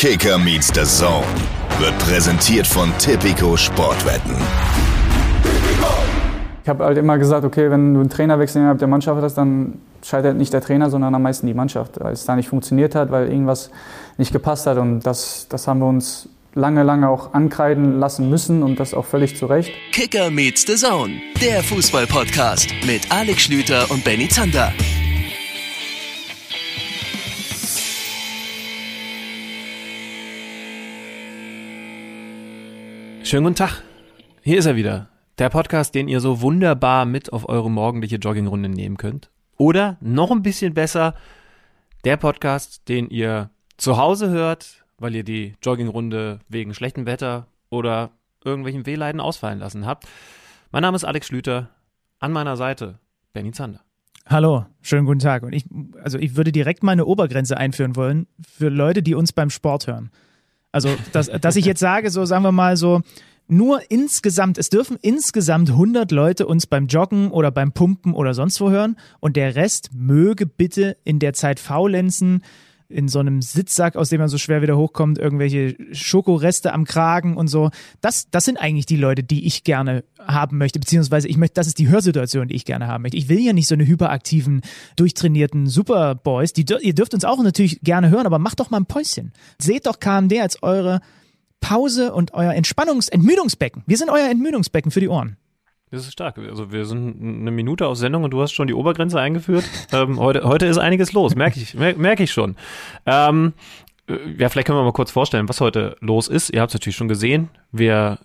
Kicker meets the Zone wird präsentiert von Tipico Sportwetten. Ich habe halt immer gesagt, okay, wenn du einen Trainerwechsel innerhalb der Mannschaft hast, dann scheitert nicht der Trainer, sondern am meisten die Mannschaft, weil es da nicht funktioniert hat, weil irgendwas nicht gepasst hat. Und das, das haben wir uns lange, lange auch ankreiden lassen müssen und das auch völlig zu Recht. Kicker meets the Zone, der Fußball-Podcast mit Alex Schlüter und Benny Zander. Schönen guten Tag. Hier ist er wieder. Der Podcast, den ihr so wunderbar mit auf eure morgendliche Joggingrunde nehmen könnt. Oder noch ein bisschen besser, der Podcast, den ihr zu Hause hört, weil ihr die Joggingrunde wegen schlechtem Wetter oder irgendwelchen Wehleiden ausfallen lassen habt. Mein Name ist Alex Schlüter. An meiner Seite Benny Zander. Hallo, schönen guten Tag. Und ich, also ich würde direkt mal eine Obergrenze einführen wollen für Leute, die uns beim Sport hören. Also, dass, dass ich jetzt sage, so sagen wir mal so, nur insgesamt, es dürfen insgesamt 100 Leute uns beim Joggen oder beim Pumpen oder sonst wo hören und der Rest möge bitte in der Zeit faulenzen, in so einem Sitzsack, aus dem man so schwer wieder hochkommt, irgendwelche Schokoreste am Kragen und so. Das, das sind eigentlich die Leute, die ich gerne haben möchte, beziehungsweise ich möchte, das ist die Hörsituation, die ich gerne haben möchte. Ich will ja nicht so eine hyperaktiven, durchtrainierten Superboys. Die, ihr dürft uns auch natürlich gerne hören, aber macht doch mal ein Päuschen. Seht doch KMD als eure Pause und euer Entspannungs-, Entmüdungsbecken. Wir sind euer Entmüdungsbecken für die Ohren. Das ist stark. Also wir sind eine Minute aus Sendung und du hast schon die Obergrenze eingeführt. ähm, heute, heute ist einiges los, merke ich, merke ich schon. Ähm, ja, vielleicht können wir mal kurz vorstellen, was heute los ist. Ihr habt es natürlich schon gesehen. Wir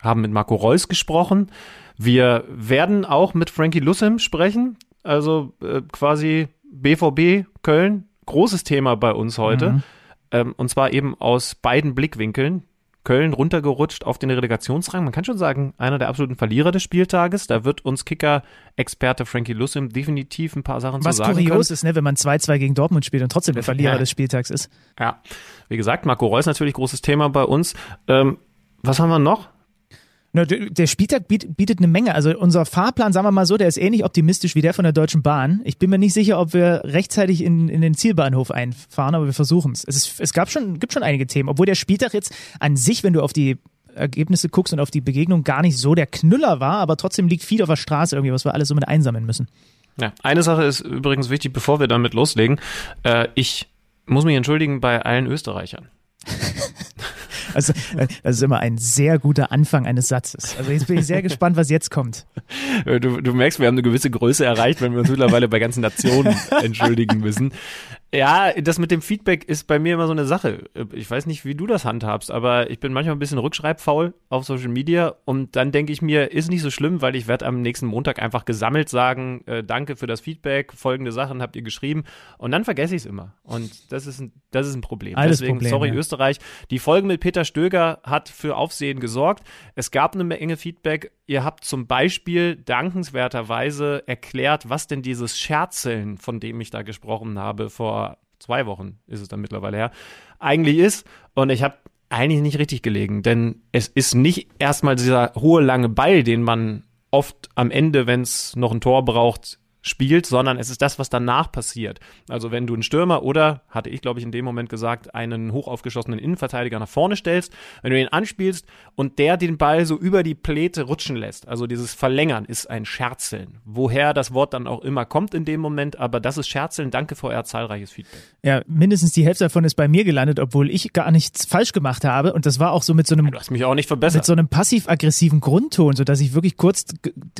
haben mit Marco Reus gesprochen. Wir werden auch mit Frankie Lussim sprechen. Also äh, quasi BVB Köln. Großes Thema bei uns heute. Mhm. Ähm, und zwar eben aus beiden Blickwinkeln. Köln runtergerutscht auf den Relegationsrang. Man kann schon sagen, einer der absoluten Verlierer des Spieltages. Da wird uns Kicker-Experte Frankie Lussim definitiv ein paar Sachen Was zu sagen Was kurios können. ist, ne, wenn man 2-2 gegen Dortmund spielt und trotzdem der Verlierer ja. des Spieltags ist. Ja, wie gesagt, Marco Reus natürlich großes Thema bei uns. Ähm, was haben wir noch? Der Spieltag bietet eine Menge. Also unser Fahrplan, sagen wir mal so, der ist ähnlich optimistisch wie der von der Deutschen Bahn. Ich bin mir nicht sicher, ob wir rechtzeitig in, in den Zielbahnhof einfahren, aber wir versuchen es. Es, es gab schon, gibt schon einige Themen, obwohl der Spieltag jetzt an sich, wenn du auf die Ergebnisse guckst und auf die Begegnung gar nicht so der Knüller war, aber trotzdem liegt viel auf der Straße irgendwie, was wir alles so mit einsammeln müssen. Ja, eine Sache ist übrigens wichtig, bevor wir damit loslegen. Äh, ich muss mich entschuldigen bei allen Österreichern. Also, äh, das ist immer ein sehr guter Anfang eines Satzes. Also jetzt bin ich sehr gespannt, was jetzt kommt. Du, du merkst, wir haben eine gewisse Größe erreicht, wenn wir uns mittlerweile bei ganzen Nationen entschuldigen müssen. Ja, das mit dem Feedback ist bei mir immer so eine Sache. Ich weiß nicht, wie du das handhabst, aber ich bin manchmal ein bisschen rückschreibfaul auf Social Media und dann denke ich mir, ist nicht so schlimm, weil ich werde am nächsten Montag einfach gesammelt sagen, äh, danke für das Feedback, folgende Sachen habt ihr geschrieben und dann vergesse ich es immer und das ist ein, das ist ein Problem. Alles Deswegen, Problem, sorry ja. Österreich, die Folge mit Peter Stöger hat für Aufsehen gesorgt. Es gab eine Menge Feedback. Ihr habt zum Beispiel dankenswerterweise erklärt, was denn dieses Scherzeln, von dem ich da gesprochen habe, vor zwei Wochen ist es dann mittlerweile her, eigentlich ist. Und ich habe eigentlich nicht richtig gelegen, denn es ist nicht erstmal dieser hohe lange Ball, den man oft am Ende, wenn es noch ein Tor braucht, spielt, sondern es ist das, was danach passiert. Also wenn du einen Stürmer oder, hatte ich glaube ich in dem Moment gesagt, einen hochaufgeschossenen Innenverteidiger nach vorne stellst, wenn du ihn anspielst und der den Ball so über die Pläte rutschen lässt, also dieses Verlängern ist ein Scherzeln. Woher das Wort dann auch immer kommt in dem Moment, aber das ist Scherzeln. Danke VR, zahlreiches Feedback. Ja, mindestens die Hälfte davon ist bei mir gelandet, obwohl ich gar nichts falsch gemacht habe und das war auch so mit so einem ja, du hast mich auch nicht verbessert. Mit so einem passiv-aggressiven Grundton, so dass ich wirklich kurz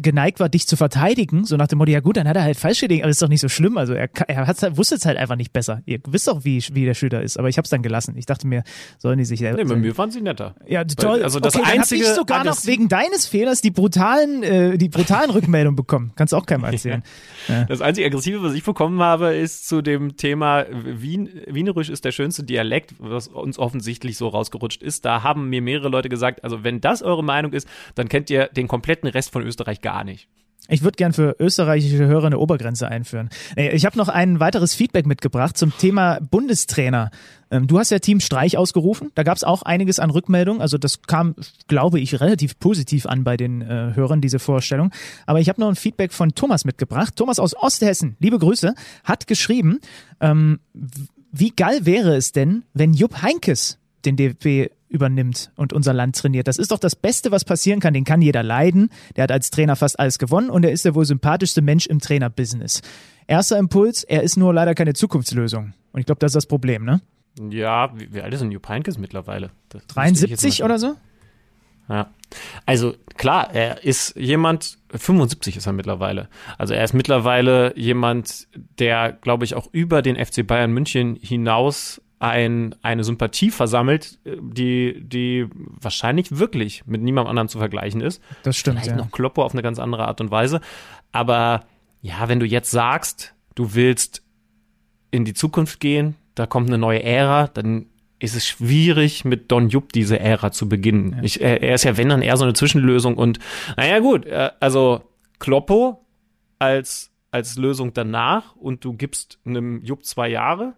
geneigt war, dich zu verteidigen, so nach dem Motto, ja gut, dann hat er halt falsch gelegen, aber ist doch nicht so schlimm. Also er, er halt, wusste es halt einfach nicht besser. Ihr wisst doch, wie, wie der Schüler ist, aber ich habe es dann gelassen. Ich dachte mir, sollen die sich Nee, bei mir waren sie netter. Ja, toll. Also das okay, einzige. Dann hab ich sogar noch wegen deines Fehlers die brutalen, äh, die brutalen Rückmeldungen bekommen. Kannst du auch keinem erzählen. Ja. Ja. Das einzige Aggressive, was ich bekommen habe, ist zu dem Thema Wien, Wienerisch ist der schönste Dialekt, was uns offensichtlich so rausgerutscht ist. Da haben mir mehrere Leute gesagt, also wenn das eure Meinung ist, dann kennt ihr den kompletten Rest von Österreich gar nicht. Ich würde gern für österreichische Hörer eine Obergrenze einführen. Ich habe noch ein weiteres Feedback mitgebracht zum Thema Bundestrainer. Ähm, du hast ja Team Streich ausgerufen. Da gab es auch einiges an Rückmeldungen. Also das kam, glaube ich, relativ positiv an bei den äh, Hörern, diese Vorstellung. Aber ich habe noch ein Feedback von Thomas mitgebracht. Thomas aus Osthessen, liebe Grüße, hat geschrieben, ähm, wie geil wäre es denn, wenn Jupp Heinkes den DFB übernimmt und unser Land trainiert. Das ist doch das Beste, was passieren kann. Den kann jeder leiden. Der hat als Trainer fast alles gewonnen und er ist der wohl sympathischste Mensch im Trainerbusiness. Erster Impuls, er ist nur leider keine Zukunftslösung. Und ich glaube, das ist das Problem, ne? Ja, wie, wie alt ist denn Jupp Heynckes mittlerweile? Das müsste ich 73 jetzt mal- oder so? Ja. Also klar, er ist jemand, 75 ist er mittlerweile. Also er ist mittlerweile jemand, der, glaube ich, auch über den FC Bayern München hinaus ein, eine Sympathie versammelt, äh, die, die wahrscheinlich wirklich mit niemandem anderen zu vergleichen ist. Das stimmt, Vielleicht ja. noch Kloppo auf eine ganz andere Art und Weise. Aber ja, wenn du jetzt sagst, du willst in die Zukunft gehen, da kommt eine neue Ära, dann ist es schwierig, mit Don Jupp diese Ära zu beginnen. Ich, er, er ist ja, wenn dann eher so eine Zwischenlösung und naja gut, äh, also Kloppo als, als Lösung danach und du gibst einem Jupp zwei Jahre,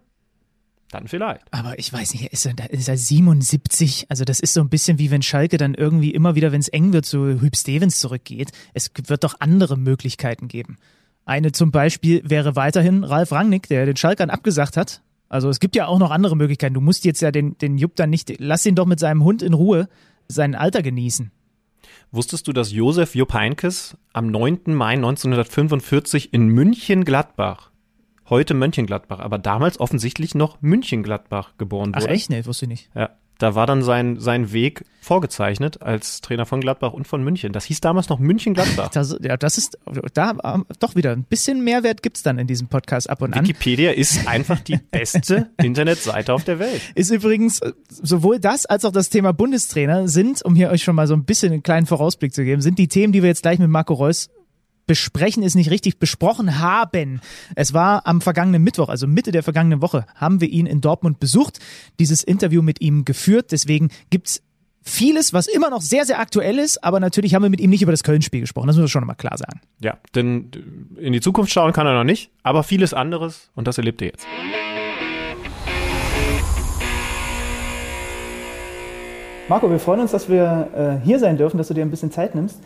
dann vielleicht. Aber ich weiß nicht, ist er, ist er 77? Also das ist so ein bisschen wie wenn Schalke dann irgendwie immer wieder, wenn es eng wird, zu Hüb Stevens zurückgeht. Es wird doch andere Möglichkeiten geben. Eine zum Beispiel wäre weiterhin Ralf Rangnick, der den Schalkern abgesagt hat. Also es gibt ja auch noch andere Möglichkeiten. Du musst jetzt ja den, den Jupp dann nicht, lass ihn doch mit seinem Hund in Ruhe sein Alter genießen. Wusstest du, dass Josef Jupp Heinkes am 9. Mai 1945 in München-Gladbach, heute Mönchengladbach, aber damals offensichtlich noch München-Gladbach geboren Ach wurde? echt? Nee, wusste ich nicht. Ja, da war dann sein, sein Weg vorgezeichnet als Trainer von Gladbach und von München. Das hieß damals noch München-Gladbach. Das, ja, das ist, da ähm, doch wieder ein bisschen Mehrwert gibt's dann in diesem Podcast ab und an. Wikipedia ist einfach die beste Internetseite auf der Welt. Ist übrigens äh, sowohl das als auch das Thema Bundestrainer sind, um hier euch schon mal so ein bisschen einen kleinen Vorausblick zu geben, sind die Themen, die wir jetzt gleich mit Marco Reus besprechen, ist nicht richtig besprochen haben. Es war am vergangenen Mittwoch, also Mitte der vergangenen Woche, haben wir ihn in Dortmund besucht, dieses Interview mit ihm geführt. Deswegen gibt's vieles, was immer noch sehr, sehr aktuell ist, aber natürlich haben wir mit ihm nicht über das Köln-Spiel gesprochen. Das müssen wir schon mal klar sagen. Ja, denn in die Zukunft schauen kann er noch nicht, aber vieles anderes und das erlebt er jetzt. Marco, wir freuen uns, dass wir äh, hier sein dürfen, dass du dir ein bisschen Zeit nimmst.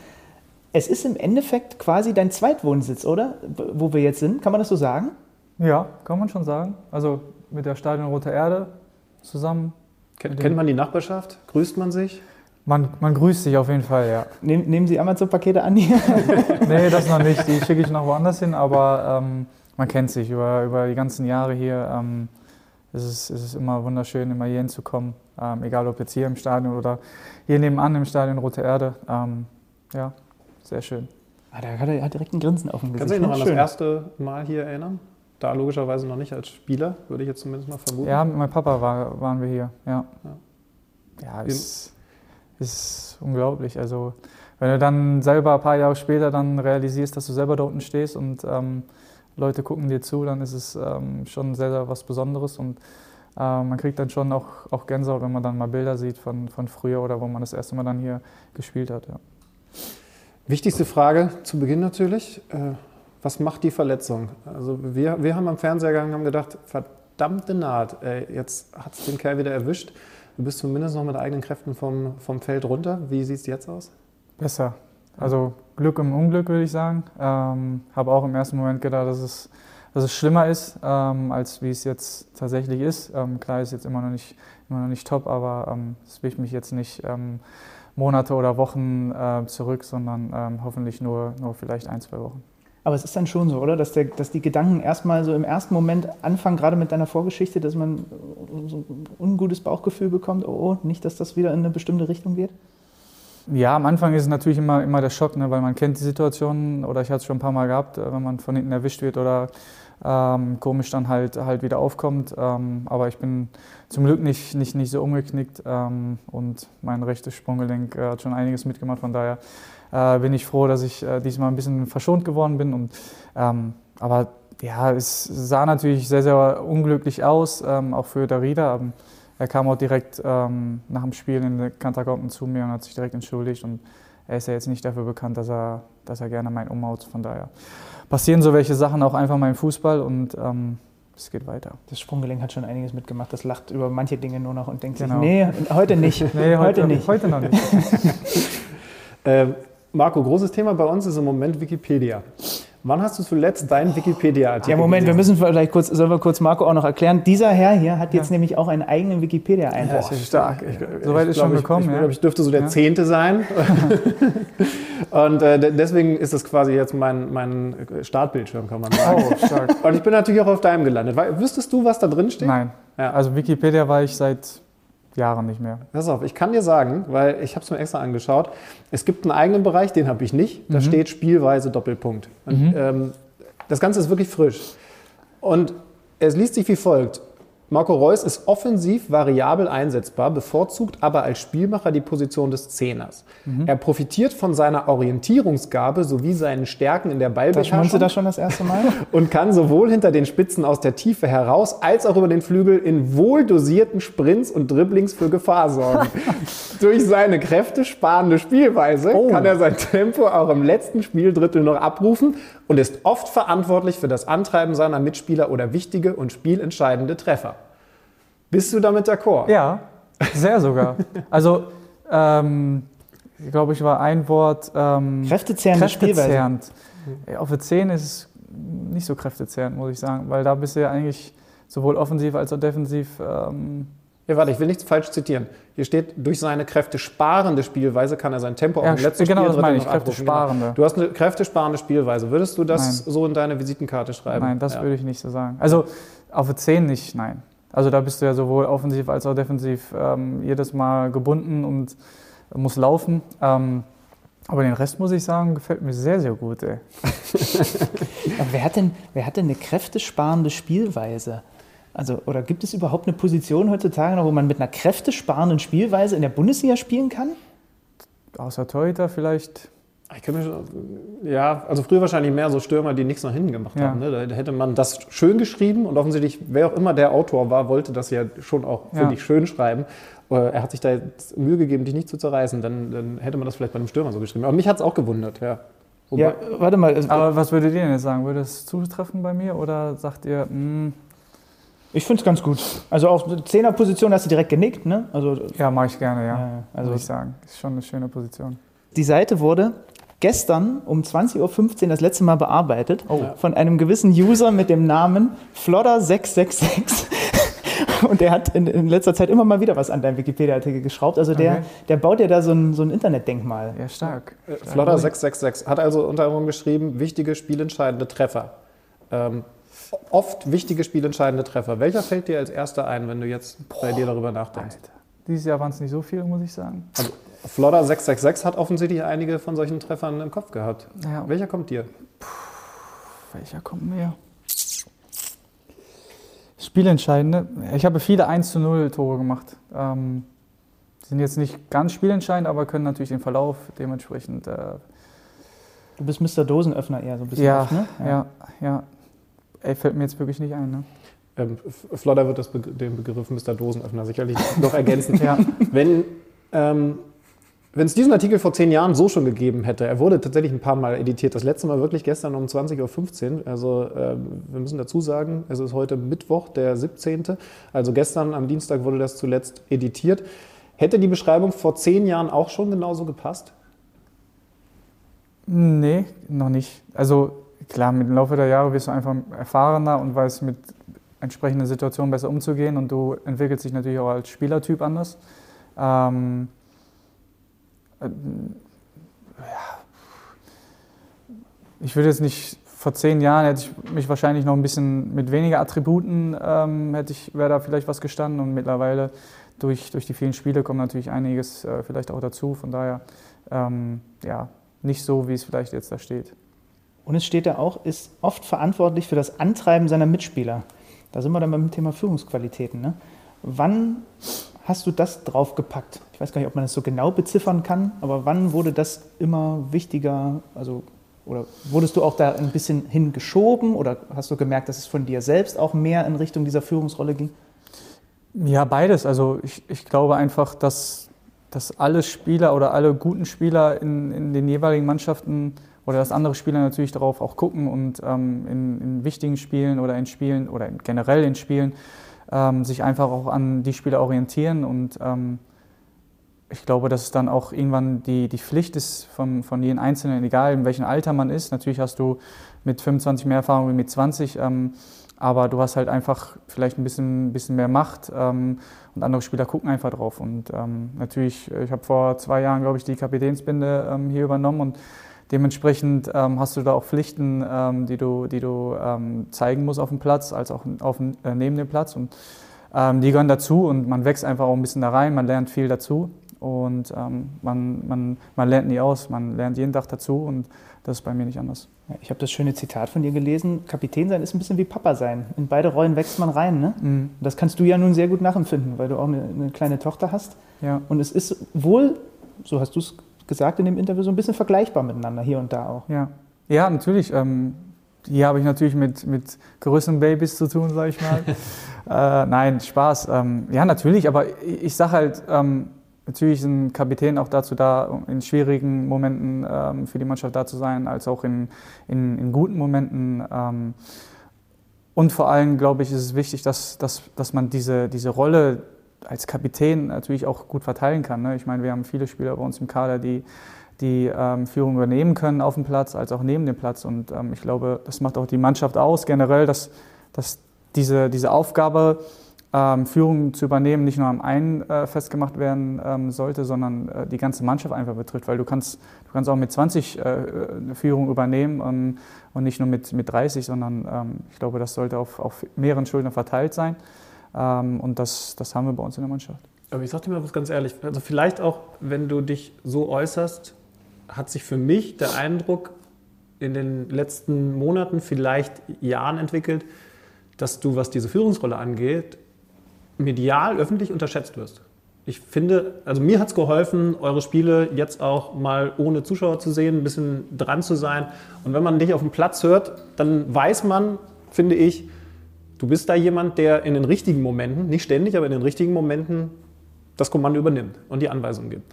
Es ist im Endeffekt quasi dein Zweitwohnsitz, oder? Wo wir jetzt sind. Kann man das so sagen? Ja, kann man schon sagen. Also mit der Stadion Rote Erde zusammen. Kennt, kennt man die Nachbarschaft? Grüßt man sich? Man, man grüßt sich auf jeden Fall, ja. Nehm, nehmen Sie Amazon-Pakete an hier? Nee, das noch nicht. Die schicke ich noch woanders hin, aber ähm, man kennt sich über, über die ganzen Jahre hier. Ähm, es, ist, es ist immer wunderschön, immer hier hinzukommen. Ähm, egal ob jetzt hier im Stadion oder hier nebenan im Stadion Rote Erde. Ähm, ja, sehr schön. ah, da hat er hat direkt ein Grinsen auf dem Gesicht. Kannst du dich noch an das Schön. erste Mal hier erinnern? Da logischerweise noch nicht als Spieler, würde ich jetzt zumindest mal vermuten. Ja, mit meinem Papa war, waren wir hier. Ja, ja es ist unglaublich. Also, wenn du dann selber ein paar Jahre später dann realisierst, dass du selber da unten stehst und ähm, Leute gucken dir zu, dann ist es ähm, schon sehr, sehr was Besonderes und äh, man kriegt dann schon auch, auch Gänsehaut, wenn man dann mal Bilder sieht von, von früher oder wo man das erste Mal dann hier gespielt hat. Ja. Wichtigste Frage zu Beginn natürlich. Äh, was macht die Verletzung? Also wir, wir haben am Fernseher gegangen und haben gedacht, verdammte Naht, ey, jetzt hat es den Kerl wieder erwischt. Du bist zumindest noch mit eigenen Kräften vom, vom Feld runter. Wie sieht es jetzt aus? Besser. Also Glück im Unglück, würde ich sagen. Ähm, Habe auch im ersten Moment gedacht, dass es, dass es schlimmer ist, ähm, als wie es jetzt tatsächlich ist. Ähm, klar ist jetzt immer noch nicht, immer noch nicht top, aber ähm, es wirft mich jetzt nicht ähm, Monate oder Wochen äh, zurück, sondern ähm, hoffentlich nur, nur vielleicht ein, zwei Wochen. Aber es ist dann schon so, oder? Dass, der, dass die Gedanken erstmal so im ersten Moment anfangen, gerade mit deiner Vorgeschichte, dass man so ein ungutes Bauchgefühl bekommt, oh, oh, nicht, dass das wieder in eine bestimmte Richtung geht? Ja, am Anfang ist es natürlich immer, immer der Schock, ne, weil man kennt die Situation oder ich hatte es schon ein paar Mal gehabt, äh, wenn man von hinten erwischt wird oder ähm, komisch dann halt, halt wieder aufkommt. Ähm, aber ich bin zum Glück nicht, nicht, nicht so umgeknickt ähm, und mein rechtes Sprunggelenk äh, hat schon einiges mitgemacht. Von daher äh, bin ich froh, dass ich äh, diesmal ein bisschen verschont geworden bin. Und, ähm, aber ja, es sah natürlich sehr, sehr unglücklich aus, ähm, auch für Darida. Ähm, er kam auch direkt nach dem Spiel in den Katakomben zu mir und hat sich direkt entschuldigt. Und er ist ja jetzt nicht dafür bekannt, dass er, dass er gerne meinen umhaut. Von daher passieren so welche Sachen auch einfach mal im Fußball und ähm, es geht weiter. Das Sprunggelenk hat schon einiges mitgemacht. Das lacht über manche Dinge nur noch und denkt Genau. sich, nee, heute nicht. Nee, heute, heute nicht. Heute noch nicht. Ähm, Marco, großes Thema bei uns ist im Moment Wikipedia. Wann hast du zuletzt deinen Wikipedia-Artikel Ja, Moment, wir müssen vielleicht kurz, sollen wir kurz Marco auch noch erklären. Dieser Herr hier hat jetzt nämlich auch einen eigenen Wikipedia-Eintrag. Das ist stark. Ich, So weit ist schon gekommen, Ich, ich, ja. glaub, ich dürfte so der Ja. Zehnte sein. Und äh, de- deswegen ist das quasi jetzt mein, mein Startbildschirm, kann man sagen. Oh, stark. Und ich bin natürlich auch auf deinem gelandet. Weil, wüsstest du, was da drin steht? Nein. Ja. Also Wikipedia war ich seit Jahren nicht mehr. Pass auf, ich kann dir sagen, weil ich habe es mir extra angeschaut, es gibt einen eigenen Bereich, den habe ich nicht. Da steht Spielweise Doppelpunkt. Und, ähm, das Ganze ist wirklich frisch. Und es liest sich wie folgt. Marco Reus ist offensiv variabel einsetzbar, bevorzugt aber als Spielmacher die Position des Zehners. Er profitiert von seiner Orientierungsgabe sowie seinen Stärken in der Da Ballbeherrschung das schon das erste Mal? und kann sowohl hinter den Spitzen aus der Tiefe heraus als auch über den Flügel in wohldosierten Sprints und Dribblings für Gefahr sorgen. Durch seine kräftesparende Spielweise kann er sein Tempo auch im letzten Spieldrittel noch abrufen und ist oft verantwortlich für das Antreiben seiner Mitspieler oder wichtige und spielentscheidende Treffer. Bist du damit d'accord? Ja, sehr sogar. Also, ähm, ich glaube, ich war ein Wort. Ähm, kräftezehrend. Ja, Auf der 10 ist es nicht so kräftezehrend, muss ich sagen, weil da bist du ja eigentlich sowohl offensiv als auch defensiv. Ähm, Ja, warte, ich will nichts falsch zitieren. Hier steht, durch seine kräftesparende Spielweise kann er sein Tempo Ja, auch im letzten genau, das Spieldrittel meine ich, noch abrufen. kräftesparende. Genau. Du hast eine kräftesparende Spielweise. Würdest du das Nein. so in deine Visitenkarte schreiben? nein, das Ja. würde ich nicht so sagen. Also auf der 10 nicht, nein. Also da bist du ja sowohl offensiv als auch defensiv ähm, jedes Mal gebunden und muss laufen. Ähm, aber den Rest muss ich sagen, gefällt mir sehr, sehr gut. Ey. Aber wer hat, denn, wer hat denn eine kräftesparende Spielweise? Also, oder gibt es überhaupt eine Position heutzutage noch, wo man mit einer kräftesparenden Spielweise in der Bundesliga spielen kann? Außer Torhüter vielleicht. Ich kann mir schon, ja, also früher wahrscheinlich mehr so Stürmer, die nichts nach hinten gemacht Ja. haben. Ne? Da hätte man das schön geschrieben und offensichtlich, wer auch immer der Autor war, wollte das ja schon auch, Ja. finde ich, schön schreiben. Äh, Er hat sich da jetzt Mühe gegeben, dich nicht zu zerreißen. Dann, dann hätte man das vielleicht bei einem Stürmer so geschrieben. Aber mich hat es auch gewundert, ja. Wobei- Ja, warte mal. also, Aber was würdet ihr denn jetzt sagen? Würde es zutreffen bei mir oder sagt ihr, hm, ich finde es ganz gut. Also auch Zehnerposition hast du direkt genickt, ne? Also, ja, mache ich gerne, ja. Ja, ja. Also- muss ich sagen. Ist schon eine schöne Position. die Seite wurde gestern um 20.15 Uhr das letzte Mal bearbeitet von einem gewissen User mit dem Namen Flodder666. Und der hat in, in letzter Zeit immer mal wieder was an deinem Wikipedia-Artikel geschraubt. Also der, Okay. der baut dir da so ein, so ein Internetdenkmal. Ja, stark. Flodder 666 hat also unter anderem geschrieben, wichtige spielentscheidende Treffer. Ähm, oft wichtige spielentscheidende Treffer. Welcher fällt dir als erster ein, wenn du jetzt bei dir darüber nachdenkst? Alter. Dieses Jahr waren es nicht so viele, muss ich sagen. Also, Flodder 666 hat offensichtlich einige von solchen Treffern im Kopf gehabt. Ja. Welcher kommt dir? Welcher kommt mehr? Spielentscheidende. Ich habe viele 1 zu 0 Tore gemacht. Ähm, sind jetzt nicht ganz spielentscheidend, aber können natürlich den Verlauf dementsprechend. Äh, Du bist Mr. Dosenöffner eher so ein bisschen. ja, oft, ne? ja, ja. Ey, fällt mir jetzt wirklich nicht ein. Ne? Ähm, Flodder wird das Be den Begriff Mr. Dosenöffner sicherlich noch ergänzen. Ja. Wenn ähm, wenn es diesen Artikel vor zehn Jahren so schon gegeben hätte, er wurde tatsächlich ein paar Mal editiert, das letzte Mal wirklich gestern um 20.15 Uhr, also ähm, wir müssen dazu sagen, es ist heute Mittwoch, der 17., also gestern am Dienstag wurde das zuletzt editiert. Hätte die Beschreibung vor zehn Jahren auch schon genauso gepasst? Nee, noch nicht. Also klar, mit dem Laufe der Jahre wirst du einfach erfahrener und weißt mit entsprechenden Situationen besser umzugehen und du entwickelst dich natürlich auch als Spielertyp anders. Ähm, äh, ja. Ich würde jetzt nicht, vor zehn Jahren hätte ich mich wahrscheinlich noch ein bisschen mit weniger Attributen, ähm, hätte ich, wäre da vielleicht was gestanden und mittlerweile durch, durch die vielen Spiele kommt natürlich einiges äh, vielleicht auch dazu. Von daher, ähm, ja, nicht so, wie es vielleicht jetzt da steht. Und es steht da auch, ist oft verantwortlich für das Antreiben seiner Mitspieler. Da sind wir dann beim Thema Führungsqualitäten. Ne? Wann hast du das draufgepackt? Ich weiß gar nicht, ob man das so genau beziffern kann, aber wann wurde das immer wichtiger? Also, oder wurdest du auch da ein bisschen hingeschoben oder hast du gemerkt, dass es von dir selbst auch mehr in Richtung dieser Führungsrolle ging? Ja, beides. Also ich, ich glaube einfach, dass, dass alle Spieler oder alle guten Spieler in, in den jeweiligen Mannschaften oder dass andere Spieler natürlich darauf auch gucken und ähm, in, in wichtigen Spielen oder in Spielen oder in, generell in Spielen ähm, sich einfach auch an die Spieler orientieren und ähm, ich glaube, dass es dann auch irgendwann die, die Pflicht ist von, von jedem Einzelnen, egal in welchem Alter man ist. Natürlich hast du mit 25 mehr Erfahrung wie mit 20, ähm, aber du hast halt einfach vielleicht ein bisschen, bisschen mehr Macht ähm, und andere Spieler gucken einfach drauf. Und ähm, natürlich, ich habe vor zwei Jahren, glaube ich, die Kapitänsbinde ähm, hier übernommen und dementsprechend ähm, hast du da auch Pflichten, ähm, die du, die du zeigen musst auf dem Platz, als auch auf, äh, neben dem Platz. Und die gehören dazu und man wächst einfach auch ein bisschen da rein, man lernt viel dazu und ähm, man, man, man lernt nie aus, man lernt jeden Tag dazu und das ist bei mir nicht anders. Ich habe das schöne Zitat von dir gelesen, Kapitän sein ist ein bisschen wie Papa sein. In beide Rollen wächst man rein. Ne? Mhm. Das kannst du ja nun sehr gut nachempfinden, weil du auch eine, eine kleine Tochter hast. Ja. Und es ist wohl, so hast du es gesagt in dem Interview, so ein bisschen vergleichbar miteinander, hier und da auch. Ja, ja natürlich. Ähm, hier habe ich natürlich mit, mit größeren Babys zu tun, sage ich mal. äh, nein, Spaß. Ähm, ja, natürlich, aber ich, ich sage halt, ähm, Natürlich sind Kapitän auch dazu da, in schwierigen Momenten ähm, für die Mannschaft da zu sein, als auch in, in, in guten Momenten. Ähm, und vor allem, glaube ich, ist es wichtig, dass, dass, dass man diese, diese Rolle als Kapitän natürlich auch gut verteilen kann. Ne? Ich meine, wir haben viele Spieler bei uns im Kader, die die ähm, Führung übernehmen können auf dem Platz, als auch neben dem Platz. Und ähm, ich glaube, das macht auch die Mannschaft aus, generell, dass, dass diese, diese Aufgabe, ähm, Führung zu übernehmen, nicht nur am einen äh, festgemacht werden ähm, sollte, sondern äh, die ganze Mannschaft einfach betrifft, weil du kannst, du kannst auch mit 20 äh, eine Führung übernehmen ähm, und nicht nur mit, mit 30, sondern ähm, ich glaube, das sollte auf, auf mehreren Schultern verteilt sein und das, das haben wir bei uns in der Mannschaft. Aber ich sage dir mal was ganz ehrlich, also vielleicht auch, wenn du dich so äußerst, hat sich für mich der Eindruck in den letzten Monaten, vielleicht Jahren entwickelt, dass du, was diese Führungsrolle angeht, medial öffentlich unterschätzt wirst. Ich finde, also mir hat es geholfen, eure Spiele jetzt auch mal ohne Zuschauer zu sehen, ein bisschen dran zu sein. Und wenn man dich auf dem Platz hört, dann weiß man, finde ich, du bist da jemand, der in den richtigen Momenten, nicht ständig, aber in den richtigen Momenten das Kommando übernimmt und die Anweisungen gibt.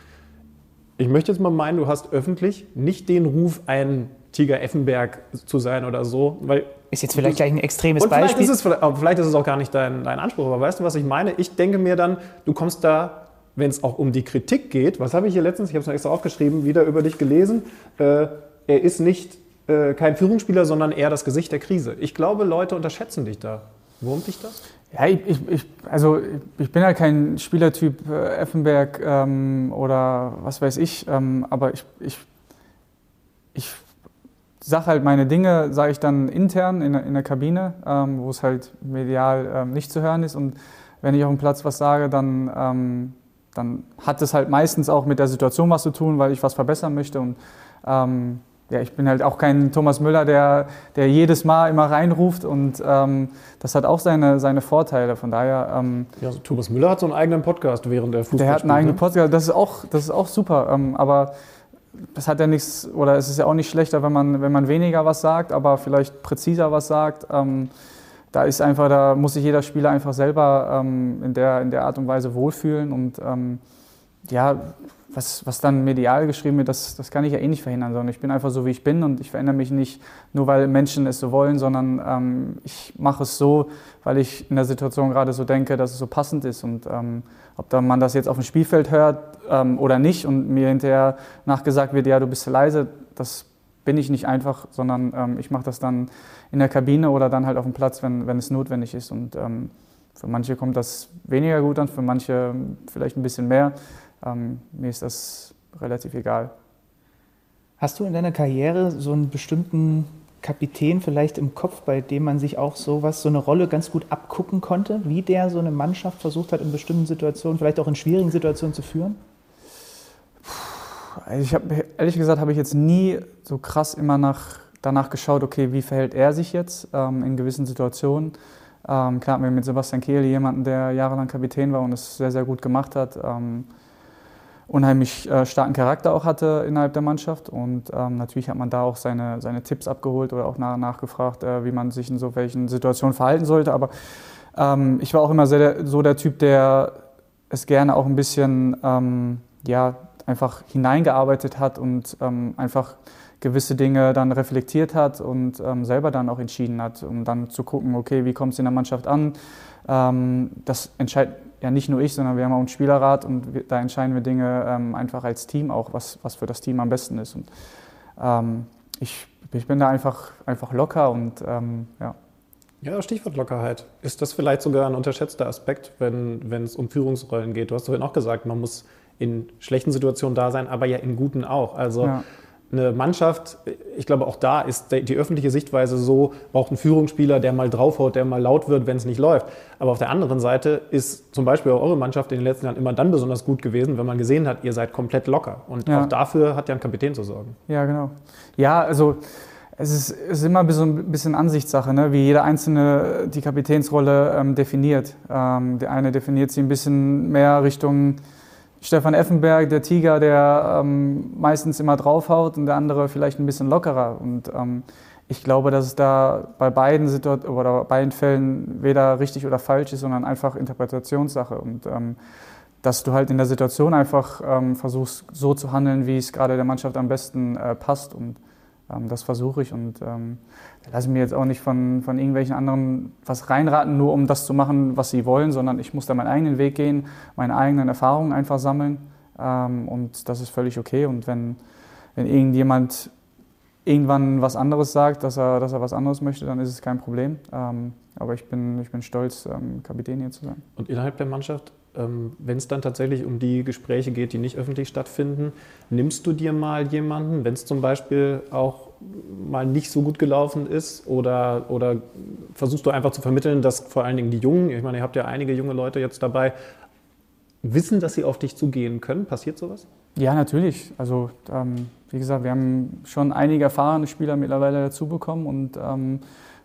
Ich möchte jetzt mal meinen, du hast öffentlich nicht den Ruf, ein Tiger Effenberg zu sein oder so, weil ist jetzt vielleicht gleich ein extremes und Beispiel. Vielleicht ist, es, vielleicht ist es auch gar nicht dein, dein Anspruch, aber weißt du, was ich meine? Ich denke mir dann, du kommst da, wenn es auch um die Kritik geht, was habe ich hier letztens, ich habe es noch extra aufgeschrieben, wieder über dich gelesen, äh, er ist nicht äh, kein Führungsspieler, sondern eher das Gesicht der Krise. Ich glaube, Leute unterschätzen dich da. Wurmt dich das? Ja, ich, ich, also ich bin ja kein Spielertyp äh, Effenberg ähm, oder was weiß ich, ähm, aber ich, ich, ich sage halt meine Dinge, sage ich dann intern in, in der Kabine, ähm, wo es halt medial ähm, nicht zu hören ist. Und wenn ich auf dem Platz was sage, dann, ähm, dann hat es halt meistens auch mit der Situation was zu tun, weil ich was verbessern möchte. Und ähm, ja, ich bin halt auch kein Thomas Müller, der, der jedes Mal immer reinruft und ähm, das hat auch seine, seine Vorteile. Von daher. Ähm, ja, also Thomas Müller hat so einen eigenen Podcast während der Fußball. Der hat einen eigenen ne? Podcast, das ist auch, das ist auch super. aber das hat ja nichts, oder es ist ja auch nicht schlechter, wenn man, wenn man weniger was sagt, aber vielleicht präziser was sagt. Ähm, da ist einfach, da muss sich jeder Spieler einfach selber ähm, in, der, in der Art und Weise wohlfühlen. Und ähm, ja, was, was dann medial geschrieben wird, das, das kann ich ja eh nicht verhindern, sondern ich bin einfach so, wie ich bin und ich verändere mich nicht nur, weil Menschen es so wollen, sondern ähm, ich mache es so, weil ich in der Situation gerade so denke, dass es so passend ist. Und ähm, ob dann man das jetzt auf dem Spielfeld hört ähm, oder nicht und mir hinterher nachgesagt wird, ja, du bist leise, das bin ich nicht einfach, sondern ähm, ich mache das dann in der Kabine oder dann halt auf dem Platz, wenn, wenn es notwendig ist. Und ähm, für manche kommt das weniger gut an, für manche vielleicht ein bisschen mehr. Ähm, mir ist das relativ egal. Hast du in deiner Karriere so einen bestimmten Kapitän vielleicht im Kopf, bei dem man sich auch sowas, so eine Rolle ganz gut abgucken konnte, wie der so eine Mannschaft versucht hat, in bestimmten Situationen, vielleicht auch in schwierigen Situationen zu führen? Also ich habe ehrlich gesagt habe ich jetzt nie so krass immer nach, danach geschaut, okay, wie verhält er sich jetzt ähm, in gewissen Situationen. Ähm, klar wir mit Sebastian Kehl jemanden, der jahrelang Kapitän war und es sehr, sehr gut gemacht hat. Ähm, unheimlich äh, starken Charakter auch hatte innerhalb der Mannschaft. Und ähm, natürlich hat man da auch seine, seine Tipps abgeholt oder auch nach, nachgefragt, äh, wie man sich in so welchen Situationen verhalten sollte. Aber ähm, ich war auch immer sehr, so der Typ, der es gerne auch ein bisschen ähm, ja, einfach hineingearbeitet hat und ähm, einfach gewisse Dinge dann reflektiert hat und ähm, selber dann auch entschieden hat, um dann zu gucken, okay, wie kommt es in der Mannschaft an. Ähm, das entscheidet ja nicht nur ich, sondern wir haben auch einen Spielerrat und wir, da entscheiden wir Dinge ähm, einfach als Team auch, was, was für das Team am besten ist. Und ähm, ich, ich bin da einfach, einfach locker und ähm, ja. Ja, Stichwort Lockerheit. Ist das vielleicht sogar ein unterschätzter Aspekt, wenn, wenn es um Führungsrollen geht? Du hast vorhin auch gesagt, man muss in schlechten Situationen da sein, aber ja in guten auch. Also ja eine Mannschaft, ich glaube, auch da ist die öffentliche Sichtweise so, braucht einen Führungsspieler, der mal draufhaut, der mal laut wird, wenn es nicht läuft. Aber auf der anderen Seite ist zum Beispiel auch eure Mannschaft in den letzten Jahren immer dann besonders gut gewesen, wenn man gesehen hat, ihr seid komplett locker. Und ja. auch dafür hat ja ein Kapitän zu sorgen. Ja, genau. Ja, also es ist, es ist immer so ein bisschen Ansichtssache, ne? wie jeder Einzelne die Kapitänsrolle ähm, definiert. Ähm, der eine definiert sie ein bisschen mehr Richtung Stefan Effenberg, der Tiger, der ähm, meistens immer draufhaut und der andere vielleicht ein bisschen lockerer. Und ähm, ich glaube, dass es da bei beiden Situationen oder beiden Fällen weder richtig oder falsch ist, sondern einfach Interpretationssache. Und ähm, dass du halt in der Situation einfach ähm, versuchst, so zu handeln, wie es gerade der Mannschaft am besten äh, passt. Und ähm, das versuche ich und ähm, lasse ich mir jetzt auch nicht von, von irgendwelchen anderen was reinraten, nur um das zu machen, was sie wollen, sondern ich muss da meinen eigenen Weg gehen, meine eigenen Erfahrungen einfach sammeln ähm, und das ist völlig okay. Und wenn, wenn irgendjemand irgendwann was anderes sagt, dass er, dass er was anderes möchte, dann ist es kein Problem. Ähm, aber ich bin, ich bin stolz, ähm, Kapitän hier zu sein. Und innerhalb der Mannschaft ähm, wenn es dann tatsächlich um die Gespräche geht, die nicht öffentlich stattfinden, nimmst du dir mal jemanden, wenn es zum Beispiel auch mal nicht so gut gelaufen ist oder, oder versuchst du einfach zu vermitteln, dass vor allen Dingen die Jungen, ich meine, ihr habt ja einige junge Leute jetzt dabei, wissen, dass sie auf dich zugehen können? Passiert sowas? Ja, natürlich. Also ähm, wie gesagt, wir haben schon einige erfahrene Spieler mittlerweile dazu bekommen und ähm,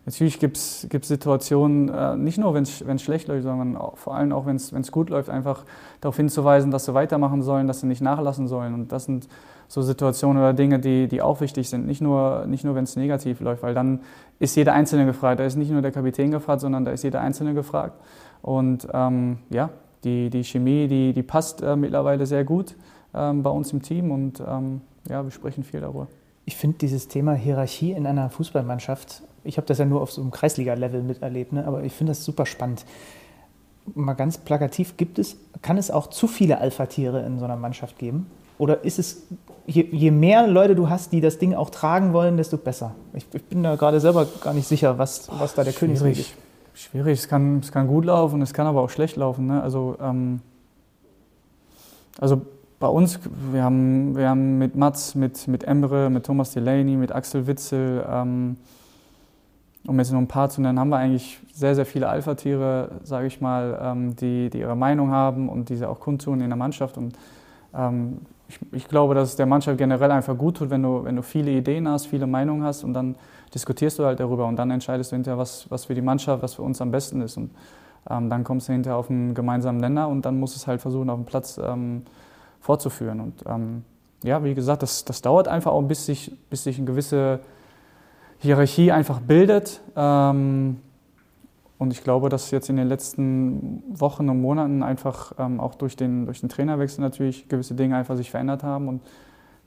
Natürlich gibt es Situationen, äh, nicht nur wenn es schlecht läuft, sondern auch, vor allem auch wenn es gut läuft, einfach darauf hinzuweisen, dass sie weitermachen sollen, dass sie nicht nachlassen sollen. Und das sind so Situationen oder Dinge, die, die auch wichtig sind. Nicht nur, nicht nur wenn es negativ läuft, weil dann ist jeder Einzelne gefragt. Da ist nicht nur der Kapitän gefragt, sondern da ist jeder Einzelne gefragt. Und ähm, ja, die, die Chemie, die, die passt äh, mittlerweile sehr gut ähm, bei uns im Team und ähm, ja, wir sprechen viel darüber. Ich finde dieses Thema Hierarchie in einer Fußballmannschaft ich habe das ja nur auf so einem Kreisliga-Level miterlebt, ne? aber ich finde das super spannend. Mal ganz plakativ, gibt es, kann es auch zu viele Alpha-Tiere in so einer Mannschaft geben? Oder ist es, je, je, mehr Leute du hast, die das Ding auch tragen wollen, desto besser? Ich, ich bin da gerade selber gar nicht sicher, was, was da der Königsweg ist. Schwierig, es kann, es kann gut laufen, es kann aber auch schlecht laufen. Ne? Also, ähm, also bei uns, wir haben, wir haben mit Mats, mit, mit Emre, mit Thomas Delaney, mit Axel Witzel, ähm, um jetzt nur ein paar zu nennen, haben wir eigentlich sehr, sehr viele Alpha-Tiere, sage ich mal, ähm, die, die ihre Meinung haben und diese auch kundtun in der Mannschaft. Und ähm, ich, ich, glaube, dass es der Mannschaft generell einfach gut tut, wenn du, wenn du viele Ideen hast, viele Meinungen hast und dann diskutierst du halt darüber und dann entscheidest du hinterher, was, was für die Mannschaft, was für uns am besten ist. Und ähm, dann kommst du hinterher auf einen gemeinsamen Nenner und dann musst du es halt versuchen, auf dem Platz ähm, fortzuführen. Und ähm, ja, wie gesagt, das, das dauert einfach auch, bis sich, bis sich eine gewisse Hierarchie einfach bildet. Ähm, und ich glaube, dass jetzt in den letzten Wochen und Monaten einfach ähm, auch durch den, durch den Trainerwechsel natürlich gewisse Dinge einfach sich verändert haben und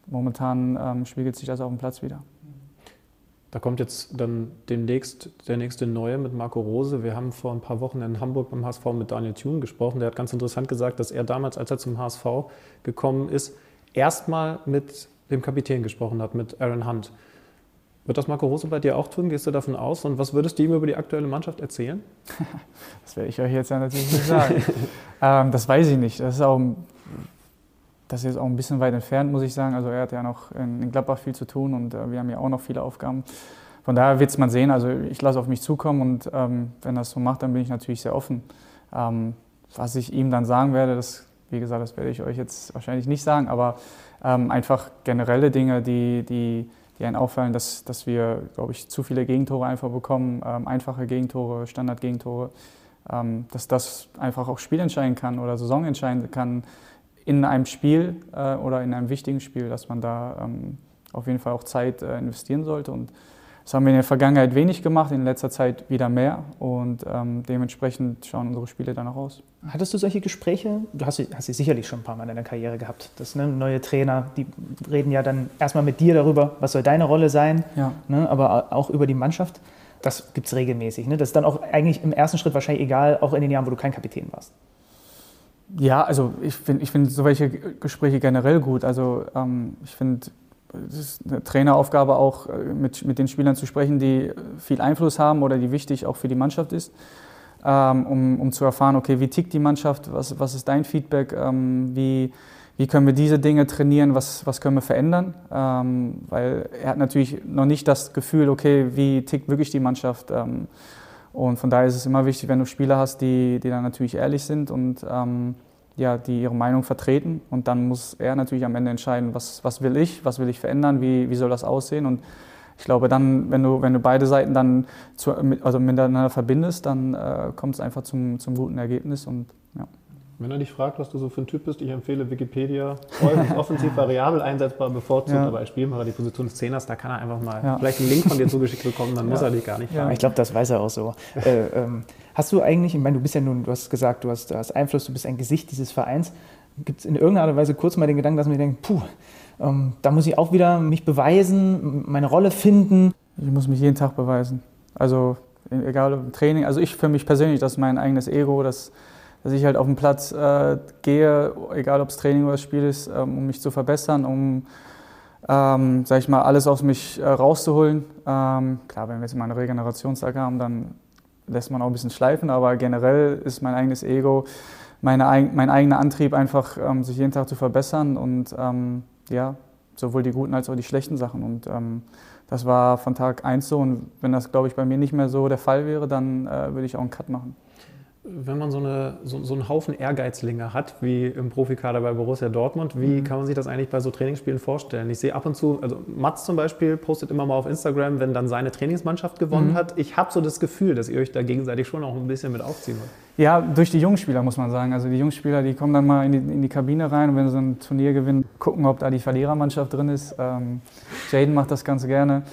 momentan ähm, spiegelt sich das auf dem Platz wieder. Da kommt jetzt dann demnächst der nächste Neue mit Marco Rose. Wir haben vor ein paar Wochen in Hamburg beim HSV mit Daniel Thune gesprochen. Der hat ganz interessant gesagt, dass er damals, als er zum HSV gekommen ist, erstmal mit dem Kapitän gesprochen hat, mit Aaron Hunt. Wird das Marco Rose bei dir auch tun? Gehst du davon aus? Und was würdest du ihm über die aktuelle Mannschaft erzählen? das werde ich euch jetzt ja natürlich nicht sagen. ähm, das weiß ich nicht. Das ist auch das ist auch ein bisschen weit entfernt, muss ich sagen. Also er hat ja noch in, in Gladbach viel zu tun und äh, wir haben ja auch noch viele Aufgaben. Von daher wird es man sehen. Also ich lasse auf mich zukommen und ähm, wenn das so macht, dann bin ich natürlich sehr offen. Ähm, was ich ihm dann sagen werde, das, wie gesagt, das werde ich euch jetzt wahrscheinlich nicht sagen, aber ähm, einfach generelle Dinge, die, die die einen auffallen, dass, dass wir, glaube ich, zu viele Gegentore einfach bekommen, ähm, einfache Gegentore, Standardgegentore, ähm, dass das einfach auch spielentscheiden kann oder Saison entscheiden kann in einem Spiel äh, oder in einem wichtigen Spiel, dass man da ähm, auf jeden Fall auch Zeit äh, investieren sollte. Und das haben wir in der Vergangenheit wenig gemacht, in letzter Zeit wieder mehr und ähm, dementsprechend schauen unsere Spiele dann auch aus. Hattest du solche Gespräche? Du hast, hast sie sicherlich schon ein paar Mal in deiner Karriere gehabt. Das ne, neue Trainer, die reden ja dann erstmal mit dir darüber, was soll deine Rolle sein, ja. ne, aber auch über die Mannschaft. Das gibt es regelmäßig. Ne? Das ist dann auch eigentlich im ersten Schritt wahrscheinlich egal, auch in den Jahren, wo du kein Kapitän warst. Ja, also ich finde ich find solche Gespräche generell gut. Also ähm, ich finde, es ist eine Traineraufgabe auch, äh, mit, mit den Spielern zu sprechen, die viel Einfluss haben oder die wichtig auch für die Mannschaft ist, um, um zu erfahren, okay, wie tickt die Mannschaft, was, was ist dein Feedback, ähm, wie, wie können wir diese Dinge trainieren, was, was können wir verändern. Ähm, weil er hat natürlich noch nicht das Gefühl, okay, wie tickt wirklich die Mannschaft. Ähm, und von daher ist es immer wichtig, wenn du Spieler hast, die, die dann natürlich ehrlich sind und ähm, ja, die ihre Meinung vertreten. Und dann muss er natürlich am Ende entscheiden, was, was will ich, was will ich verändern, wie, wie soll das aussehen. Und ich glaube, dann, wenn du, wenn du beide Seiten dann zu, also miteinander verbindest, dann äh, kommt es einfach zum, zum guten Ergebnis. Und, ja. Wenn er dich fragt, was du so für ein Typ bist, ich empfehle Wikipedia. offensiv variabel einsetzbar, bevorzugt, ja. aber als Spielmacher die Position des Zehners, da kann er einfach mal ja. vielleicht einen Link von dir zugeschickt bekommen, dann ja. muss er dich gar nicht fragen. Ja, ich glaube, das weiß er auch so. äh, ähm, hast du eigentlich, ich meine, du bist ja nun, du hast gesagt, du hast, du hast Einfluss, du bist ein Gesicht dieses Vereins. Gibt es in irgendeiner Art und Weise kurz mal den Gedanken, dass man denkt, puh, da muss ich auch wieder mich beweisen, meine Rolle finden? Ich muss mich jeden Tag beweisen. Also egal ob im Training, also ich für mich persönlich, das ist mein eigenes Ego, das dass ich halt auf den Platz äh, gehe, egal ob es Training oder Spiel ist, ähm, um mich zu verbessern, um, ähm, sag ich mal, alles aus mich äh, rauszuholen. Ähm, klar, wenn wir jetzt mal eine Regenerationstag haben, dann lässt man auch ein bisschen schleifen, aber generell ist mein eigenes Ego, meine, mein eigener Antrieb einfach, ähm, sich jeden Tag zu verbessern und ähm, ja, sowohl die guten als auch die schlechten Sachen. Und ähm, das war von Tag 1 so und wenn das, glaube ich, bei mir nicht mehr so der Fall wäre, dann äh, würde ich auch einen Cut machen wenn man so, eine, so, so, einen Haufen Ehrgeizlinge hat, wie im Profikader bei Borussia Dortmund, wie mhm. kann man sich das eigentlich bei so Trainingsspielen vorstellen? Ich sehe ab und zu, also Mats zum Beispiel postet immer mal auf Instagram, wenn dann seine Trainingsmannschaft gewonnen mhm. hat. Ich habe so das Gefühl, dass ihr euch da gegenseitig schon auch ein bisschen mit aufziehen wollt. Ja, durch die Jungspieler muss man sagen. Also die Jungspieler, die kommen dann mal in die, in die Kabine rein und wenn sie ein Turnier gewinnen, gucken, ob da die Verlierermannschaft drin ist. Ähm, Jaden macht das ganz gerne.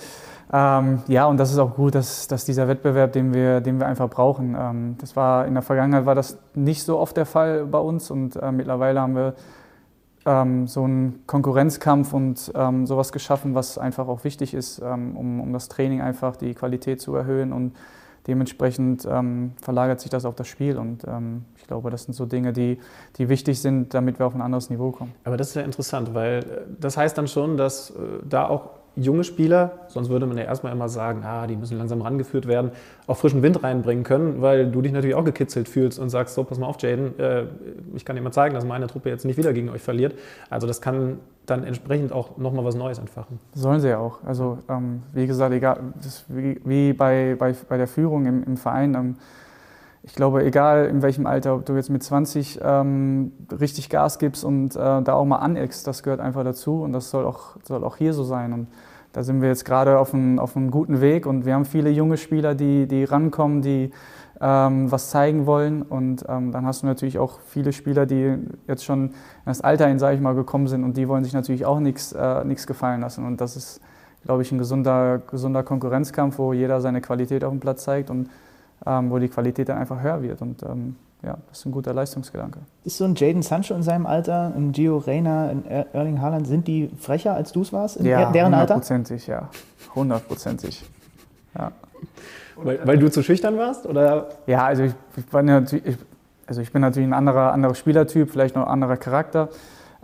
Ähm, ja, und das ist auch gut, dass, dass dieser Wettbewerb, den wir, den wir einfach brauchen. Ähm, das war, in der Vergangenheit war das nicht so oft der Fall bei uns und äh, mittlerweile haben wir ähm, so einen Konkurrenzkampf und ähm, sowas geschaffen, was einfach auch wichtig ist, ähm, um, um das Training einfach die Qualität zu erhöhen und dementsprechend ähm, verlagert sich das auf das Spiel und ich glaube, das sind so Dinge, die, die wichtig sind, damit wir auf ein anderes Niveau kommen. Aber das ist ja interessant, weil äh, das heißt dann schon, dass äh, da auch junge Spieler, sonst würde man ja erstmal immer sagen, ah, die müssen langsam rangeführt werden, auch frischen Wind reinbringen können, weil du dich natürlich auch gekitzelt fühlst und sagst, so, pass mal auf, Jaden, äh, ich kann dir mal zeigen, dass meine Truppe jetzt nicht wieder gegen euch verliert. Also das kann dann entsprechend auch nochmal was Neues entfachen. Sollen sie ja auch. Also ähm, wie gesagt, egal, wie, wie, bei, bei, bei der Führung im, im Verein, ähm, ich glaube, egal in welchem Alter, ob du jetzt mit 20 ähm, richtig Gas gibst und äh, da auch mal aneckst, das gehört einfach dazu und das soll auch, soll auch hier so sein. Und da sind wir jetzt gerade auf, ein, auf einem guten Weg und wir haben viele junge Spieler, die, die rankommen, die ähm, was zeigen wollen. Und ähm, dann hast du natürlich auch viele Spieler, die jetzt schon in das Alter hin, sage ich mal, gekommen sind und die wollen sich natürlich auch nichts äh, gefallen lassen. Und das ist, glaube ich, ein gesunder, gesunder Konkurrenzkampf, wo jeder seine Qualität auf dem Platz zeigt. Und wo die Qualität dann einfach höher wird. Und ähm, ja, das ist ein guter Leistungsgedanke. Ist so ein Jaden Sancho in seinem Alter, ein Gio Reyna, ein Erling Haaland, sind die frecher als du es warst in ja, deren Alter? Hundertprozentig, ja. Hundertprozentig. Ja. Weil, weil, du zu schüchtern warst? Oder? Ja, also ich, ich, war natürlich, also ich bin natürlich ein anderer, anderer Spielertyp, vielleicht noch ein anderer Charakter.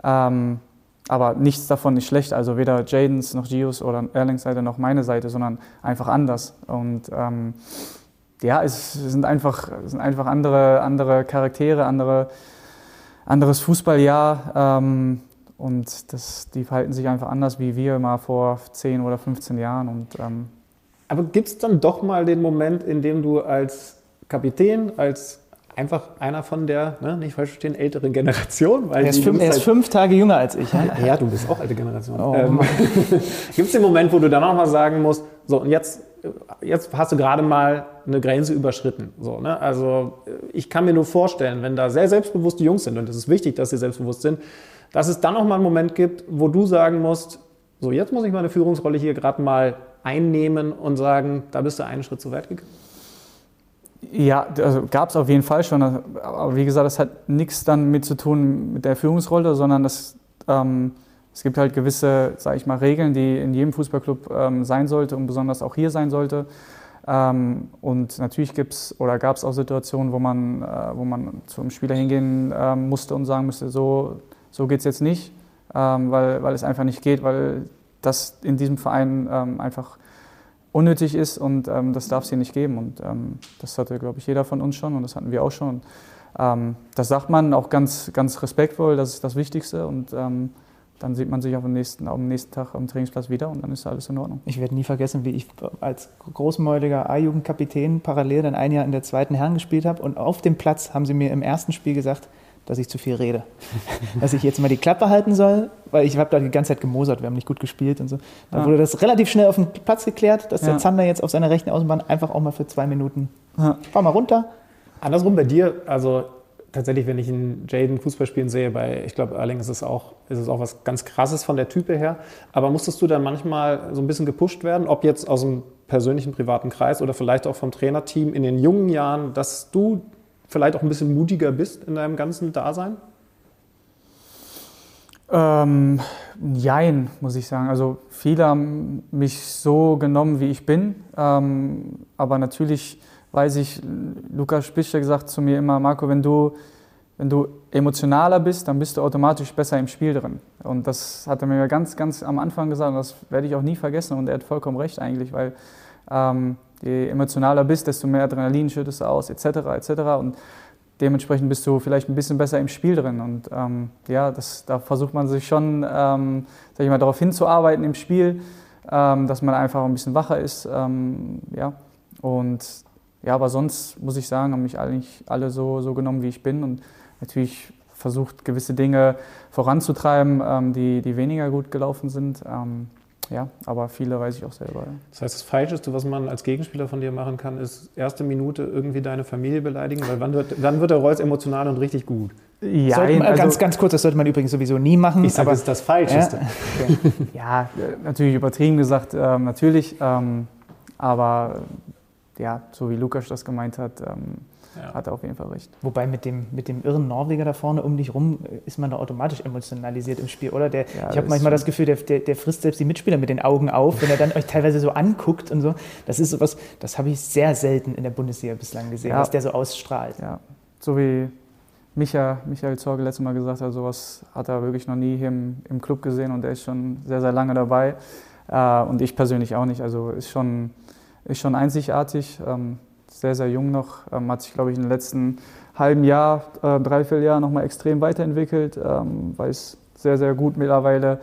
Ähm, aber nichts davon ist schlecht. Also weder Jadens noch Gios oder Erlings Seite noch meine Seite, sondern einfach anders. Und ähm, ja, es sind einfach, es sind einfach andere, andere Charaktere, andere, anderes Fußballjahr. Ähm, und das, die verhalten sich einfach anders wie wir mal vor 10 oder 15 Jahren. Und, ähm, Aber gibt es dann doch mal den Moment, in dem du als Kapitän, als einfach einer von der, ne, nicht falsch verstehen, älteren Generation. Weil er ist, fünf, er ist halt fünf, Tage jünger als ich. Ja, ja du bist auch alte Generation. Oh, ähm, Gibt es den Moment, wo du dann auch mal sagen musst, so und jetzt, jetzt hast du gerade mal eine Grenze überschritten. So, ne? Also ich kann mir nur vorstellen, wenn da sehr selbstbewusste Jungs sind, und es ist wichtig, dass sie selbstbewusst sind, dass es dann auch mal einen Moment gibt, wo du sagen musst, so jetzt muss ich meine Führungsrolle hier gerade mal einnehmen und sagen, da bist du einen Schritt zu weit gegangen. Ja, also gab es auf jeden Fall schon. Aber wie gesagt, das hat nichts dann mit zu tun mit der Führungsrolle, sondern das, ähm, es gibt halt gewisse, sage ich mal, Regeln, die in jedem Fußballclub ähm, sein sollte und besonders auch hier sein sollte. Ähm, und natürlich gibt es oder gab es auch Situationen, wo man, äh, wo man zum Spieler hingehen äh, musste und sagen musste, so, so geht es jetzt nicht, ähm, weil, weil es einfach nicht geht, weil das in diesem Verein ähm, einfach unnötig ist und ähm, das darf es hier nicht geben. Und ähm, das hatte, glaube ich, jeder von uns schon und das hatten wir auch schon. Und, das sagt man auch ganz, ganz respektvoll, das ist das Wichtigste. Und dann sieht man sich auf dem nächsten, am nächsten Tag am Trainingsplatz wieder und dann ist alles in Ordnung. Ich werde nie vergessen, wie ich als großmäuliger A-Jugendkapitän parallel dann ein Jahr in der zweiten Herren gespielt habe und auf dem Platz haben sie mir im ersten Spiel gesagt, dass ich zu viel rede. dass ich jetzt mal die Klappe halten soll, weil ich habe da die ganze Zeit gemosert, wir haben nicht gut gespielt und so. Dann ja. wurde das relativ schnell auf den Platz geklärt, dass ja. der Zander jetzt auf seiner rechten Außenbahn einfach auch mal für zwei Minuten, ja. fahr mal runter. Andersrum bei dir, also tatsächlich, wenn ich einen Jaden Fußball spielen sehe, bei, ich glaube, Erling ist es auch, ist es auch was ganz Krasses von der Type her. Aber musstest du dann manchmal so ein bisschen gepusht werden, ob jetzt aus dem persönlichen privaten Kreis oder vielleicht auch vom Trainerteam in den jungen Jahren, dass du vielleicht auch ein bisschen mutiger bist in deinem ganzen Dasein? Ähm, jein, muss ich sagen. Also viele haben mich so genommen, wie ich bin. Ähm, aber natürlich weiß ich, Lukas Spischer gesagt zu mir immer, Marco, wenn du, wenn du emotionaler bist, dann bist du automatisch besser im Spiel drin. Und das hat er mir ganz, ganz am Anfang gesagt und das werde ich auch nie vergessen. Und er hat vollkommen recht eigentlich, weil ähm, je emotionaler bist, desto mehr Adrenalin schüttest du aus, etc. etc. Und dementsprechend bist du vielleicht ein bisschen besser im Spiel drin. Und ähm, ja, das, da versucht man sich schon, ähm, sag ich mal, darauf hinzuarbeiten im Spiel, ähm, dass man einfach ein bisschen wacher ist. Ähm, ja. Und ja, aber sonst muss ich sagen, haben mich eigentlich alle so, so genommen, wie ich bin. Und natürlich versucht, gewisse Dinge voranzutreiben, ähm, die, die weniger gut gelaufen sind. Ähm, ja, aber viele weiß ich auch selber. Ja. Das heißt, das Falscheste, was man als Gegenspieler von dir machen kann, ist erste Minute irgendwie deine Familie beleidigen, weil wann wird, dann wird der Reus emotional und richtig gut. Ja, man, also, ganz, ganz kurz, das sollte man übrigens sowieso nie machen. Ich sage, das ist das Falscheste. Ja, okay. ja natürlich übertrieben gesagt, ähm, natürlich. Ähm, aber ja, so wie Lukas das gemeint hat, ähm, ja. hat er auf jeden Fall recht. Wobei mit dem, mit dem irren Norweger da vorne um dich rum äh, ist man da automatisch emotionalisiert im Spiel, oder? Der, ja, ich habe manchmal das Gefühl, der, der, der, frisst selbst die Mitspieler mit den Augen auf, wenn er dann euch teilweise so anguckt und so. Das ist sowas, das habe ich sehr selten in der Bundesliga bislang gesehen, ja. was der so ausstrahlt. Ja, so wie Micha, Michael Zorge letztes Mal gesagt hat, sowas hat er wirklich noch nie hier im, im Club gesehen und er ist schon sehr, sehr lange dabei. Äh, und ich persönlich auch nicht. Also ist schon, ist schon einzigartig. Ähm, sehr, sehr jung noch, ähm, hat sich, glaube ich, in den letzten halben Jahr, äh, dreiviertel Jahr nochmal extrem weiterentwickelt, ähm, weiß sehr, sehr gut mittlerweile,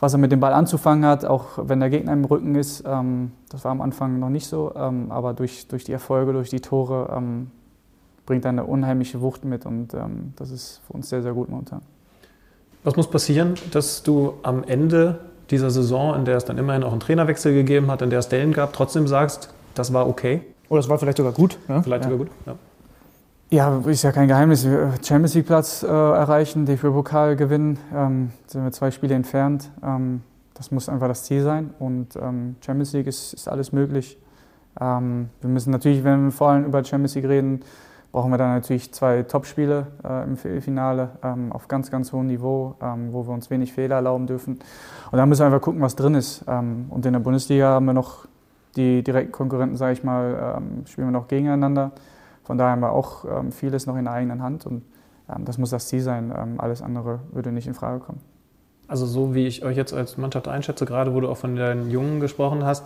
was er mit dem Ball anzufangen hat, auch wenn der Gegner im Rücken ist. Das war am Anfang noch nicht so, aber durch, durch die Erfolge, durch die Tore bringt er eine unheimliche Wucht mit und das ist für uns sehr, sehr gut momentan. Was muss passieren, dass du am Ende dieser Saison, in der es dann immerhin auch einen Trainerwechsel gegeben hat, in der es Dellen gab, trotzdem sagst, das war okay? Oder es war vielleicht sogar gut. Ne? Vielleicht ja. sogar gut, ja. Ja, ist ja kein Geheimnis. Champions League Platz äh, erreichen, DFB-Pokal gewinnen, ähm, sind wir zwei Spiele entfernt. Ähm, das muss einfach das Ziel sein. Und ähm, Champions League ist, ist alles möglich. Ähm, wir müssen natürlich, wenn wir vor allem über Champions League reden, brauchen wir dann natürlich zwei Topspiele äh, im Finale ähm, auf ganz, ganz hohem Niveau, ähm, wo wir uns wenig Fehler erlauben dürfen. Und dann müssen wir einfach gucken, was drin ist. und in der Bundesliga haben wir noch die direkten Konkurrenten, sage ich mal, ähm, spielen wir noch gegeneinander. Von daher haben wir auch ähm, vieles noch in der eigenen Hand und ähm, das muss das Ziel sein. Ähm, alles andere würde nicht in Frage kommen. Also so wie ich euch jetzt als Mannschaft einschätze, gerade wo du auch von den Jungen gesprochen hast,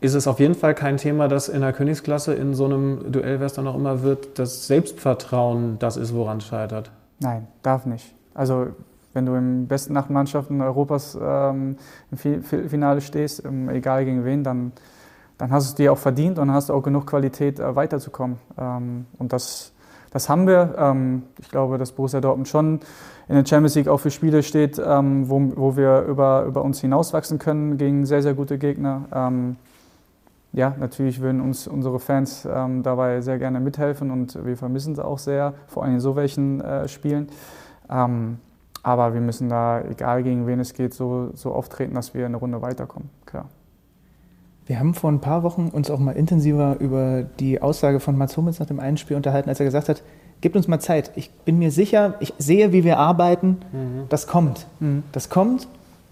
ist es auf jeden Fall kein Thema, dass in der Königsklasse in so einem Duell, wer es dann auch immer wird, das Selbstvertrauen das ist, woran es scheitert. Nein, darf nicht. Also wenn du im besten acht Mannschaften Europas ähm, im Finale stehst, ähm, egal gegen wen, dann, dann hast du es dir auch verdient und hast auch genug Qualität, äh, weiterzukommen. Ähm, und das, das haben wir. Ähm, ich glaube, dass Borussia Dortmund schon in der Champions League auch für Spiele steht, ähm, wo, wo wir über, über uns hinauswachsen können gegen sehr, sehr gute Gegner. Ähm, ja, natürlich würden uns unsere Fans dabei sehr gerne mithelfen und wir vermissen sie auch sehr, vor allem in so welchen äh, Spielen. Aber wir müssen da, egal gegen wen es geht, so, so auftreten, dass wir eine Runde weiterkommen, klar. Wir haben vor ein paar Wochen uns auch mal intensiver über die Aussage von Mats Hummels nach dem einen Spiel unterhalten, als er gesagt hat, gebt uns mal Zeit. Ich bin mir sicher, ich sehe, wie wir arbeiten. Mhm. Das kommt. Mhm. Das kommt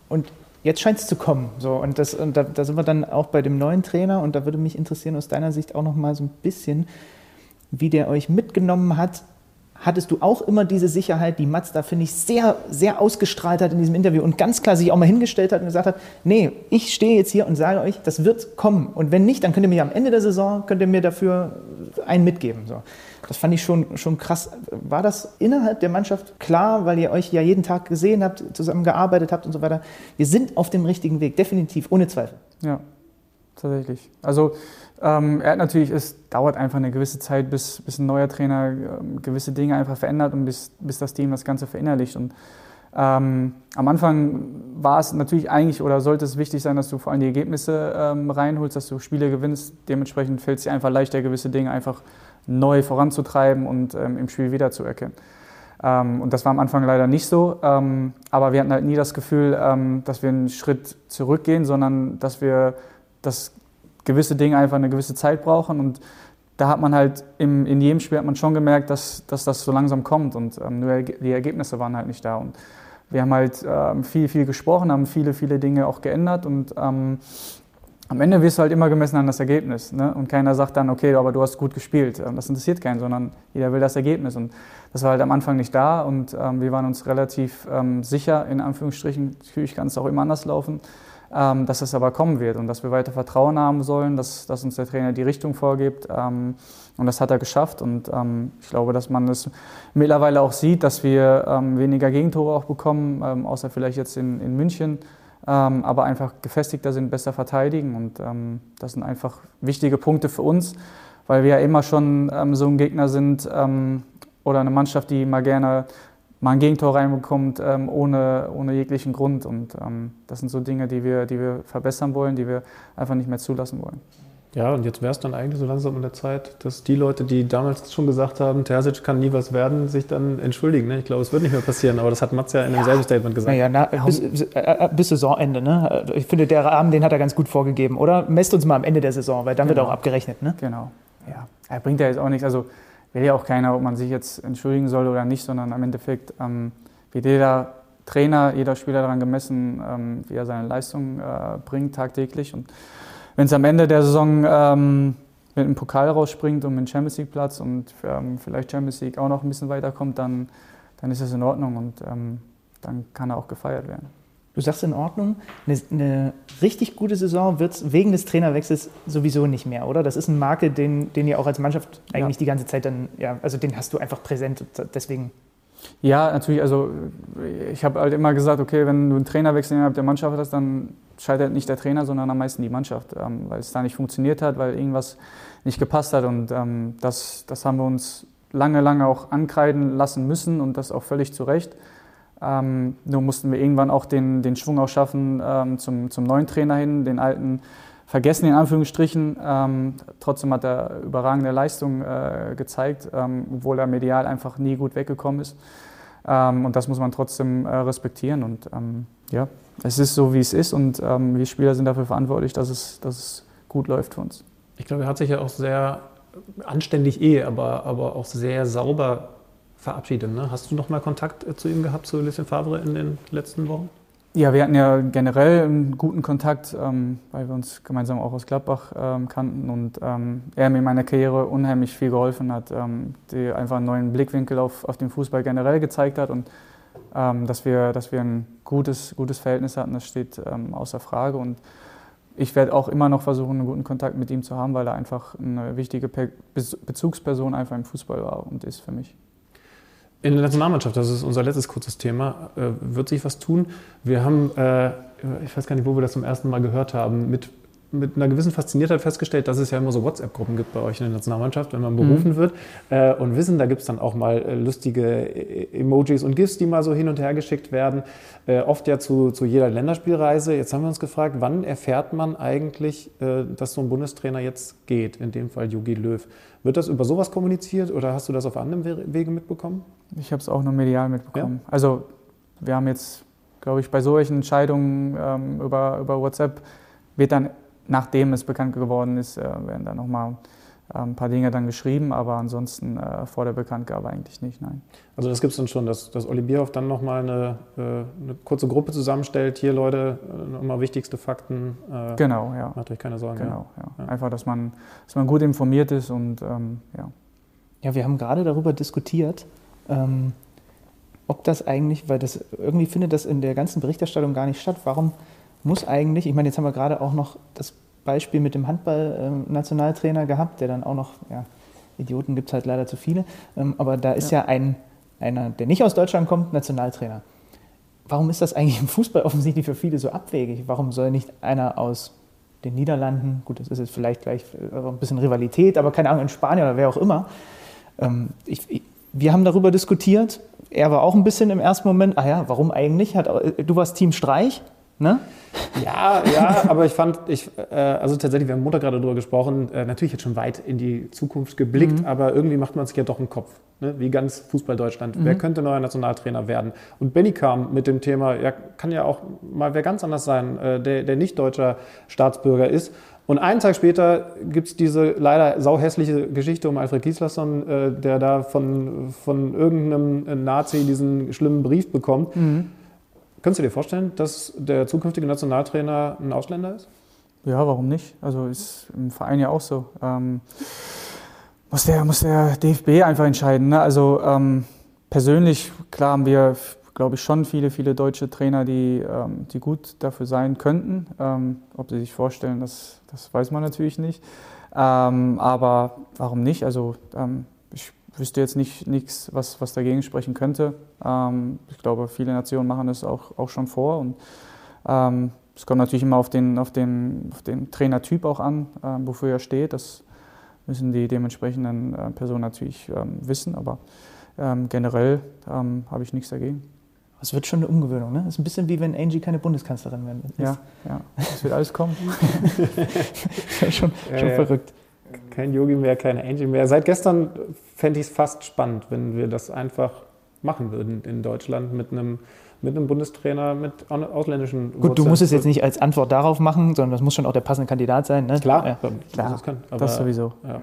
und jetzt scheint es zu kommen. So, und das, und da, da, sind wir dann auch bei dem neuen Trainer und da würde mich interessieren aus deiner Sicht auch noch mal so ein bisschen, wie der euch mitgenommen hat hattest du auch immer diese Sicherheit, die Mats da, finde ich, sehr, sehr ausgestrahlt hat in diesem Interview und ganz klar sich auch mal hingestellt hat und gesagt hat, nee, ich stehe jetzt hier und sage euch, das wird kommen. Und wenn nicht, dann könnt ihr mir am Ende der Saison, könnt ihr mir dafür einen mitgeben. So. Das fand ich schon, schon krass. War das innerhalb der Mannschaft klar, weil ihr euch ja jeden Tag gesehen habt, zusammengearbeitet habt und so weiter? Wir sind auf dem richtigen Weg, definitiv, ohne Zweifel. Ja, tatsächlich. Also ähm, er hat natürlich, es dauert einfach eine gewisse Zeit, bis, bis ein neuer Trainer ähm, gewisse Dinge einfach verändert und bis, bis das Team das Ganze verinnerlicht. Und ähm, am Anfang war es natürlich eigentlich oder sollte es wichtig sein, dass du vor allem die Ergebnisse ähm, reinholst, dass du Spiele gewinnst. Dementsprechend fällt es dir einfach leichter, gewisse Dinge einfach neu voranzutreiben und ähm, im Spiel wiederzuerkennen. Ähm, und das war am Anfang leider nicht so. Ähm, aber wir hatten halt nie das Gefühl, ähm, dass wir einen Schritt zurückgehen, sondern dass wir das gewisse Dinge einfach eine gewisse Zeit brauchen. Und da hat man halt im, in jedem Spiel hat man schon gemerkt, dass, dass das so langsam kommt und ähm, nur die Ergebnisse waren halt nicht da. Und wir haben halt ähm, viel, viel gesprochen, haben viele, viele Dinge auch geändert und ähm, am Ende wirst du halt immer gemessen an das Ergebnis. Ne? Und keiner sagt dann, okay, aber du hast gut gespielt. Ähm, das interessiert keinen, sondern jeder will das Ergebnis. Und das war halt am Anfang nicht da und ähm, wir waren uns relativ ähm, sicher, in Anführungsstrichen, natürlich kann es auch immer anders laufen, ähm, dass es aber kommen wird und dass wir weiter Vertrauen haben sollen, dass, dass uns der Trainer die Richtung vorgibt. Ähm, und das hat er geschafft. Und ähm, ich glaube, dass man es mittlerweile auch sieht, dass wir ähm, weniger Gegentore auch bekommen, ähm, außer vielleicht jetzt in, in München. Ähm, aber einfach gefestigter sind, besser verteidigen. Und das sind einfach wichtige Punkte für uns, weil wir ja immer schon so ein Gegner sind oder eine Mannschaft, die mal gerne mal ein Gegentor reinbekommt ähm, ohne, ohne jeglichen Grund. Und ähm, das sind so Dinge, die wir, die wir verbessern wollen, die wir einfach nicht mehr zulassen wollen. Ja, und jetzt wäre es dann eigentlich so langsam in der Zeit, dass die Leute, die damals schon gesagt haben, Terzic kann nie was werden, sich dann entschuldigen. Ne? Ich glaube, es wird nicht mehr passieren, aber das hat Mats ja in demselben ja. Statement gesagt. Naja, na, bis, äh, äh, bis, Saisonende. Ne? Ich finde, der Rahmen, den hat er ganz gut vorgegeben, oder? Messt uns mal am Ende der Saison, weil dann genau. wird auch abgerechnet. Ne? Genau. Ja. Er bringt ja jetzt auch nichts. Also, will ja auch keiner, ob man sich jetzt entschuldigen soll oder nicht, sondern am Endeffekt ähm, wird jeder Trainer, jeder Spieler daran gemessen, ähm, wie er seine Leistung äh, bringt tagtäglich. Und wenn es am Ende der Saison ähm, mit einem Pokal rausspringt und mit einem Champions League Platz und ähm, vielleicht Champions League auch noch ein bisschen weiterkommt, dann, dann ist das in Ordnung und ähm, dann kann er auch gefeiert werden. Du sagst in Ordnung, eine, eine richtig gute Saison wird es wegen des Trainerwechsels sowieso nicht mehr, oder? Das ist ein Marke, den, den ihr auch als Mannschaft eigentlich ja. die ganze Zeit dann, ja, also den hast du einfach präsent, deswegen. Ja, natürlich, also ich habe halt immer gesagt, okay, wenn du einen Trainerwechsel innerhalb der Mannschaft hast, dann scheitert nicht der Trainer, sondern am meisten die Mannschaft, ähm, weil es da nicht funktioniert hat, weil irgendwas nicht gepasst hat und ähm, das, das haben wir uns lange, lange auch ankreiden lassen müssen und das auch völlig zu Recht. Ähm, nur mussten wir irgendwann auch den, den Schwung auch schaffen ähm, zum, zum neuen Trainer hin, den alten vergessen in Anführungsstrichen. Ähm, trotzdem hat er überragende Leistung äh, gezeigt, ähm, obwohl er medial einfach nie gut weggekommen ist. Ähm, und das muss man trotzdem äh, respektieren. Und ähm, ja, es ist so, wie es ist. Und wir Spieler sind dafür verantwortlich, dass es, dass es gut läuft für uns. Ich glaube, er hat sich ja auch sehr anständig eh, aber, aber auch sehr sauber verabschiedet. Ne? Hast du noch mal Kontakt äh, zu ihm gehabt, zu Lucien Favre in den letzten Wochen? Ja, wir hatten ja generell einen guten Kontakt, ähm, weil wir uns gemeinsam auch aus Gladbach ähm, kannten und ähm, er mir in meiner Karriere unheimlich viel geholfen hat, ähm, die einfach einen neuen Blickwinkel auf, auf den Fußball generell gezeigt hat und ähm, dass, wir, dass wir ein gutes, gutes Verhältnis hatten, das steht ähm, außer Frage und ich werde auch immer noch versuchen, einen guten Kontakt mit ihm zu haben, weil er einfach eine wichtige Bezugsperson einfach im Fußball war und ist für mich. In der Nationalmannschaft, das ist unser letztes kurzes Thema, äh, wird sich was tun. Wir haben, äh, ich weiß gar nicht, wo wir das zum ersten Mal gehört haben, mit, mit einer gewissen Fasziniertheit festgestellt, dass es ja immer so WhatsApp-Gruppen gibt bei euch in der Nationalmannschaft, wenn man berufen mhm. wird. Äh, und wissen, da gibt es dann auch mal lustige Emojis und GIFs, die mal so hin und her geschickt werden. Oft ja zu, zu jeder Länderspielreise. Jetzt haben wir uns gefragt, wann erfährt man eigentlich, dass so ein Bundestrainer jetzt geht, in dem Fall Jogi Löw? Wird das über sowas kommuniziert oder hast du das auf anderem Wege mitbekommen? Ich habe es auch nur medial mitbekommen. Ja? Also wir haben jetzt, glaube ich, bei solchen Entscheidungen ähm, über, über WhatsApp wird dann, nachdem es bekannt geworden ist, äh, werden dann nochmal äh, ein paar Dinge dann geschrieben, aber ansonsten äh, vor der Bekanntgabe eigentlich nicht, nein. Also das gibt es dann schon, dass, dass Olli Bierhoff dann nochmal eine, äh, eine kurze Gruppe zusammenstellt. Hier Leute, äh, nochmal wichtigste Fakten. Äh, genau, ja. Macht euch keine Sorgen. Genau, ja. ja. Einfach, dass man, dass man gut informiert ist und ähm, ja. Ja, wir haben gerade darüber diskutiert, ähm, ob das eigentlich, weil das irgendwie findet das in der ganzen Berichterstattung gar nicht statt. Warum muss eigentlich, ich meine, jetzt haben wir gerade auch noch das Beispiel mit dem Handball-Nationaltrainer gehabt, der dann auch noch, ja, Idioten gibt es halt leider zu viele, ähm, aber da ist ja, ja ein, einer, der nicht aus Deutschland kommt, Nationaltrainer. Warum ist das eigentlich im Fußball offensichtlich für viele so abwegig? Warum soll nicht einer aus den Niederlanden, gut, das ist jetzt vielleicht gleich äh, ein bisschen Rivalität, aber keine Ahnung, in Spanien oder wer auch immer. Ähm, ich, ich, wir haben darüber diskutiert. Er war auch ein bisschen im ersten Moment, ah ja, warum eigentlich? Hat, äh, du warst Team Streich, ne? Ja, ja, aber ich fand, ich, äh, also tatsächlich, wir haben Montag gerade darüber gesprochen, äh, natürlich jetzt schon weit in die Zukunft geblickt, mhm. aber irgendwie macht man sich ja doch einen Kopf, ne? wie ganz Fußball-Deutschland. Mhm. Wer könnte neuer Nationaltrainer werden? Und Benny kam mit dem Thema, ja, kann ja auch mal wer ganz anders sein, äh, der, der nicht deutscher Staatsbürger ist. Und einen Tag später gibt es diese leider sauhässliche Geschichte um Alfred Gislason, äh, der da von, von irgendeinem Nazi diesen schlimmen Brief bekommt. Mhm. Könntest du dir vorstellen, dass der zukünftige Nationaltrainer ein Ausländer ist? Ja, warum nicht? Also ist im Verein ja auch so. Ähm, muss, der, muss der DFB einfach entscheiden. Ne? Also ähm, persönlich, klar haben wir, glaube ich, schon viele, viele deutsche Trainer, die, ähm, die gut dafür sein könnten. Ähm, ob sie sich vorstellen, das, das weiß man natürlich nicht. Ähm, aber warum nicht? Also ähm, ich wüsste jetzt nicht nichts, was, was dagegen sprechen könnte. Ähm, ich glaube, viele Nationen machen das auch, auch schon vor. Und ähm, es kommt natürlich immer auf den, auf den, auf den Trainertyp auch an, äh, wofür er steht. Das müssen die dementsprechenden äh, Personen natürlich ähm, wissen. Aber ähm, generell ähm, habe ich nichts dagegen. Es wird schon eine Umgewöhnung, ne? Das ist ein bisschen wie wenn Angie keine Bundeskanzlerin werden wird. Ja, ja. Es wird alles kommen. schon, schon ja, verrückt. Kein Yogi mehr, keine Angie mehr. Seit gestern fände ich es fast spannend, wenn wir das einfach machen würden in Deutschland mit einem mit einem Bundestrainer mit ausländischen Gut, Wurzeln. du musst es jetzt nicht als Antwort darauf machen, sondern das muss schon auch der passende Kandidat sein. Ne? Klar, ja, klar. Das, kann, aber, das sowieso. Ja.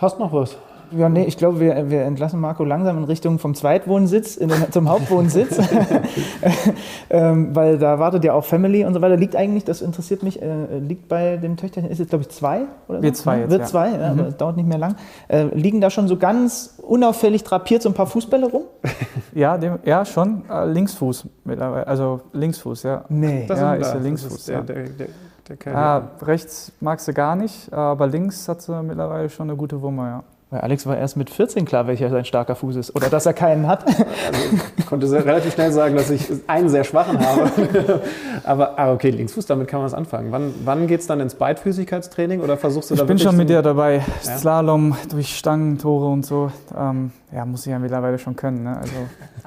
Hast noch was? Ja, nee, ich glaube, wir, wir entlassen Marco langsam in Richtung vom Zweitwohnsitz in den, zum Hauptwohnsitz, ähm, weil da wartet ja auch Family und so weiter. Liegt eigentlich, das interessiert mich, äh, liegt bei dem Töchterchen, ist jetzt glaube ich zwei oder so? Wird zwei jetzt, Wird zwei, ja. mhm. aber dauert nicht mehr lang. Äh, liegen da schon so ganz unauffällig drapiert so ein paar Fußbälle rum? ja, dem, ja, schon. Äh, Linksfuß mittlerweile, also Linksfuß, ja. Nee. Das ja, ist der Linksfuß, ist der, ja. Der, der, der ah, rechts mag sie gar nicht, aber links hat sie mittlerweile schon eine gute Wumme, ja. Weil Alex war erst mit 14 klar, welcher sein starker Fuß ist. Oder dass er keinen hat. Also ich konnte relativ schnell sagen, dass ich einen sehr schwachen habe. aber ah, okay, Linksfuß, damit kann man es anfangen. Wann, wann geht es dann ins Beidfüßigkeitstraining oder versuchst du da Ich bin schon mit dir dabei. Ja? Slalom durch Stangen, Tore und so. Ähm, ja, muss ich ja mittlerweile schon können. Ne? Also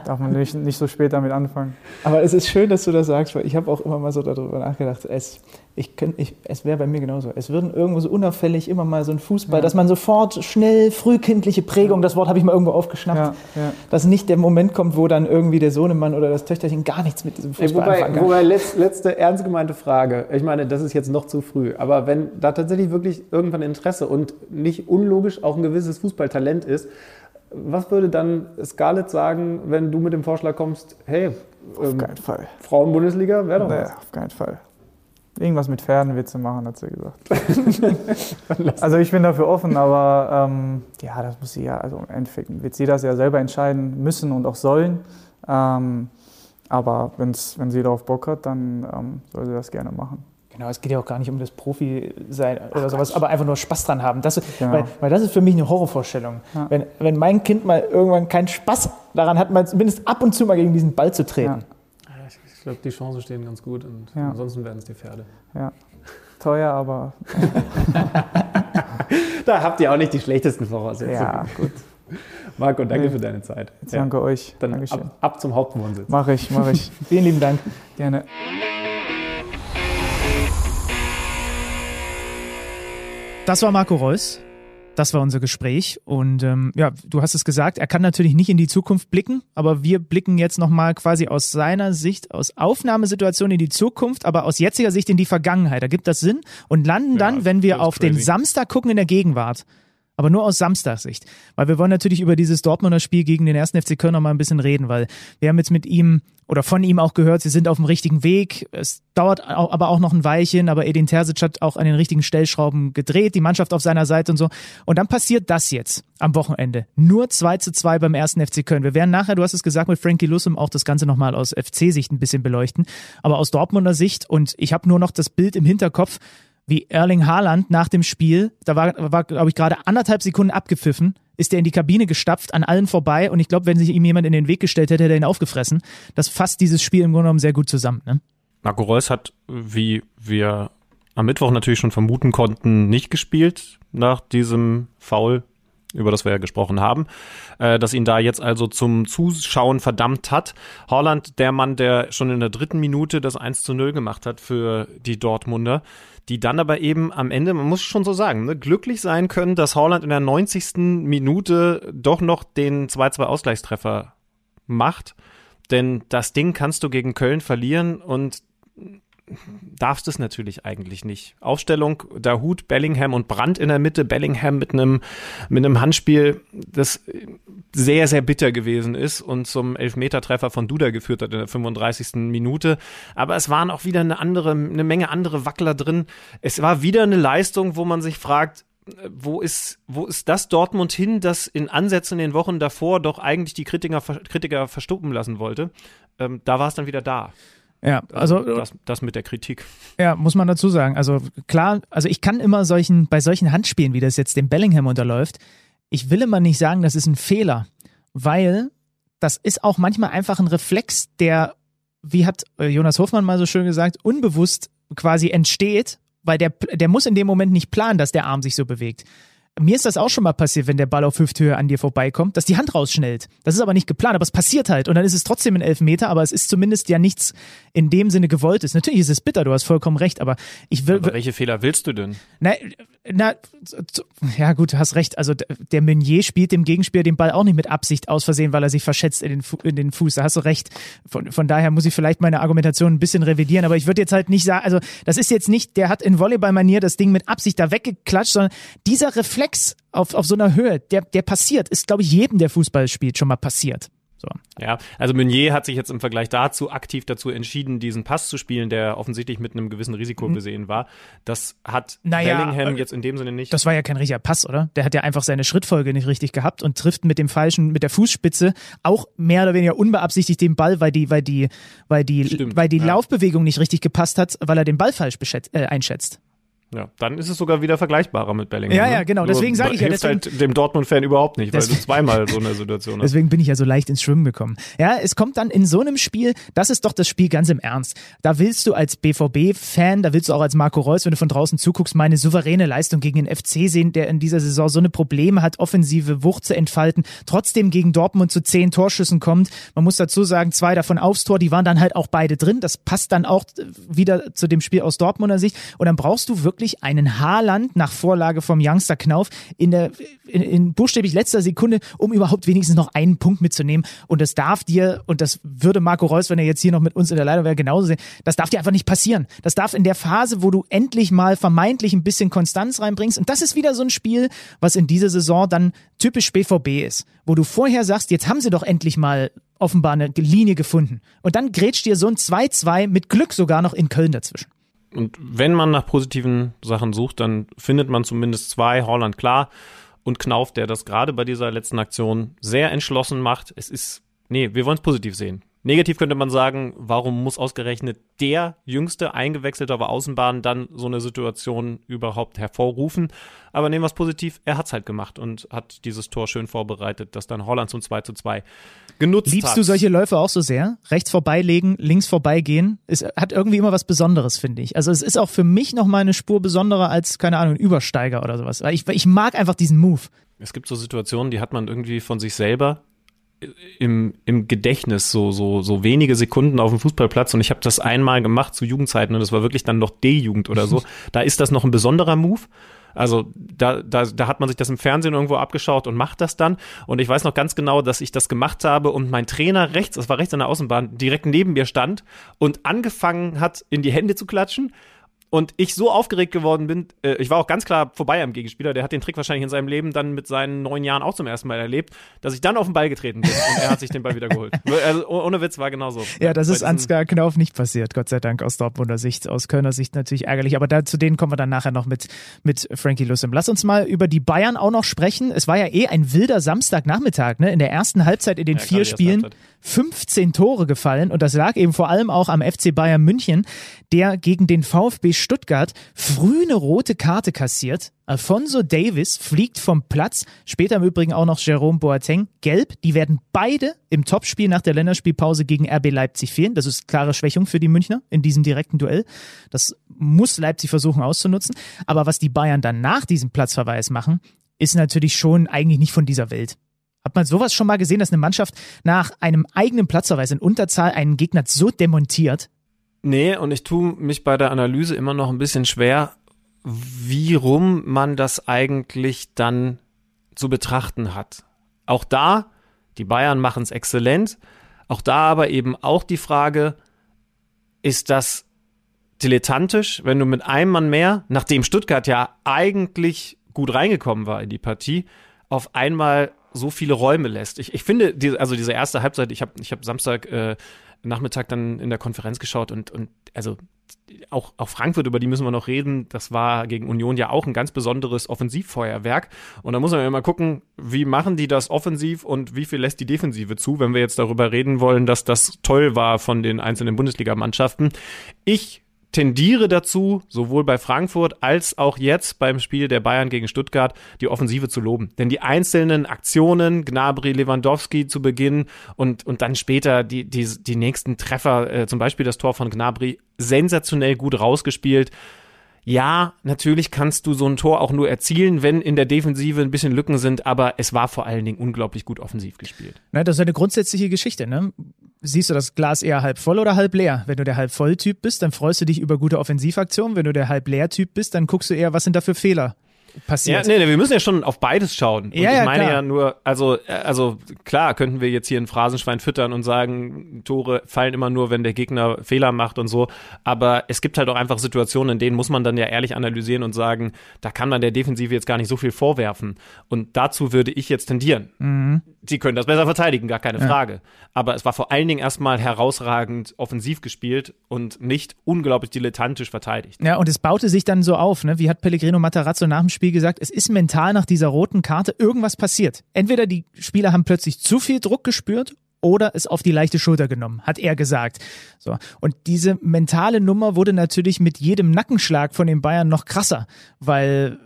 darf man nicht, nicht so spät damit anfangen. Aber es ist schön, dass du das sagst, weil ich habe auch immer mal so darüber nachgedacht. Es, ich könnt, ich, es wäre bei mir genauso. Es würden irgendwo so unauffällig immer mal so ein Fußball, ja. dass man sofort schnell frühkindliche Prägung, ja. das Wort habe ich mal irgendwo aufgeschnappt, ja, dass nicht der Moment kommt, wo dann irgendwie der Sohnemann oder das Töchterchen gar nichts mit diesem Fußball Ey, wobei, anfangen kann. Wobei, letz, letzte ernst gemeinte Frage. Ich meine, das ist jetzt noch zu früh, aber wenn da tatsächlich wirklich irgendwann Interesse und nicht unlogisch auch ein gewisses Fußballtalent ist, was würde dann Scarlett sagen, wenn du mit dem Vorschlag kommst, hey, auf ähm, keinen Fall. Frauenbundesliga wäre doch was. auf keinen Fall. Irgendwas mit Pferden wird sie machen, hat sie gesagt. also ich bin dafür offen, aber ähm, ja, das muss sie ja, also im Endeffekt wird sie das ja selber entscheiden müssen und auch sollen. Ähm, aber wenn's, wenn sie darauf Bock hat, dann ähm, soll sie das gerne machen. Genau, es geht ja auch gar nicht um das Profi sein oder Ach, sowas, Gott. aber einfach nur Spaß dran haben. Das, genau. weil, weil, das ist für mich eine Horrorvorstellung. Ja. Wenn, wenn mein Kind mal irgendwann keinen Spaß daran hat, mal zumindest ab und zu mal gegen diesen Ball zu treten. Ja. Ich glaube, die Chancen stehen ganz gut und ja. ansonsten werden es die Pferde. Ja, teuer, aber. da habt ihr auch nicht die schlechtesten Voraussetzungen. Ja, gut. Marco, danke nee. für deine Zeit. Danke euch. Dann ab, ab, zum Hauptwohnsitz. Mach ich, mach ich. Vielen lieben Dank. Gerne. Das war Marco Reus. Das war unser Gespräch. Und ähm, ja, du hast es gesagt, er kann natürlich nicht in die Zukunft blicken, aber wir blicken jetzt nochmal quasi aus seiner Sicht, aus Aufnahmesituation in die Zukunft, aber aus jetziger Sicht in die Vergangenheit. Da gibt das Sinn und landen dann, Ja, wenn wir auf den crazy. Samstag gucken in der Gegenwart. Aber nur aus Samstagssicht. Weil wir wollen natürlich über dieses Dortmunder Spiel gegen den 1. FC Köln noch mal ein bisschen reden, weil wir haben jetzt mit ihm oder von ihm auch gehört, sie sind auf dem richtigen Weg. Es dauert au- aber auch noch ein Weilchen, aber Edin Terzic hat auch an den richtigen Stellschrauben gedreht, die Mannschaft auf seiner Seite und so. Und dann passiert das jetzt am Wochenende. Nur 2 zu 2 beim 1. FC Köln. Wir werden nachher, du hast es gesagt, mit Frankie Lussum auch das Ganze nochmal aus FC-Sicht ein bisschen beleuchten. Aber aus Dortmunder Sicht und ich habe nur noch das Bild im Hinterkopf, wie Erling Haaland nach dem Spiel, da war, war glaube ich, gerade anderthalb Sekunden abgepfiffen, ist er in die Kabine gestapft, an allen vorbei und ich glaube, wenn sich ihm jemand in den Weg gestellt hätte, hätte er ihn aufgefressen. Das fasst dieses Spiel im Grunde genommen sehr gut zusammen. Ne? Marco Reus hat, wie wir am Mittwoch natürlich schon vermuten konnten, nicht gespielt nach diesem Foul, über das wir ja gesprochen haben, äh, das ihn da jetzt also zum Zuschauen verdammt hat. Holland, der Mann, der schon in der dritten Minute das 1 zu 0 gemacht hat für die Dortmunder, die dann aber eben am Ende, man muss schon so sagen, ne, glücklich sein können, dass Holland in der 90. Minute doch noch den 2-2 Ausgleichstreffer macht. Denn das Ding kannst du gegen Köln verlieren und darfst es natürlich eigentlich nicht. Aufstellung, der Hut, Bellingham und Brandt in der Mitte. Bellingham mit einem, mit einem Handspiel, das sehr, sehr bitter gewesen ist und zum Elfmetertreffer von Duda geführt hat in der 35. Minute. Aber es waren auch wieder eine andere, eine Menge andere Wackler drin. Es war wieder eine Leistung, wo man sich fragt, wo ist, wo ist das Dortmund hin, das in Ansätzen in den Wochen davor doch eigentlich die Kritiker, Kritiker verstuppen lassen wollte? Ähm, da war es dann wieder da. Ja, also das, das mit der Kritik. Ja, muss man dazu sagen. Also klar, also ich kann immer solchen, bei solchen Handspielen, wie das jetzt dem Bellingham unterläuft, ich will immer nicht sagen, das ist ein Fehler, weil das ist auch manchmal einfach ein Reflex, der, wie hat äh, Jonas Hofmann mal so schön gesagt, unbewusst quasi entsteht, weil der, der muss in dem Moment nicht planen, dass der Arm sich so bewegt. Mir ist das auch schon mal passiert, wenn der Ball auf Hüfthöhe an dir vorbeikommt, dass die Hand rausschnellt. Das ist aber nicht geplant, aber es passiert halt. Und dann ist es trotzdem ein Elfmeter, aber es ist zumindest ja nichts in dem Sinne gewolltes. Natürlich ist es bitter, du hast vollkommen recht, aber ich will. Aber welche Fehler willst du denn? Na, na, ja gut, du hast recht. Also der Meunier spielt dem Gegenspieler den Ball auch nicht mit Absicht aus Versehen, weil er sich verschätzt in den, Fu in den Fuß. Da hast du recht. Von, von daher muss ich vielleicht meine Argumentation ein bisschen revidieren, aber ich würde jetzt halt nicht sagen, also das ist jetzt nicht, der hat in Volleyball-Manier das Ding mit Absicht da weggeklatscht, sondern dieser Reflex auf, auf so einer Höhe, der, der passiert, ist, glaube ich, jedem, der Fußball spielt, schon mal passiert. So. Ja, also Meunier hat sich jetzt im Vergleich dazu aktiv dazu entschieden, diesen Pass zu spielen, der offensichtlich mit einem gewissen Risiko Mhm. besehen war. Das hat Naja, Bellingham äh, jetzt in dem Sinne nicht. Das war ja kein richtiger Pass, oder? Der hat ja einfach seine Schrittfolge nicht richtig gehabt und trifft mit dem falschen, mit der Fußspitze auch mehr oder weniger unbeabsichtigt den Ball, weil die, weil die, weil die, Stimmt, weil die ja. Laufbewegung nicht richtig gepasst hat, weil er den Ball falsch äh, einschätzt. Ja, dann ist es sogar wieder vergleichbarer mit Bellingham. Ja, ne? ja, genau, Nur deswegen sag ich ja, deswegen- halt dem Dortmund-Fan überhaupt nicht, weil du zweimal so eine Situation hast. Deswegen bin ich ja so leicht ins Schwimmen gekommen. Ja, es kommt dann in so einem Spiel, das ist doch das Spiel ganz im Ernst. Da willst du als BVB-Fan, da willst du auch als Marco Reus, wenn du von draußen zuguckst, meine souveräne Leistung gegen den FC sehen, der in dieser Saison so eine Probleme hat, offensive Wucht zu entfalten, trotzdem gegen Dortmund zu zehn Torschüssen kommt. Man muss dazu sagen, zwei davon aufs Tor, die waren dann halt auch beide drin. Das passt dann auch äh, wieder zu dem Spiel aus Dortmunder Sicht. Und dann brauchst du wirklich einen Haaland nach Vorlage vom Youngster Knauf in der in, in buchstäblich letzter Sekunde, um überhaupt wenigstens noch einen Punkt mitzunehmen. Und das darf dir, und das würde Marco Reus, wenn er jetzt hier noch mit uns in der Leitung wäre, genauso sehen, das darf dir einfach nicht passieren. Das darf in der Phase, wo du endlich mal vermeintlich ein bisschen Konstanz reinbringst. Und das ist wieder so ein Spiel, was in dieser Saison dann typisch BVB ist, wo du vorher sagst, jetzt haben sie doch endlich mal offenbar eine Linie gefunden. Und dann grätscht dir so ein 2-2 mit Glück sogar noch in Köln dazwischen. Und wenn man nach positiven Sachen sucht, dann findet man zumindest zwei, Holland klar und Knauf, der das gerade bei dieser letzten Aktion sehr entschlossen macht. Es ist, nee, wir wollen es positiv sehen. Negativ könnte man sagen, warum muss ausgerechnet der jüngste eingewechselte auf Außenbahn dann so eine Situation überhaupt hervorrufen? Aber nehmen wir es positiv, er hat es halt gemacht und hat dieses Tor schön vorbereitet, das dann Holland zum 2 zu 2 genutzt Liebst hat. du solche Läufe auch so sehr? Rechts vorbeilegen, links vorbeigehen? Es hat irgendwie immer was Besonderes, finde ich. Also es ist auch für mich noch mal eine Spur besonderer als, keine Ahnung, ein Übersteiger oder sowas. Ich, ich mag einfach diesen Move. Es gibt so Situationen, die hat man irgendwie von sich selber im, im Gedächtnis, so, so, so wenige Sekunden auf dem Fußballplatz und ich habe das einmal gemacht zu Jugendzeiten und das war wirklich dann noch D-Jugend oder so. Da ist das noch ein besonderer Move. Also da, da, da hat man sich das im Fernsehen irgendwo abgeschaut und macht das dann. Und ich weiß noch ganz genau, dass ich das gemacht habe und mein Trainer rechts, das war rechts an der Außenbahn, direkt neben mir stand und angefangen hat, in die Hände zu klatschen und ich so aufgeregt geworden bin, äh, ich war auch ganz klar vorbei am Gegenspieler, der hat den Trick wahrscheinlich in seinem Leben dann mit seinen neun Jahren auch zum ersten Mal erlebt, dass ich dann auf den Ball getreten bin und er hat sich den Ball wieder geholt. Also, ohne Witz war genauso. Ja, das ist Ansgar Knauf nicht passiert, Gott sei Dank aus Dortmunder Sicht, aus Kölner Sicht natürlich ärgerlich, aber da, zu denen kommen wir dann nachher noch mit, mit Frankie Lussim. Lass uns mal über die Bayern auch noch sprechen. Es war ja eh ein wilder Samstagnachmittag, ne? In der ersten Halbzeit in den ja, vier Spielen 15 Tore gefallen und das lag eben vor allem auch am FC Bayern München, der gegen den VfB Stuttgart früh eine rote Karte kassiert. Alfonso Davis fliegt vom Platz, später im Übrigen auch noch Jerome Boateng, gelb. Die werden beide im Topspiel nach der Länderspielpause gegen RB Leipzig fehlen. Das ist klare Schwächung für die Münchner in diesem direkten Duell. Das muss Leipzig versuchen auszunutzen. Aber was die Bayern dann nach diesem Platzverweis machen, ist natürlich schon eigentlich nicht von dieser Welt. Hat man sowas schon mal gesehen, dass eine Mannschaft nach einem eigenen Platzverweis in Unterzahl einen Gegner so demontiert? Nee, und ich tue mich bei der Analyse immer noch ein bisschen schwer, wie rum man das eigentlich dann zu betrachten hat. Auch da, die Bayern machen es exzellent. Auch da aber eben auch die Frage, ist das dilettantisch, wenn du mit einem Mann mehr, nachdem Stuttgart ja eigentlich gut reingekommen war in die Partie, auf einmal so viele Räume lässt. Ich, ich finde, die, also diese erste Halbzeit, ich habe ich hab Samstag äh, Nachmittag dann in der Konferenz geschaut und, und also auch, auch Frankfurt, über die müssen wir noch reden, das war gegen Union ja auch ein ganz besonderes Offensivfeuerwerk. Und da muss man ja mal gucken, wie machen die das offensiv und wie viel lässt die Defensive zu, wenn wir jetzt darüber reden wollen, dass das toll war von den einzelnen Bundesligamannschaften. Ich tendiere dazu, sowohl bei Frankfurt als auch jetzt beim Spiel der Bayern gegen Stuttgart, die Offensive zu loben. Denn die einzelnen Aktionen, Gnabry, Lewandowski zu Beginn und, und dann später die, die, die nächsten Treffer, äh, zum Beispiel das Tor von Gnabry, sensationell gut rausgespielt ja, natürlich kannst du so ein Tor auch nur erzielen, wenn in der Defensive ein bisschen Lücken sind, aber es war vor allen Dingen unglaublich gut offensiv gespielt. Na, das ist eine grundsätzliche Geschichte, ne? Siehst du das Glas eher halb voll oder halb leer? Wenn du der halb voll Typ bist, dann freust du dich über gute Offensivaktionen. Wenn du der halb leer Typ bist, dann guckst du eher, was sind da für Fehler passiert. Ja, nee, nee, wir müssen ja schon auf beides schauen. Und ja, ja, ich meine klar. ja nur, also, äh, also klar könnten wir jetzt hier ein Phrasenschwein füttern und sagen, Tore fallen immer nur, wenn der Gegner Fehler macht und so. Aber es gibt halt auch einfach Situationen, in denen muss man dann ja ehrlich analysieren und sagen, da kann man der Defensive jetzt gar nicht so viel vorwerfen. Und dazu würde ich jetzt tendieren. Mhm. Sie können das besser verteidigen, gar keine Ja. Frage. Aber es war vor allen Dingen erstmal herausragend offensiv gespielt und nicht unglaublich dilettantisch verteidigt. Ja, und es baute sich dann so auf, ne? Wie hat Pellegrino Matarazzo nach dem Spiel gesagt, es ist mental nach dieser roten Karte irgendwas passiert. Entweder die Spieler haben plötzlich zu viel Druck gespürt oder es auf die leichte Schulter genommen, hat er gesagt. So. Und diese mentale Nummer wurde natürlich mit jedem Nackenschlag von den Bayern noch krasser, weil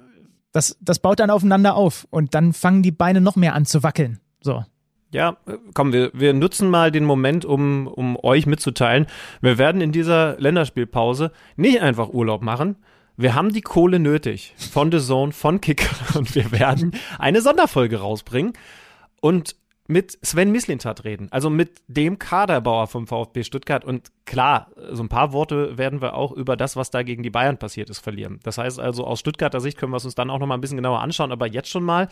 das, das baut dann aufeinander auf und dann fangen die Beine noch mehr an zu wackeln. So. Ja, komm, wir, wir nutzen mal den Moment, um, um euch mitzuteilen. Wir werden in dieser Länderspielpause nicht einfach Urlaub machen. Wir haben die Kohle nötig von The Zone, von Kicker und wir werden eine Sonderfolge rausbringen und mit Sven Mislintat reden, also mit dem Kaderbauer vom VfB Stuttgart. Und klar, so ein paar Worte werden wir auch über das, was da gegen die Bayern passiert ist, verlieren. Das heißt also, aus Stuttgarter Sicht können wir es uns dann auch noch mal ein bisschen genauer anschauen, aber jetzt schon mal,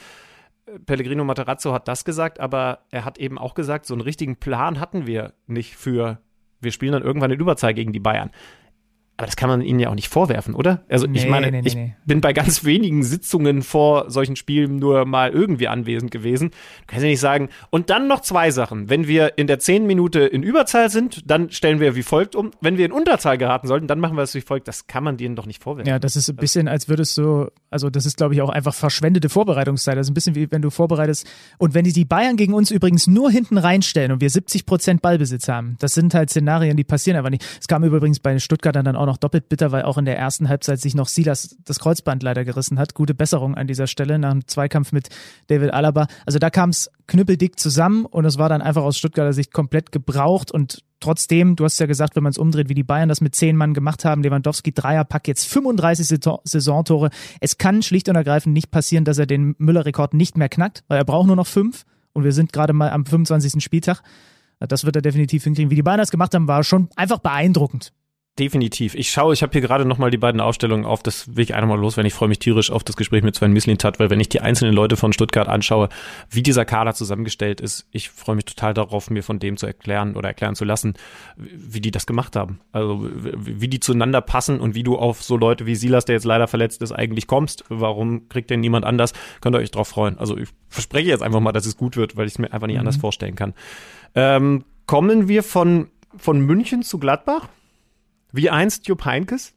Pellegrino Materazzo hat das gesagt, aber er hat eben auch gesagt, so einen richtigen Plan hatten wir nicht für, wir spielen dann irgendwann in Überzahl gegen die Bayern. Aber das kann man ihnen ja auch nicht vorwerfen, oder? Also ich Nee, meine, nee, nee, ich bin bei ganz wenigen Sitzungen vor solchen Spielen nur mal irgendwie anwesend gewesen. Du kannst ja nicht sagen, und dann noch zwei Sachen. Wenn wir in der zehn Minute in Überzahl sind, dann stellen wir wie folgt um. Wenn wir in Unterzahl geraten sollten, dann machen wir es wie folgt. Das kann man denen doch nicht vorwerfen. Ja, das ist ein bisschen, als würdest du, also das ist, glaube ich, auch einfach verschwendete Vorbereitungszeit. Das ist ein bisschen wie wenn du vorbereitest. Und wenn die die Bayern gegen uns übrigens nur hinten reinstellen und wir 70 Prozent Ballbesitz haben, das sind halt Szenarien, die passieren einfach nicht. Es kam übrigens bei den Stuttgartern dann auch noch doppelt bitter, weil auch in der ersten Halbzeit sich noch Silas das Kreuzband leider gerissen hat. Gute Besserung an dieser Stelle nach einem Zweikampf mit David Alaba. Also da kam es knüppeldick zusammen und es war dann einfach aus Stuttgarter Sicht komplett gebraucht und trotzdem, du hast ja gesagt, wenn man es umdreht, wie die Bayern das mit zehn Mann gemacht haben, Lewandowski Dreierpack, jetzt 35 Saison- Saisontore. Es kann schlicht und ergreifend nicht passieren, dass er den Müller-Rekord nicht mehr knackt, weil er braucht nur noch fünf und wir sind gerade mal am 25. Spieltag. Das wird er definitiv hinkriegen. Wie die Bayern das gemacht haben, war schon einfach beeindruckend. Definitiv. Ich schaue, ich habe hier gerade nochmal die beiden Aufstellungen auf, das will ich einmal loswerden. Ich freue mich tierisch auf das Gespräch mit Sven Mislintat, weil wenn ich die einzelnen Leute von Stuttgart anschaue, wie dieser Kader zusammengestellt ist, ich freue mich total darauf, mir von dem zu erklären oder erklären zu lassen, wie die das gemacht haben. Also wie die zueinander passen und wie du auf so Leute wie Silas, der jetzt leider verletzt ist, eigentlich kommst. Warum kriegt denn niemand anders? Könnt ihr euch drauf freuen. Also ich verspreche jetzt einfach mal, dass es gut wird, weil ich es mir einfach nicht mhm. anders vorstellen kann. Ähm, kommen wir von, von München zu Gladbach? Wie einst Jupp Heinkes?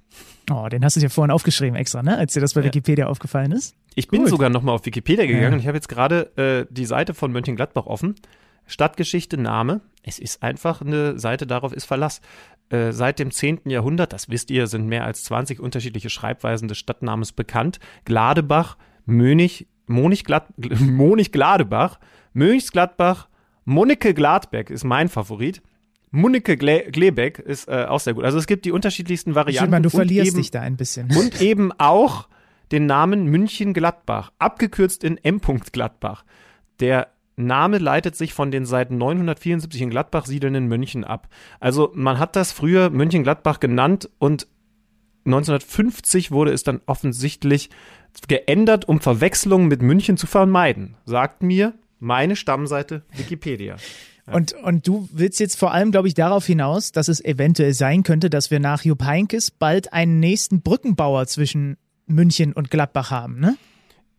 Oh, den hast du dir vorhin aufgeschrieben extra, ne? Als dir das bei ja. Wikipedia aufgefallen ist. Ich bin Gut. sogar nochmal auf Wikipedia gegangen. Ja. Ich habe jetzt gerade äh, die Seite von Mönchengladbach offen. Stadtgeschichte, Name. Es ist einfach eine Seite, darauf ist Verlass. Äh, seit dem 10. Jahrhundert, das wisst ihr, sind mehr als 20 unterschiedliche Schreibweisen des Stadtnamens bekannt. Gladebach, Mönich, Monich, Glad, Monich Gladebach, Mönchsgladbach, Monike Gladbeck ist mein Favorit. Munneke Glebeck ist äh, auch sehr gut. Also es gibt die unterschiedlichsten Varianten. Meine, du verlierst eben, dich da ein bisschen. Und eben auch den Namen München-Gladbach, abgekürzt in M. Gladbach. Der Name leitet sich von den seit 974 in Gladbach siedelnden Mönchen ab. Also man hat das früher München-Gladbach genannt und 1950 wurde es dann offensichtlich geändert, um Verwechslungen mit München zu vermeiden, sagt mir meine Stammseite Wikipedia. Und, und du willst jetzt vor allem, glaube ich, darauf hinaus, dass es eventuell sein könnte, dass wir nach Jupp Heynckes bald einen nächsten Brückenbauer zwischen München und Gladbach haben, ne?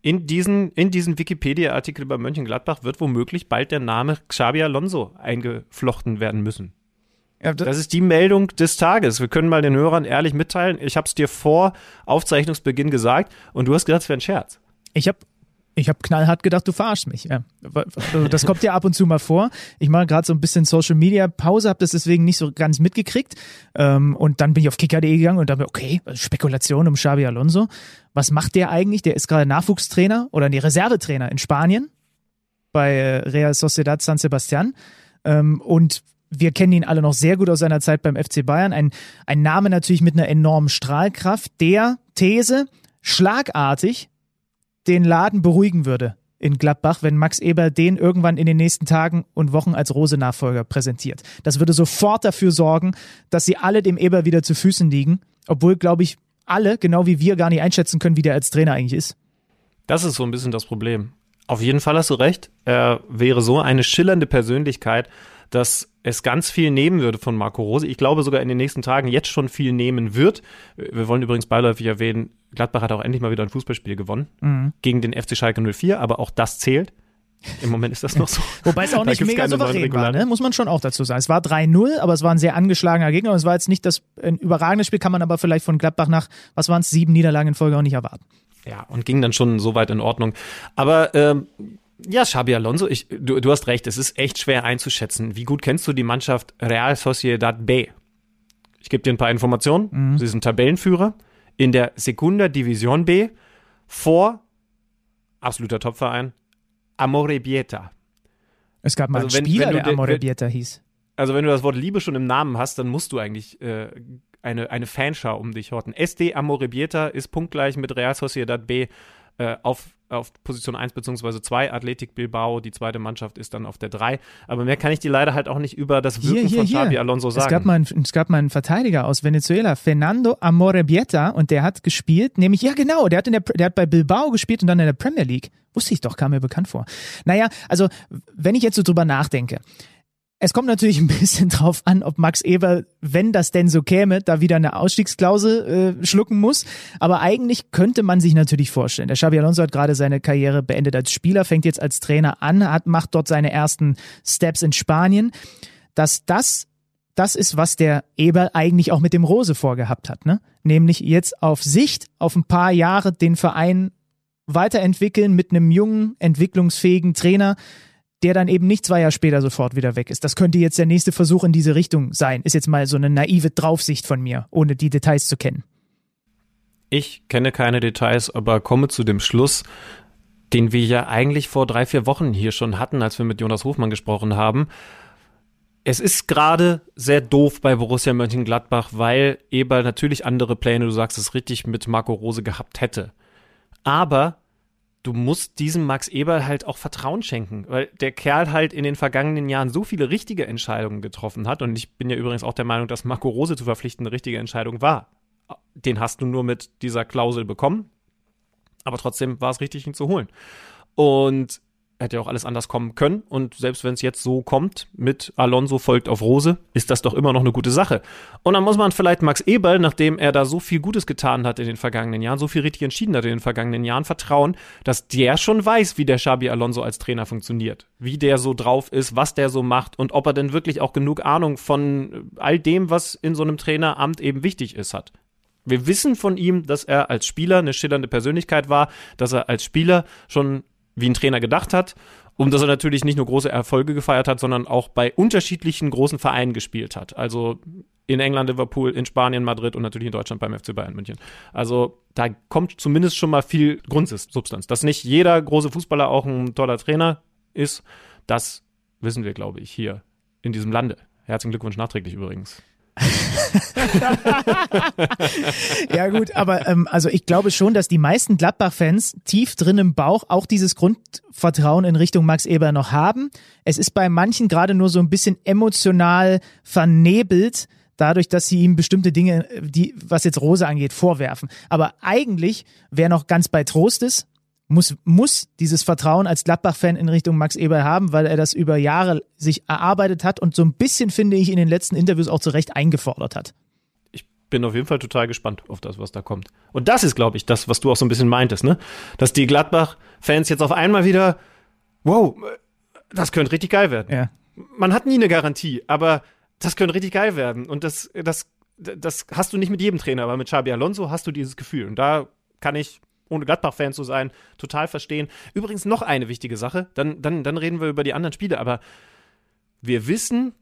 In diesen, in diesen Wikipedia-Artikel über Mönchengladbach wird womöglich bald der Name Xabi Alonso eingeflochten werden müssen. Ja, das, das, ist die Meldung des Tages. Wir können mal den Hörern ehrlich mitteilen. Ich habe es dir vor Aufzeichnungsbeginn gesagt und du hast gedacht, es wäre ein Scherz. Ich habe ich habe knallhart gedacht, du verarschst mich. Ja. Das kommt ja ab und zu mal vor. Ich mache gerade so ein bisschen Social Media Pause, habe das deswegen nicht so ganz mitgekriegt. Ähm, und dann bin ich auf kicker.de gegangen und da okay, Spekulation um Xabi Alonso. Was macht der eigentlich? Der ist gerade Nachwuchstrainer oder nee, Reservetrainer in Spanien bei äh, Real Sociedad San Sebastian. Ähm, und wir kennen ihn alle noch sehr gut aus seiner Zeit beim FC Bayern. Ein, ein Name natürlich mit einer enormen Strahlkraft, der These schlagartig den Laden beruhigen würde in Gladbach, wenn Max Eber den irgendwann in den nächsten Tagen und Wochen als Rose-Nachfolger präsentiert. Das würde sofort dafür sorgen, dass sie alle dem Eber wieder zu Füßen liegen, obwohl, glaube ich, alle, genau wie wir, gar nicht einschätzen können, wie der als Trainer eigentlich ist. Das ist so ein bisschen das Problem. Auf jeden Fall hast du recht. Er wäre so eine schillernde Persönlichkeit, dass es ganz viel nehmen würde von Marco Rose. Ich glaube sogar in den nächsten Tagen jetzt schon viel nehmen wird. Wir wollen übrigens beiläufig erwähnen, Gladbach hat auch endlich mal wieder ein Fußballspiel gewonnen mhm. gegen den FC Schalke 04, aber auch das zählt. Im Moment ist das noch so. Wobei es auch nicht mega souverän war, ne? muss man schon auch dazu sagen. Es war 3-0, aber es war ein sehr angeschlagener Gegner und es war jetzt nicht das ein überragendes Spiel, kann man aber vielleicht von Gladbach nach, was waren es, sieben Niederlagen in Folge auch nicht erwarten. Ja, und ging dann schon so weit in Ordnung. Aber ähm, ja, Xabi Alonso, ich, du, du hast recht, es ist echt schwer einzuschätzen. Wie gut kennst du die Mannschaft Real Sociedad B? Ich gebe dir ein paar Informationen. Mhm. Sie sind Tabellenführer in der Segunda Division B vor, absoluter Topverein, Amore Bieta. Es gab mal also einen wenn, Spieler, wenn der Amore Bieta hieß. Also wenn du das Wort Liebe schon im Namen hast, dann musst du eigentlich äh, eine, eine Fanschar um dich horten. SD Amore Bieta ist punktgleich mit Real Sociedad B äh, auf, auf Position 1 bzw. 2. Athletic Bilbao, die zweite Mannschaft, ist dann auf der 3. Aber mehr kann ich dir leider halt auch nicht über das Wirken hier, hier, von Xabi hier. Alonso sagen. Es gab, mal einen, es gab mal einen Verteidiger aus Venezuela, Fernando Amorebieta, und der hat gespielt, nämlich, ja genau, der hat, in der, der hat bei Bilbao gespielt und dann in der Premier League. Wusste ich doch, kam mir bekannt vor. Naja, also, wenn ich jetzt so drüber nachdenke, es kommt natürlich ein bisschen drauf an, ob Max Eber, wenn das denn so käme, da wieder eine Ausstiegsklausel äh, schlucken muss. Aber eigentlich könnte man sich natürlich vorstellen. Der Xabi Alonso hat gerade seine Karriere beendet als Spieler, fängt jetzt als Trainer an, hat, macht dort seine ersten Steps in Spanien. Dass das das ist, was der Eber eigentlich auch mit dem Rose vorgehabt hat, ne? Nämlich jetzt auf Sicht, auf ein paar Jahre den Verein weiterentwickeln mit einem jungen, entwicklungsfähigen Trainer, der dann eben nicht zwei Jahre später sofort wieder weg ist. Das könnte jetzt der nächste Versuch in diese Richtung sein. Ist jetzt mal so eine naive Draufsicht von mir, ohne die Details zu kennen. Ich kenne keine Details, aber komme zu dem Schluss, den wir ja eigentlich vor drei, vier Wochen hier schon hatten, als wir mit Jonas Hofmann gesprochen haben. Es ist gerade sehr doof bei Borussia Mönchengladbach, weil Eber natürlich andere Pläne, du sagst es richtig, mit Marco Rose gehabt hätte. Aber du musst diesem Max Eberl halt auch Vertrauen schenken, weil der Kerl halt in den vergangenen Jahren so viele richtige Entscheidungen getroffen hat. Und ich bin ja übrigens auch der Meinung, dass Marco Rose zu verpflichten eine richtige Entscheidung war. Den hast du nur mit dieser Klausel bekommen. Aber trotzdem war es richtig, ihn zu holen. Und hätte ja auch alles anders kommen können. Und selbst wenn es jetzt so kommt, mit Alonso folgt auf Rose, ist das doch immer noch eine gute Sache. Und dann muss man vielleicht Max Eberl, nachdem er da so viel Gutes getan hat in den vergangenen Jahren, so viel richtig entschieden hat in den vergangenen Jahren, vertrauen, dass der schon weiß, wie der Xabi Alonso als Trainer funktioniert. Wie der so drauf ist, was der so macht und ob er denn wirklich auch genug Ahnung von all dem, was in so einem Traineramt eben wichtig ist, hat. Wir wissen von ihm, dass er als Spieler eine schillernde Persönlichkeit war, dass er als Spieler schon wie ein Trainer gedacht hat und dass er natürlich nicht nur große Erfolge gefeiert hat, sondern auch bei unterschiedlichen großen Vereinen gespielt hat. Also in England, Liverpool, in Spanien, Madrid und natürlich in Deutschland beim FC Bayern München. Also da kommt zumindest schon mal viel Grundsubstanz. Dass nicht jeder große Fußballer auch ein toller Trainer ist, das wissen wir, glaube ich, hier in diesem Lande. Herzlichen Glückwunsch nachträglich übrigens. Ja gut, aber ähm, also ich glaube schon, dass die meisten Gladbach-Fans tief drin im Bauch auch dieses Grundvertrauen in Richtung Max Eber noch haben. Es ist bei manchen gerade nur so ein bisschen emotional vernebelt, dadurch, dass sie ihm bestimmte Dinge, die, was jetzt Rose angeht, vorwerfen. Aber eigentlich, wer noch ganz bei Trost ist, muss, muss dieses Vertrauen als Gladbach-Fan in Richtung Max Eber haben, weil er das über Jahre sich erarbeitet hat und so ein bisschen, finde ich, in den letzten Interviews auch zu Recht eingefordert hat. Ich bin auf jeden Fall total gespannt auf das, was da kommt. Und das ist, glaube ich, das, was du auch so ein bisschen meintest, ne? Dass die Gladbach-Fans jetzt auf einmal wieder, wow, das könnte richtig geil werden. Ja. Man hat nie eine Garantie, aber das könnte richtig geil werden. Und das, das, das hast du nicht mit jedem Trainer, aber mit Xabi Alonso hast du dieses Gefühl. Und da kann ich ohne Gladbach-Fan zu sein, total verstehen. Übrigens noch eine wichtige Sache, dann, dann, dann reden wir über die anderen Spiele, aber wir wissen,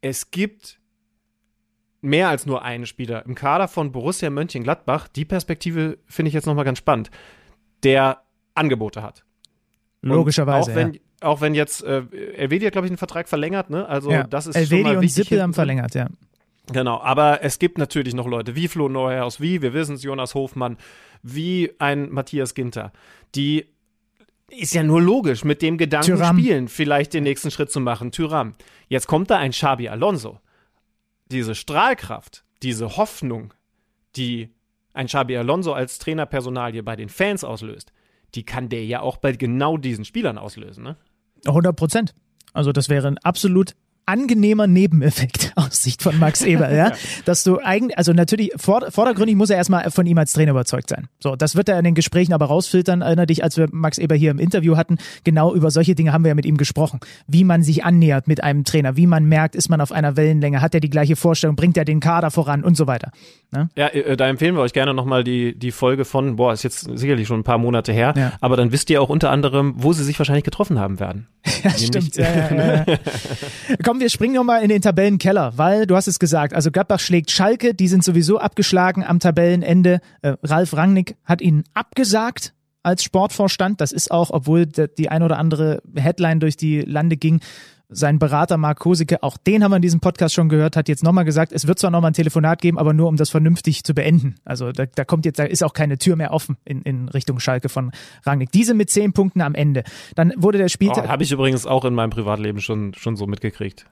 es gibt mehr als nur einen Spieler im Kader von Borussia Mönchengladbach. Die Perspektive finde ich jetzt nochmal ganz spannend, der Angebote hat. Logischerweise. auch wenn, ja. auch wenn jetzt äh, Elvedi hat, glaube ich, einen Vertrag verlängert, ne? Also ja. das ist Elvedi schon mal und wichtig. Sippel haben hinten. verlängert, ja. Genau, aber es gibt natürlich noch Leute wie Flo Neuhaus, wie, wir wissen es, Jonas Hofmann, wie ein Matthias Ginter, die ist ja nur logisch, mit dem Gedanken Thuram. spielen, vielleicht den nächsten Schritt zu machen. Tyram. Jetzt kommt da ein Xabi Alonso. Diese Strahlkraft, diese Hoffnung, die ein Xabi Alonso als Trainerpersonalie bei den Fans auslöst, die kann der ja auch bei genau diesen Spielern auslösen, ne? 100 Prozent. Also das wäre ein absolut angenehmer Nebeneffekt aus Sicht von Max Eber, ja, dass du eigentlich, also natürlich vor, vordergründig muss er erstmal von ihm als Trainer überzeugt sein. So, das wird er in den Gesprächen aber rausfiltern. Erinner dich, als wir Max Eber hier im Interview hatten, genau über solche Dinge haben wir ja mit ihm gesprochen, wie man sich annähert mit einem Trainer, wie man merkt, ist man auf einer Wellenlänge, hat er die gleiche Vorstellung, bringt er den Kader voran und so weiter. Ne? Ja, äh, da empfehlen wir euch gerne nochmal die, die Folge von, boah, ist jetzt sicherlich schon ein paar Monate her, Ja. aber dann wisst ihr auch unter anderem, wo sie sich wahrscheinlich getroffen haben werden. Ja, Nämlich- stimmt. Ja, ja, ja, ja. Komm, wir springen nochmal in den Tabellenkeller, weil du hast es gesagt, also Gladbach schlägt Schalke, die sind sowieso abgeschlagen am Tabellenende. Äh, Ralf Rangnick hat ihnen abgesagt als Sportvorstand. Das ist auch, obwohl die ein oder andere Headline durch die Lande ging, sein Berater Mark Kosicke, auch den haben wir in diesem Podcast schon gehört, hat jetzt nochmal gesagt, es wird zwar nochmal ein Telefonat geben, aber nur um das vernünftig zu beenden. Also da, da kommt jetzt, da ist auch keine Tür mehr offen in, in Richtung Schalke von Rangnick. Diese mit zehn Punkten am Ende. Dann wurde der Oh, Spieltag. Habe ich übrigens auch in meinem Privatleben schon, schon so mitgekriegt.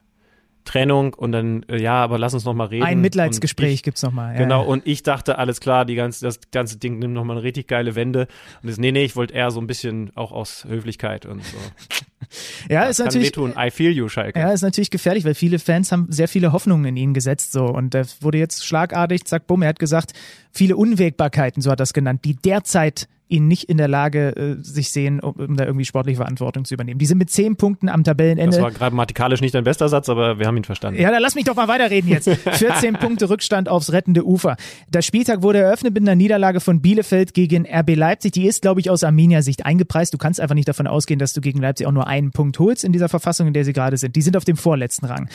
Trennung und dann, äh, ja, aber lass uns noch mal reden. Ein Mitleidsgespräch ich, gibt's nochmal. Ja, Genau, ja. und ich dachte, alles klar, die ganze, das ganze Ding nimmt nochmal eine richtig geile Wende. Und das, nee, nee, ich wollte eher so ein bisschen auch aus Höflichkeit und so. Ja, Das ist kann natürlich. wehtun. I feel you, Schalke. Ja, ist natürlich gefährlich, weil viele Fans haben sehr viele Hoffnungen in ihn gesetzt, so. Und das wurde jetzt schlagartig, zack, bumm, er hat gesagt, viele Unwägbarkeiten, so hat er das genannt, die derzeit ihn nicht in der Lage äh, sich sehen, um, um da irgendwie sportliche Verantwortung zu übernehmen. Die sind mit zehn Punkten am Tabellenende. Das war grammatikalisch nicht dein bester Satz, aber wir haben ihn verstanden. Ja, dann lass mich doch mal weiterreden jetzt. 14 Punkte Rückstand aufs rettende Ufer. Der Spieltag wurde eröffnet mit einer Niederlage von Bielefeld gegen RB Leipzig. Die ist, glaube ich, aus Arminia Sicht eingepreist. Du kannst einfach nicht davon ausgehen, dass du gegen Leipzig auch nur einen Punkt holst in dieser Verfassung, in der sie gerade sind. Die sind auf dem vorletzten Rang.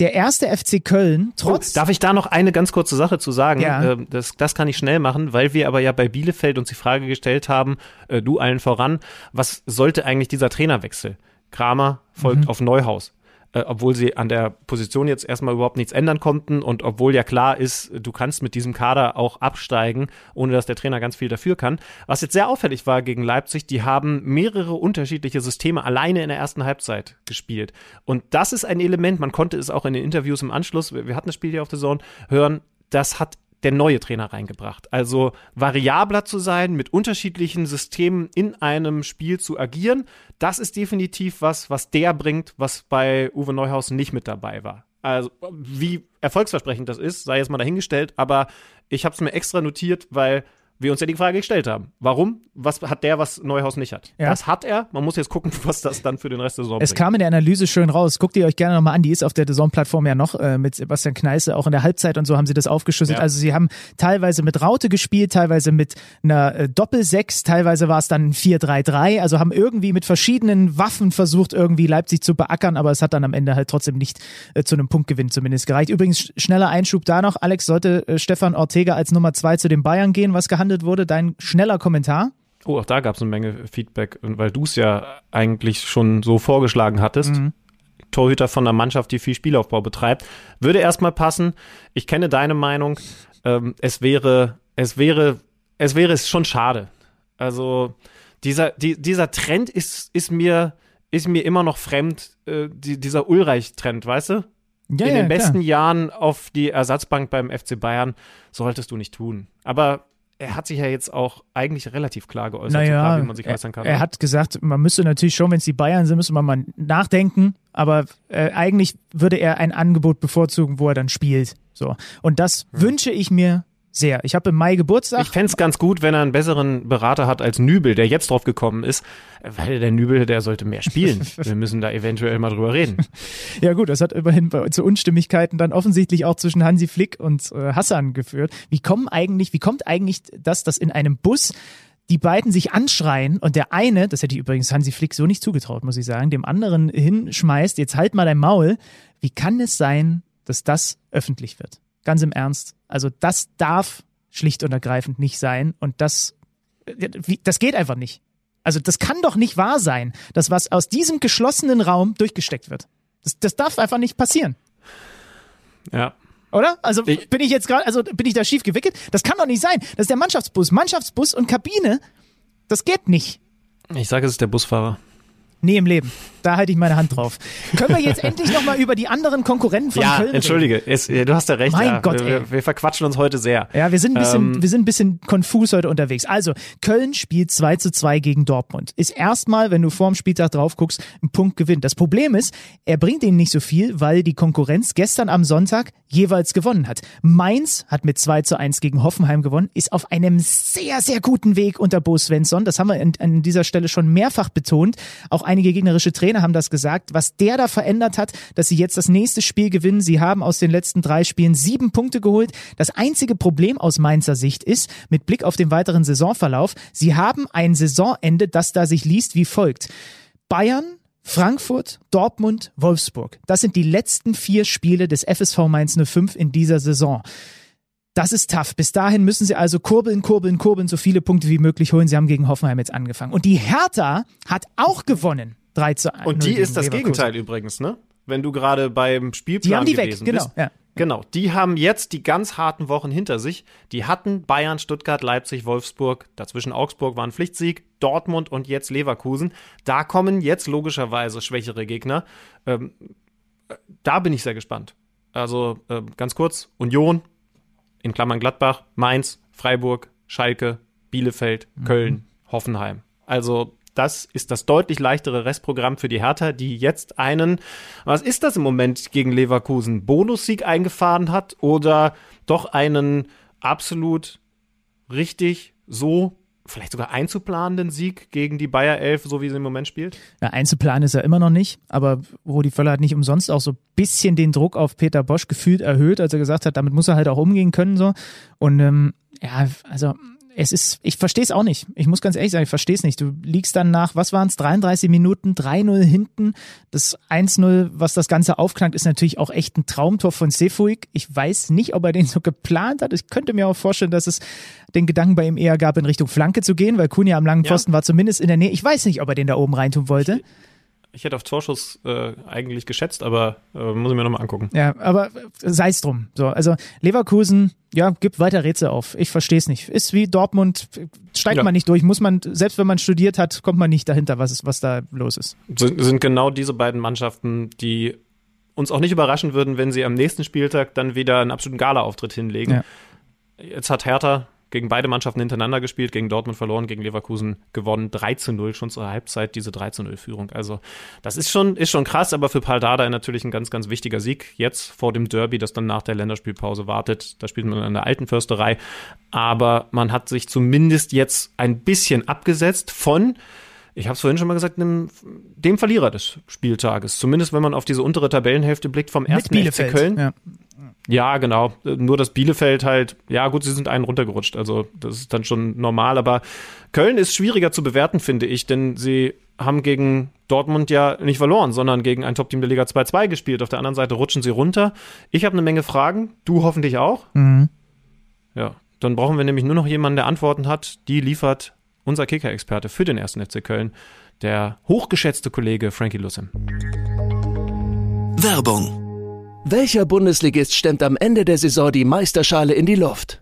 Der erste FC Köln, trotz. Oh, darf ich da noch eine ganz kurze Sache zu sagen? Ja. Ähm, das, das kann ich schnell machen, weil wir aber ja bei Bielefeld uns die Frage gestellt haben, äh, du allen voran, was sollte eigentlich dieser Trainerwechsel? Kramer folgt Mhm. auf Neuhaus. Äh, obwohl sie an der Position jetzt erstmal überhaupt nichts ändern konnten und obwohl ja klar ist, du kannst mit diesem Kader auch absteigen, ohne dass der Trainer ganz viel dafür kann. Was jetzt sehr auffällig war gegen Leipzig, die haben mehrere unterschiedliche Systeme alleine in der ersten Halbzeit gespielt. Und das ist ein Element, man konnte es auch in den Interviews im Anschluss, wir hatten das Spiel hier auf der Zone, hören, das hat der neue Trainer reingebracht. Also variabler zu sein, mit unterschiedlichen Systemen in einem Spiel zu agieren, das ist definitiv was, was der bringt, was bei Uwe Neuhaus nicht mit dabei war. Also wie erfolgsversprechend das ist, sei jetzt mal dahingestellt, aber ich habe es mir extra notiert, weil wir uns ja die Frage gestellt haben. Warum? Was hat der, was Neuhaus nicht hat? Ja. Das hat er. Man muss jetzt gucken, was das dann für den Rest der Saison Es bringt. kam in der Analyse schön raus. Guckt ihr euch gerne nochmal an. Die ist auf der Saison-Plattform ja noch äh, mit Sebastian Kneiße. Auch in der Halbzeit und so haben sie das aufgeschlüsselt. Ja. Also sie haben teilweise mit Raute gespielt, teilweise mit einer äh, Doppel-Sechs, teilweise war es dann 4-3-3. Also haben irgendwie mit verschiedenen Waffen versucht, irgendwie Leipzig zu beackern, aber es hat dann am Ende halt trotzdem nicht äh, zu einem Punktgewinn zumindest gereicht. Übrigens, schneller Einschub da noch. Alex, sollte äh, Stefan Ortega als Nummer zwei zu den Bayern gehen, was gehandelt wurde? Dein schneller Kommentar. Oh, auch da gab es eine Menge Feedback, weil du es ja eigentlich schon so vorgeschlagen hattest. Mhm. Torhüter von einer Mannschaft, die viel Spielaufbau betreibt. Würde erstmal passen. Ich kenne deine Meinung. Ähm, es wäre, es wäre, es wäre schon schade. Also dieser, die, dieser Trend ist, ist mir, ist mir immer noch fremd, äh, die, dieser Ulreich-Trend, weißt du? Ja, In ja, den besten klar. Jahren auf die Ersatzbank beim FC Bayern solltest du nicht tun. Aber er hat sich ja jetzt auch eigentlich relativ klar geäußert, naja, so klar, wie man sich er, äußern kann. Er ne? hat gesagt, man müsste natürlich schon, wenn es die Bayern sind, müsste man mal nachdenken, aber äh, eigentlich würde er ein Angebot bevorzugen, wo er dann spielt. So. Und das hm. wünsche ich mir sehr. Ich habe im Mai Geburtstag. Ich fände es ganz gut, wenn er einen besseren Berater hat als Nübel, der jetzt drauf gekommen ist, weil der Nübel, der sollte mehr spielen. Wir müssen da eventuell mal drüber reden. ja gut, das hat immerhin zu Unstimmigkeiten dann offensichtlich auch zwischen Hansi Flick und äh, Hassan geführt. Wie kommen eigentlich, wie kommt eigentlich das, dass in einem Bus die beiden sich anschreien und der eine, das hätte ich übrigens Hansi Flick so nicht zugetraut, muss ich sagen, dem anderen hinschmeißt, jetzt halt mal dein Maul. Wie kann es sein, dass das öffentlich wird? Ganz im Ernst. Also das darf schlicht und ergreifend nicht sein und das, das geht einfach nicht. Also das kann doch nicht wahr sein, dass was aus diesem geschlossenen Raum durchgesteckt wird. Das, das darf einfach nicht passieren. Ja. Oder? Also ich, bin ich jetzt gerade, also bin ich da schief gewickelt? Das kann doch nicht sein. Das ist der Mannschaftsbus. Mannschaftsbus und Kabine, das geht nicht. Ich sage, es ist der Busfahrer. Nie im Leben. Da halte ich meine Hand drauf. Können wir jetzt endlich nochmal über die anderen Konkurrenten von ja, Köln reden? Entschuldige, es, du hast ja recht. Mein ja. Gott, wir, ey. wir verquatschen uns heute sehr. Ja, wir sind ein bisschen, ähm, wir sind ein bisschen konfus heute unterwegs. Also, Köln spielt 2 zu 2 gegen Dortmund. Ist erstmal, wenn du vorm Spieltag drauf guckst, ein Punkt gewinnt. Das Problem ist, er bringt ihnen nicht so viel, weil die Konkurrenz gestern am Sonntag jeweils gewonnen hat. Mainz hat mit 2 zu 1 gegen Hoffenheim gewonnen, ist auf einem sehr, sehr guten Weg unter Bo Svensson. Das haben wir an dieser Stelle schon mehrfach betont. Auch einige gegnerische Trainer haben das gesagt was der da verändert hat, dass sie jetzt das nächste Spiel gewinnen. Sie haben aus den letzten drei Spielen sieben Punkte geholt. Das einzige Problem aus Mainzer Sicht ist, mit Blick auf den weiteren Saisonverlauf, sie haben ein Saisonende, das da sich liest wie folgt. Bayern, Frankfurt, Dortmund, Wolfsburg. Das sind die letzten vier Spiele des FSV Mainz 05 in dieser Saison. Das ist tough. Bis dahin müssen sie also kurbeln, kurbeln, kurbeln, so viele Punkte wie möglich holen. Sie haben gegen Hoffenheim jetzt angefangen. Und die Hertha hat auch gewonnen. 3 zu 1. Und die ist das Leverkusen. Gegenteil übrigens, ne? Wenn du gerade beim Spielplan die haben die gewesen weg, genau, bist. Ja. Genau, die haben jetzt die ganz harten Wochen hinter sich. Die hatten Bayern, Stuttgart, Leipzig, Wolfsburg, dazwischen Augsburg war ein Pflichtsieg, Dortmund und jetzt Leverkusen. Da kommen jetzt logischerweise schwächere Gegner. Ähm, da bin ich sehr gespannt. Also äh, ganz kurz, Union, in Klammern Gladbach, Mainz, Freiburg, Schalke, Bielefeld, mhm. Köln, Hoffenheim. Also das ist das deutlich leichtere Restprogramm für die Hertha, die jetzt einen, was ist das im Moment gegen Leverkusen, Bonussieg eingefahren hat oder doch einen absolut richtig so vielleicht sogar einzuplanenden Sieg gegen die Bayer 11, so wie sie im Moment spielt? Ja, einzuplanen ist er immer noch nicht, aber Rudi Völler hat nicht umsonst auch so ein bisschen den Druck auf Peter Bosch gefühlt erhöht, als er gesagt hat, damit muss er halt auch umgehen können so und ähm, ja, also es ist, ich verstehe es auch nicht. Ich muss ganz ehrlich sagen, ich verstehe es nicht. Du liegst dann nach, was waren es, 33 Minuten, 3-0 hinten. Das 1-0, was das Ganze aufknackt, ist natürlich auch echt ein Traumtor von Sefuig. Ich weiß nicht, ob er den so geplant hat. Ich könnte mir auch vorstellen, dass es den Gedanken bei ihm eher gab, in Richtung Flanke zu gehen, weil Kunja am langen Pfosten ja. war zumindest in der Nähe. Ich weiß nicht, ob er den da oben reintun wollte. Ich hätte auf Torschuss äh, eigentlich geschätzt, aber äh, muss ich mir nochmal angucken. Ja, aber sei es drum. So, also Leverkusen, ja, gibt weiter Rätsel auf. Ich verstehe es nicht. Ist wie Dortmund, steigt ja. man nicht durch, muss man, selbst wenn man studiert hat, kommt man nicht dahinter, was, ist, was da los ist. Sind, sind genau diese beiden Mannschaften, die uns auch nicht überraschen würden, wenn sie am nächsten Spieltag dann wieder einen absoluten Gala-Auftritt hinlegen. Ja. Jetzt hat Hertha gegen beide Mannschaften hintereinander gespielt, gegen Dortmund verloren, gegen Leverkusen gewonnen, 3 zu 0 schon zur Halbzeit, diese 3 zu 0 Führung. Also das ist schon, ist schon krass, aber für Paldada natürlich ein ganz, ganz wichtiger Sieg jetzt vor dem Derby, das dann nach der Länderspielpause wartet. Da spielt man in der alten Försterei, aber man hat sich zumindest jetzt ein bisschen abgesetzt von ich habe es vorhin schon mal gesagt, dem, dem, Verlierer des Spieltages. Zumindest wenn man auf diese untere Tabellenhälfte blickt vom ersten FC Köln. Ja. Ja, genau. Nur das Bielefeld halt, ja gut, sie sind einen runtergerutscht, also das ist dann schon normal, aber Köln ist schwieriger zu bewerten, finde ich, denn sie haben gegen Dortmund ja nicht verloren, sondern gegen ein Top-Team der Liga 2-2 gespielt. Auf der anderen Seite rutschen sie runter. Ich habe eine Menge Fragen, du hoffentlich auch. Mhm. Ja, dann brauchen wir nämlich nur noch jemanden, der Antworten hat. Die liefert unser Kicker-Experte für den ersten FC Köln, der hochgeschätzte Kollege Frankie Lussem. Werbung welcher Bundesligist stemmt am Ende der Saison die Meisterschale in die Luft?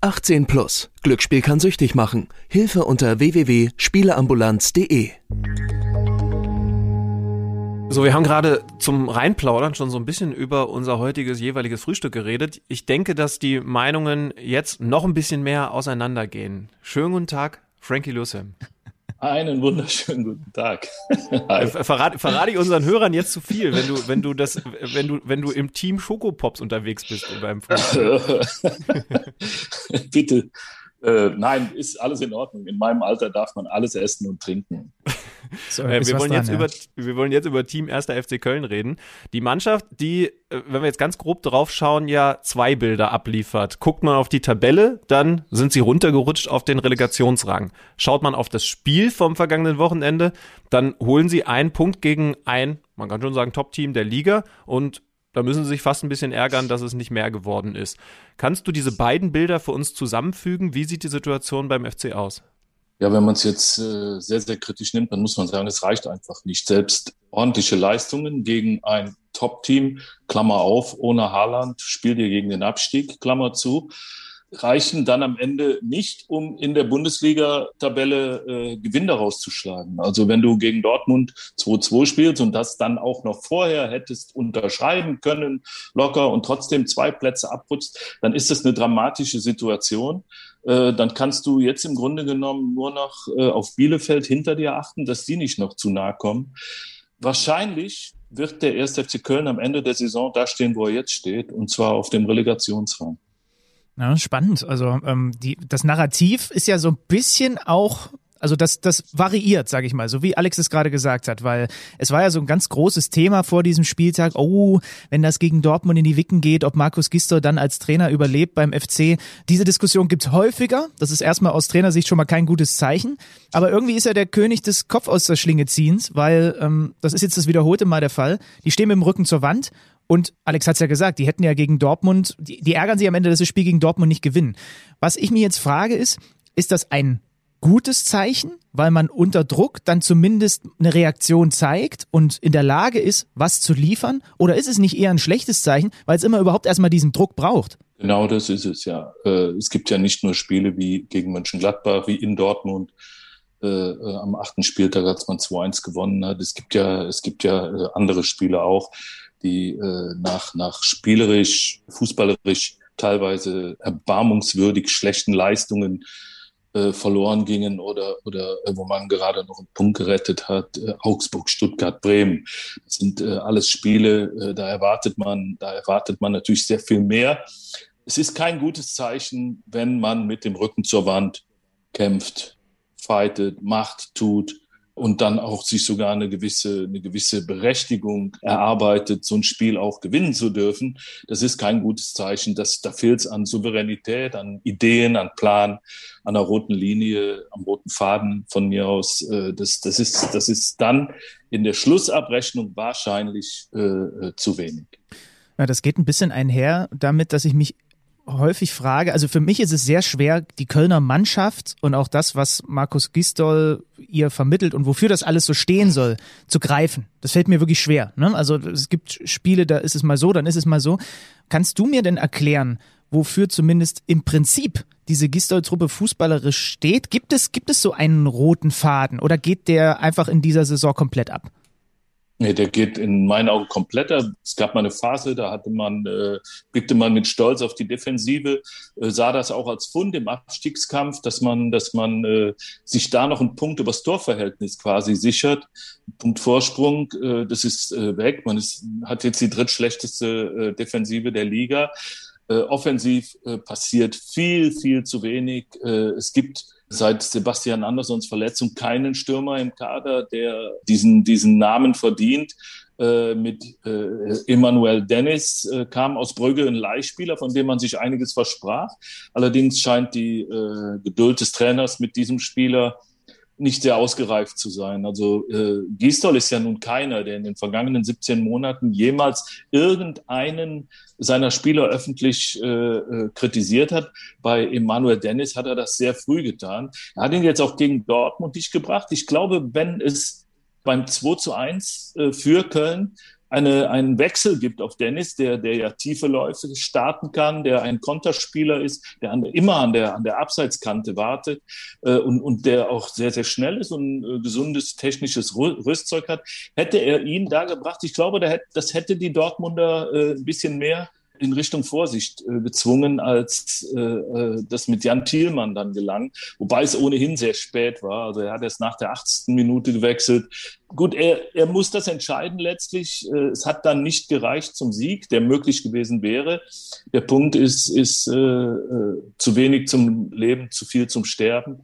18 plus. Glücksspiel kann süchtig machen. Hilfe unter www.spieleambulanz.de. So, wir haben gerade zum Reinplaudern schon so ein bisschen über unser heutiges jeweiliges Frühstück geredet. Ich denke, dass die Meinungen jetzt noch ein bisschen mehr auseinandergehen. Schönen guten Tag, Frankie Lucem. Einen wunderschönen guten Tag. Verrate, verrate ich unseren Hörern jetzt zu viel, wenn du, wenn du das, wenn du, wenn du im Team Schokopops unterwegs bist beim Bitte. Äh, nein, ist alles in Ordnung. In meinem Alter darf man alles essen und trinken. So, äh, wir, wollen dran, jetzt ja. über, wir wollen jetzt über Team 1. FC Köln reden. Die Mannschaft, die, äh, wenn wir jetzt ganz grob drauf schauen, ja zwei Bilder abliefert. Guckt man auf die Tabelle, dann sind sie runtergerutscht auf den Relegationsrang. Schaut man auf das Spiel vom vergangenen Wochenende, dann holen sie einen Punkt gegen ein, man kann schon sagen, Top-Team der Liga und da müssen sie sich fast ein bisschen ärgern, dass es nicht mehr geworden ist. Kannst du diese beiden Bilder für uns zusammenfügen? Wie sieht die Situation beim FC aus? Ja, wenn man es jetzt äh, sehr, sehr kritisch nimmt, dann muss man sagen, es reicht einfach nicht. Selbst ordentliche Leistungen gegen ein Top-Team, Klammer auf, ohne Haaland, spielt ihr gegen den Abstieg, Klammer zu, reichen dann am Ende nicht, um in der Bundesliga-Tabelle äh, Gewinn daraus zu schlagen. Also wenn du gegen Dortmund 2-2 spielst und das dann auch noch vorher hättest unterschreiben können, locker und trotzdem zwei Plätze abrutzt, dann ist das eine dramatische Situation. Äh, dann kannst du jetzt im Grunde genommen nur noch äh, auf Bielefeld hinter dir achten, dass die nicht noch zu nahe kommen. Wahrscheinlich wird der 1. FC Köln am Ende der Saison da stehen, wo er jetzt steht, und zwar auf dem Relegationsrang. Ja, spannend. Also ähm, die, das Narrativ ist ja so ein bisschen auch also das, das variiert, sage ich mal, so wie Alex es gerade gesagt hat, weil es war ja so ein ganz großes Thema vor diesem Spieltag. Oh, wenn das gegen Dortmund in die Wicken geht, ob Markus Gistor dann als Trainer überlebt beim FC. Diese Diskussion gibt's häufiger. Das ist erstmal aus Trainersicht schon mal kein gutes Zeichen. Aber irgendwie ist er der König des Kopf aus der Schlinge ziehens, weil ähm, das ist jetzt das wiederholte Mal der Fall. Die stehen mit dem Rücken zur Wand und Alex hat's ja gesagt, die hätten ja gegen Dortmund, die, die ärgern sich am Ende, dass das Spiel gegen Dortmund nicht gewinnen. Was ich mir jetzt frage ist, ist das ein gutes Zeichen, weil man unter Druck dann zumindest eine Reaktion zeigt und in der Lage ist, was zu liefern? Oder ist es nicht eher ein schlechtes Zeichen, weil es immer überhaupt erstmal diesen Druck braucht? Genau das ist es ja. Äh, es gibt ja nicht nur Spiele wie gegen Mönchengladbach, wie in Dortmund. Äh, äh, am achten Spieltag, als man 2-1 gewonnen hat. Es gibt ja, es gibt ja andere Spiele auch die äh, nach, nach spielerisch, fußballerisch teilweise erbarmungswürdig schlechten Leistungen äh, verloren gingen oder, oder äh, wo man gerade noch einen Punkt gerettet hat. Äh, Augsburg, Stuttgart, Bremen. Das sind äh, alles Spiele, äh, da erwartet man, da erwartet man natürlich sehr viel mehr. Es ist kein gutes Zeichen, wenn man mit dem Rücken zur Wand kämpft, fightet, macht, tut und dann auch sich sogar eine gewisse, eine gewisse Berechtigung erarbeitet, so ein Spiel auch gewinnen zu dürfen, das ist kein gutes Zeichen. Das, da fehlt es an Souveränität, an Ideen, an Plan, an der roten Linie, am roten Faden von mir aus. Äh, das, das, ist, das ist dann in der Schlussabrechnung wahrscheinlich äh, äh zu wenig. Ja, das geht ein bisschen einher damit, dass ich mich häufig frage, also für mich ist es sehr schwer, die Kölner Mannschaft und auch das, was Markus Gistol ihr vermittelt und wofür das alles so stehen soll, zu greifen. Das fällt mir wirklich schwer. Ne? Also es gibt Spiele, da ist es mal so, dann ist es mal so. Kannst du mir denn erklären, wofür zumindest im Prinzip diese Gistol-Truppe fußballerisch steht? Gibt es, gibt es so einen roten Faden oder geht der einfach in dieser Saison komplett ab? Nee, der geht in meinen Augen kompletter. Es gab mal eine Phase, da hatte man, äh, blickte man mit Stolz auf die Defensive, äh, sah das auch als Fund im Abstiegskampf, dass man, dass man äh, sich da noch einen Punkt übers Torverhältnis quasi sichert. Punkt Vorsprung, äh, das ist äh, weg. Man ist, hat jetzt die drittschlechteste äh, Defensive der Liga. Äh, offensiv äh, passiert viel, viel zu wenig. Äh, es gibt seit Sebastian Andersons Verletzung keinen Stürmer im Kader, der diesen, diesen Namen verdient. Äh, mit äh, Emmanuel Dennis kam aus Brügge ein Leihspieler, von dem man sich einiges versprach. Allerdings scheint die Geduld des Trainers mit diesem Spieler nicht sehr ausgereift zu sein. Also äh, Gistol ist ja nun keiner, der in den vergangenen 17 Monaten jemals irgendeinen seiner Spieler öffentlich äh, äh, kritisiert hat. Bei Emmanuel Dennis hat er das sehr früh getan. Er hat ihn jetzt auch gegen Dortmund nicht gebracht. Ich glaube, wenn es beim 2 zu 1 äh, für Köln eine, einen Wechsel gibt auf Dennis, der, der ja tiefe Läufe starten kann, der ein Konterspieler ist, der an, immer an der, an der Abseitskante wartet äh, und, und der auch sehr, sehr schnell ist und äh, gesundes technisches Rüstzeug hat. Hätte er ihn da gebracht, ich glaube, da hätte, das hätte die Dortmunder äh, ein bisschen mehr in Richtung Vorsicht äh, gezwungen, als äh, äh, das mit Jan Thielmann dann gelang. Wobei es ohnehin sehr spät war. Also er hat erst nach der 80. Minute gewechselt. Gut, er, er muss das entscheiden letztlich. Äh, es hat dann nicht gereicht zum Sieg, der möglich gewesen wäre. Der Punkt ist, ist äh, äh, zu wenig zum Leben, zu viel zum Sterben.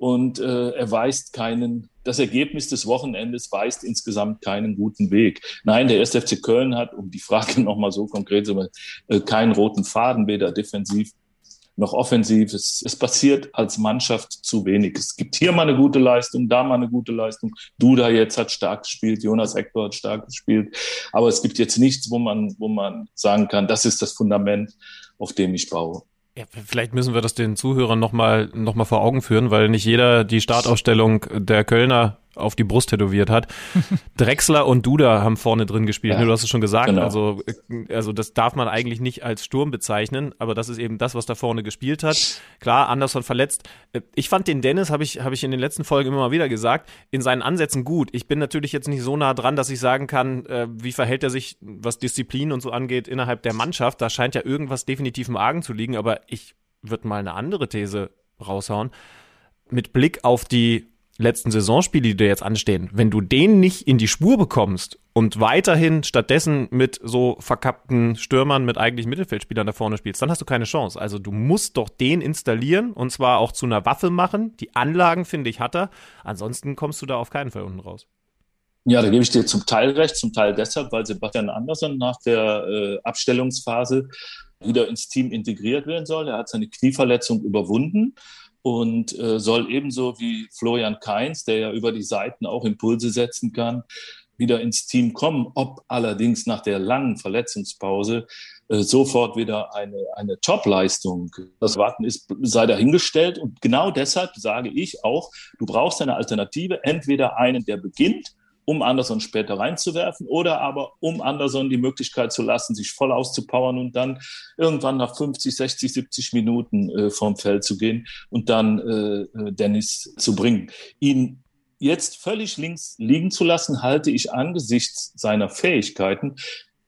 Und äh, er weist keinen das Ergebnis des Wochenendes weist insgesamt keinen guten Weg. Nein, der 1. FC Köln hat, um die Frage nochmal so konkret zu machen, äh, keinen roten Faden, weder defensiv noch offensiv. Es, es passiert als Mannschaft zu wenig. Es gibt hier mal eine gute Leistung, da mal eine gute Leistung. Duda jetzt hat stark gespielt, Jonas Hector hat stark gespielt. Aber es gibt jetzt nichts, wo man, wo man sagen kann, das ist das Fundament, auf dem ich baue. Ja, vielleicht müssen wir das den Zuhörern nochmal noch mal vor Augen führen, weil nicht jeder die Startausstellung der Kölner auf die Brust tätowiert hat. Drexler und Duda haben vorne drin gespielt. Ja, du hast es schon gesagt. Genau. Also, äh, also das darf man eigentlich nicht als Sturm bezeichnen, aber das ist eben das, was da vorne gespielt hat. Klar, Anderson verletzt. Äh, ich fand den Dennis, habe ich, hab ich in den letzten Folgen immer mal wieder gesagt, in seinen Ansätzen gut. Ich bin natürlich jetzt nicht so nah dran, dass ich sagen kann, äh, wie verhält er sich, was Disziplin und so angeht, innerhalb der Mannschaft. Da scheint ja irgendwas definitiv im Argen zu liegen, aber ich würde mal eine andere These raushauen. Mit Blick auf die letzten Saisonspiele, die dir jetzt anstehen, wenn du den nicht in die Spur bekommst und weiterhin stattdessen mit so verkappten Stürmern mit eigentlich Mittelfeldspielern da vorne spielst, dann hast du keine Chance. Also du musst doch den installieren und zwar auch zu einer Waffe machen. Die Anlagen, finde ich, hat er. Ansonsten kommst du da auf keinen Fall unten raus. Ja, da gebe ich dir zum Teil recht, zum Teil deshalb, weil Sebastian Andersson nach der äh, Abstellungsphase wieder ins Team integriert werden soll. Er hat seine Knieverletzung überwunden und äh, soll ebenso wie Florian Kainz, der ja über die Seiten auch Impulse setzen kann, wieder ins Team kommen. Ob allerdings nach der langen Verletzungspause äh, sofort wieder eine, eine Top-Leistung. Das Warten ist, sei dahingestellt. Und genau deshalb sage ich auch, du brauchst eine Alternative, entweder einen, der beginnt um Anderson später reinzuwerfen oder aber um Anderson die Möglichkeit zu lassen, sich voll auszupowern und dann irgendwann nach 50, 60, 70 Minuten äh, vom Feld zu gehen und dann äh, äh, Dennis zu bringen. Ihn jetzt völlig links liegen zu lassen, halte ich angesichts seiner Fähigkeiten.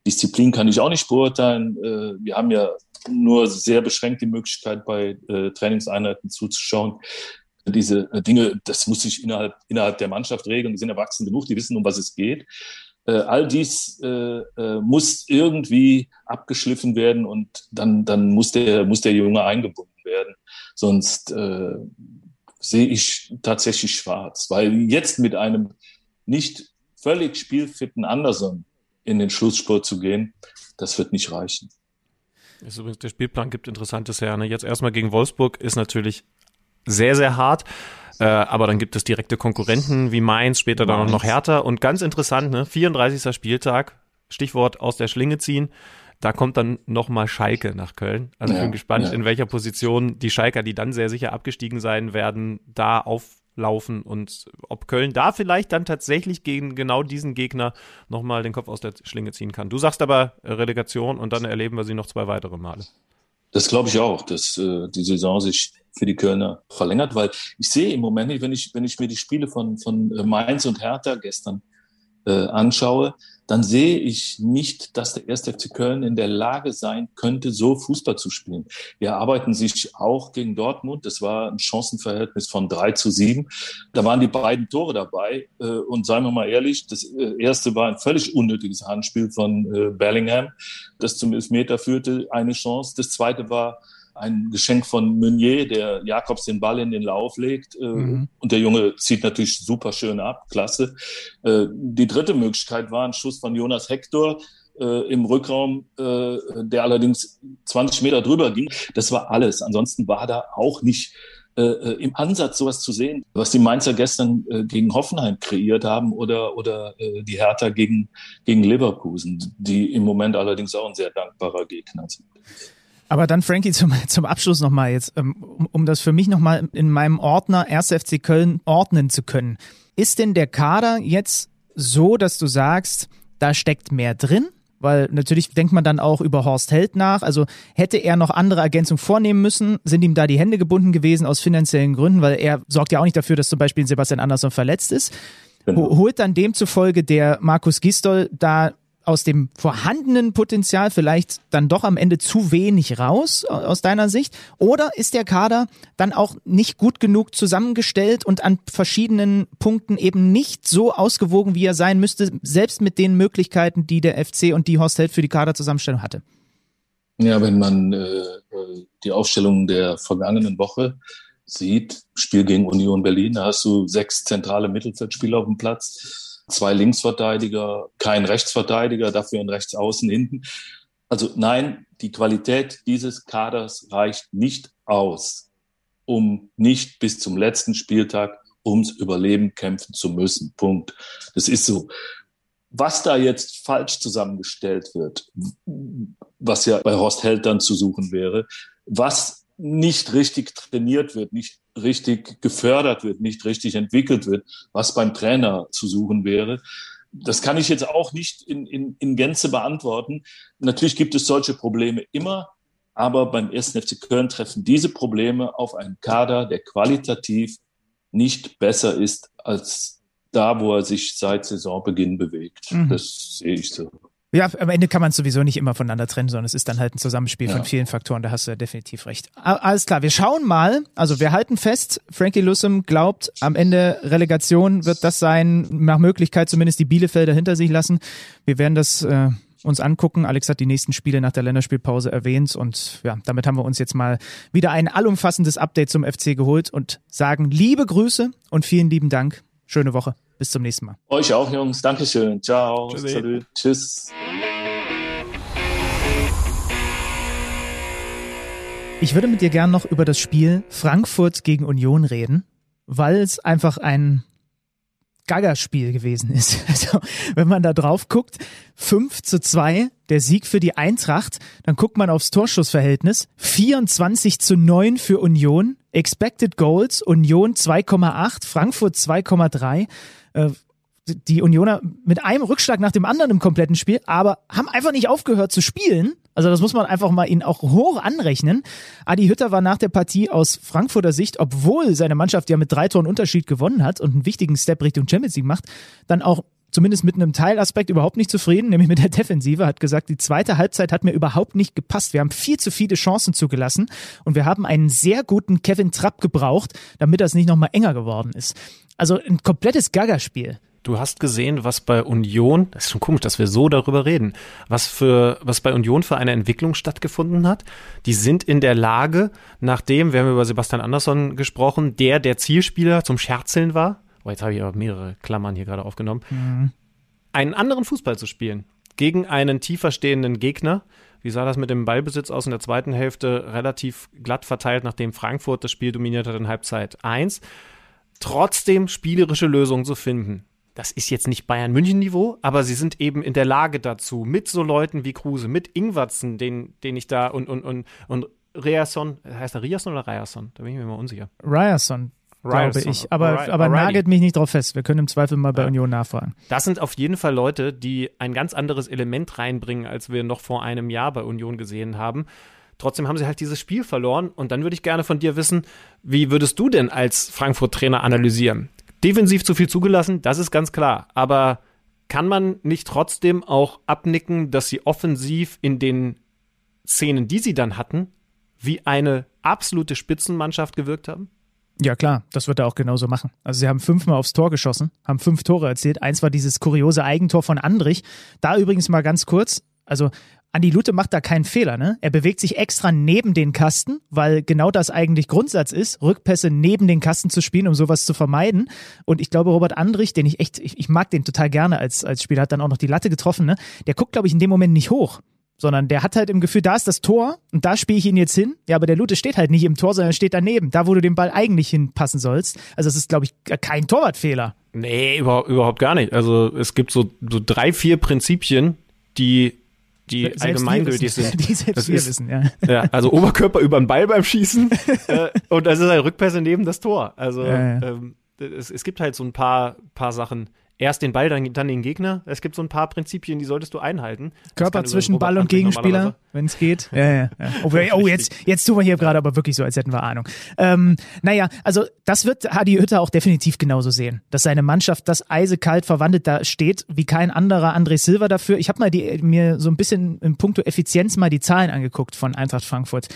Disziplin kann ich auch nicht beurteilen. Äh, wir haben ja nur sehr beschränkt die Möglichkeit, bei äh, Trainingseinheiten zuzuschauen diese äh, Dinge, das muss sich innerhalb, innerhalb der Mannschaft regeln, die sind erwachsen genug, die wissen, um was es geht. Äh, all dies äh, äh, muss irgendwie abgeschliffen werden und dann, dann muss, der, muss der Junge eingebunden werden. Sonst äh, sehe ich tatsächlich schwarz, weil jetzt mit einem nicht völlig spielfitten Anderson in den Schlussspurt zu gehen, das wird nicht reichen. der Spielplan gibt Interessantes her. Ne? Jetzt erstmal gegen Wolfsburg ist natürlich sehr, sehr hart. Äh, aber dann gibt es direkte Konkurrenten wie Mainz, später dann auch noch Hertha. Und ganz interessant, ne? 34. Spieltag, Stichwort aus der Schlinge ziehen. Da kommt dann nochmal Schalke nach Köln. Also ja, ich bin gespannt, ja. in welcher Position die Schalker, die dann sehr sicher abgestiegen sein werden, da auflaufen und ob Köln da vielleicht dann tatsächlich gegen genau diesen Gegner nochmal den Kopf aus der Schlinge ziehen kann. Du sagst aber Relegation und dann erleben wir sie noch zwei weitere Male. Das glaube ich auch, dass äh, die Saison sich für die Kölner verlängert, weil ich sehe im Moment nicht, wenn ich, wenn ich mir die Spiele von, von äh, Mainz und Hertha gestern äh, anschaue, dann sehe ich nicht, dass der 1. FC Köln in der Lage sein könnte, so Fußball zu spielen. Wir arbeiten sich auch gegen Dortmund. Das war ein Chancenverhältnis von drei zu sieben. Da waren die beiden Tore dabei. Äh, und seien wir mal ehrlich, das äh, erste war ein völlig unnötiges Handspiel von Bellingham, das zum Elfmeter führte, eine Chance. Das zweite war ein Geschenk von Meunier, der Jakobs den Ball in den Lauf legt. Äh, mhm. Und der Junge zieht natürlich super schön ab, klasse. Äh, die dritte Möglichkeit war ein Schuss von Jonas Hector äh, im Rückraum, der allerdings 20 Meter drüber ging. Das war alles. Ansonsten war da auch nicht im Ansatz sowas zu sehen, was die Mainzer gestern gegen Hoffenheim kreiert haben oder, oder die Hertha gegen, gegen Leverkusen, die im Moment allerdings auch ein sehr dankbarer Gegner sind. Aber dann, Frankie, zum, zum Abschluss nochmal jetzt, ähm, um, um das für mich nochmal in meinem Ordner 1. FC Köln ordnen zu können. Ist denn der Kader jetzt so, dass du sagst, da steckt mehr drin? Weil natürlich denkt man dann auch über Horst Held nach. Also hätte er noch andere Ergänzungen vornehmen müssen, sind ihm da die Hände gebunden gewesen aus finanziellen Gründen, weil er sorgt ja auch nicht dafür, dass zum Beispiel Sebastian Andersson verletzt ist. Genau. Holt dann demzufolge der Markus Gistol da aus dem vorhandenen Potenzial vielleicht dann doch am Ende zu wenig raus aus deiner Sicht? Oder ist der Kader dann auch nicht gut genug zusammengestellt und an verschiedenen Punkten eben nicht so ausgewogen, wie er sein müsste, selbst mit den Möglichkeiten, die der FC und die Horst Held für die Kaderzusammenstellung hatte? Ja, wenn man äh, die Aufstellung der vergangenen Woche sieht, Spiel gegen Union Berlin, da hast du sechs zentrale Mittelfeldspieler auf dem Platz zwei Linksverteidiger, kein Rechtsverteidiger, dafür ein Rechtsaußen hinten. Also nein, die Qualität dieses Kaders reicht nicht aus, um nicht bis zum letzten Spieltag ums Überleben kämpfen zu müssen. Punkt. Das ist so. Was da jetzt falsch zusammengestellt wird, was ja bei Horst Held dann zu suchen wäre, was nicht richtig trainiert wird, nicht richtig gefördert wird, nicht richtig entwickelt wird, was beim Trainer zu suchen wäre. Das kann ich jetzt auch nicht in, in, in Gänze beantworten. Natürlich gibt es solche Probleme immer, aber beim 1. FC Köln treffen diese Probleme auf einen Kader, der qualitativ nicht besser ist als da, wo er sich seit Saisonbeginn bewegt. Mhm. Das sehe ich so. Ja, am Ende kann man es sowieso nicht immer voneinander trennen, sondern es ist dann halt ein Zusammenspiel ja. von vielen Faktoren, da hast du ja definitiv recht. Alles klar, wir schauen mal, also wir halten fest, Frankie Lussum glaubt, am Ende Relegation wird das sein, nach Möglichkeit zumindest die Bielefelder hinter sich lassen. Wir werden das äh, uns angucken. Alex hat die nächsten Spiele nach der Länderspielpause erwähnt und ja, damit haben wir uns jetzt mal wieder ein allumfassendes Update zum FC geholt und sagen liebe Grüße und vielen lieben Dank. Schöne Woche. Bis zum nächsten Mal. Euch auch, Jungs. Dankeschön. Ciao. Tschüssi. Tschüss. Ich würde mit dir gern noch über das Spiel Frankfurt gegen Union reden, weil es einfach ein Gaggerspiel gewesen ist. Also, wenn man da drauf guckt, 5 zu 2, der Sieg für die Eintracht, dann guckt man aufs Torschussverhältnis, 24 zu 9 für Union, Expected Goals, Union 2,8, Frankfurt 2,3. Äh, die Unioner mit einem Rückschlag nach dem anderen im kompletten Spiel, aber haben einfach nicht aufgehört zu spielen. Also das muss man einfach mal ihnen auch hoch anrechnen. Adi Hütter war nach der Partie aus Frankfurter Sicht, obwohl seine Mannschaft ja mit drei Toren Unterschied gewonnen hat und einen wichtigen Step Richtung Champions League macht, dann auch zumindest mit einem Teilaspekt überhaupt nicht zufrieden, nämlich mit der Defensive, hat gesagt, die zweite Halbzeit hat mir überhaupt nicht gepasst. Wir haben viel zu viele Chancen zugelassen und wir haben einen sehr guten Kevin Trapp gebraucht, damit das nicht nochmal enger geworden ist. Also ein komplettes Gaggerspiel. du hast gesehen, was bei Union, das ist schon komisch, dass wir so darüber reden, was für, was bei Union für eine Entwicklung stattgefunden hat. Die sind in der Lage, nachdem, wir haben über Sebastian Andersson gesprochen, der der Zielspieler zum Scherzeln war, oh, jetzt habe ich aber mehrere Klammern hier gerade aufgenommen, mhm. einen anderen Fußball zu spielen. Gegen einen tiefer stehenden Gegner. Wie sah das mit dem Ballbesitz aus in der zweiten Hälfte? Relativ glatt verteilt, nachdem Frankfurt das Spiel dominiert hat in Halbzeit 1 trotzdem spielerische Lösungen zu finden. Das ist jetzt nicht Bayern-München-Niveau, aber sie sind eben in der Lage dazu, mit so Leuten wie Kruse, mit Ingwatzen, den, den ich da und, und, und, und Reason, heißt er Riason oder Riason? Da bin ich mir immer unsicher. Riason, glaube ich. Aber, aber nagelt mich nicht drauf fest. Wir können im Zweifel mal bei ja. Union nachfragen. Das sind auf jeden Fall Leute, die ein ganz anderes Element reinbringen, als wir noch vor einem Jahr bei Union gesehen haben. Trotzdem haben sie halt dieses Spiel verloren. Und dann würde ich gerne von dir wissen, wie würdest du denn als Frankfurt-Trainer analysieren? Defensiv zu viel zugelassen, das ist ganz klar. Aber kann man nicht trotzdem auch abnicken, dass sie offensiv in den Szenen, die sie dann hatten, wie eine absolute Spitzenmannschaft gewirkt haben? Ja, klar, das wird er auch genauso machen. Also sie haben fünfmal aufs Tor geschossen, haben fünf Tore erzielt. Eins war dieses kuriose Eigentor von Andrich. Da übrigens mal ganz kurz, also Andi Lute macht da keinen Fehler, ne? Er bewegt sich extra neben den Kasten, weil genau das eigentlich Grundsatz ist, Rückpässe neben den Kasten zu spielen, um sowas zu vermeiden. Und ich glaube, Robert Andrich, den ich echt, ich, ich mag den total gerne als, als Spieler, hat dann auch noch die Latte getroffen, ne? Der guckt, glaube ich, in dem Moment nicht hoch sondern der hat halt im Gefühl, da ist das Tor und da spiele ich ihn jetzt hin. Ja, aber der Lute steht halt nicht im Tor, sondern steht daneben, da wo du den Ball eigentlich hinpassen sollst. Also das ist, glaube ich, kein Torwartfehler. Nee, überhaupt, überhaupt gar nicht. Also es gibt so, so drei, vier Prinzipien, die die selbst allgemeingültig sind. Die selbst das wir ist, wissen, ja. ja. Also Oberkörper über den Ball beim Schießen äh, und das ist ein Rückpässe neben das Tor. Also ja, ja. Ähm, es, es, gibt halt so ein paar, paar Sachen, erst den Ball, dann, dann den Gegner. Es gibt so ein paar Prinzipien, die solltest du einhalten. Körper zwischen Ball und Gegenspieler, wenn es geht. Ja, ja, ja. Oh, oh, jetzt, jetzt tun wir hier gerade aber wirklich so, als hätten wir Ahnung. Ähm, naja, also das wird Hadi Hütter auch definitiv genauso sehen, dass seine Mannschaft das eisekalt verwandelt da steht, wie kein anderer André Silva dafür. Ich habe mal die, mir so ein bisschen in puncto Effizienz mal die Zahlen angeguckt von Eintracht Frankfurt.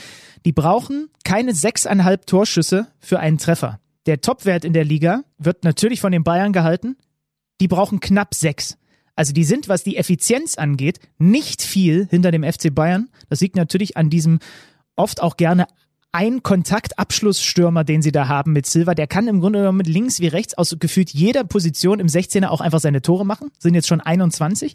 Die brauchen keine sechseinhalb Torschüsse für einen Treffer. Der Topwert in der Liga wird natürlich von den Bayern gehalten, die brauchen knapp sechs. Also die sind, was die Effizienz angeht, nicht viel hinter dem FC Bayern. Das liegt natürlich an diesem oft auch gerne ein Kontaktabschlussstürmer, den sie da haben mit Silva, der kann im Grunde genommen mit links wie rechts aus gefühlt jeder Position im 16er auch einfach seine Tore machen. Sind jetzt schon 21.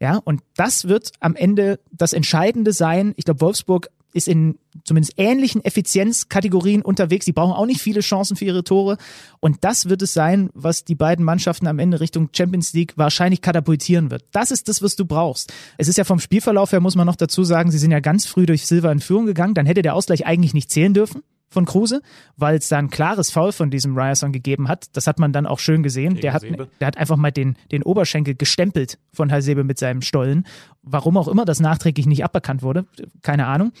Ja, und das wird am Ende das Entscheidende sein. Ich glaube, Wolfsburg ist in zumindest ähnlichen Effizienzkategorien unterwegs. Sie brauchen auch nicht viele Chancen für ihre Tore. Und das wird es sein, was die beiden Mannschaften am Ende Richtung Champions League wahrscheinlich katapultieren wird. Das ist das, was du brauchst. Es ist ja vom Spielverlauf her, muss man noch dazu sagen, sie sind ja ganz früh durch Silva in Führung gegangen. Dann hätte der Ausgleich eigentlich nicht zählen dürfen von Kruse, weil es da ein klares Foul von diesem Ryerson gegeben hat. Das hat man dann auch schön gesehen. Der hat, der hat einfach mal den, den Oberschenkel gestempelt von Halsebe mit seinem Stollen. Warum auch immer das nachträglich nicht aberkannt wurde, keine Ahnung.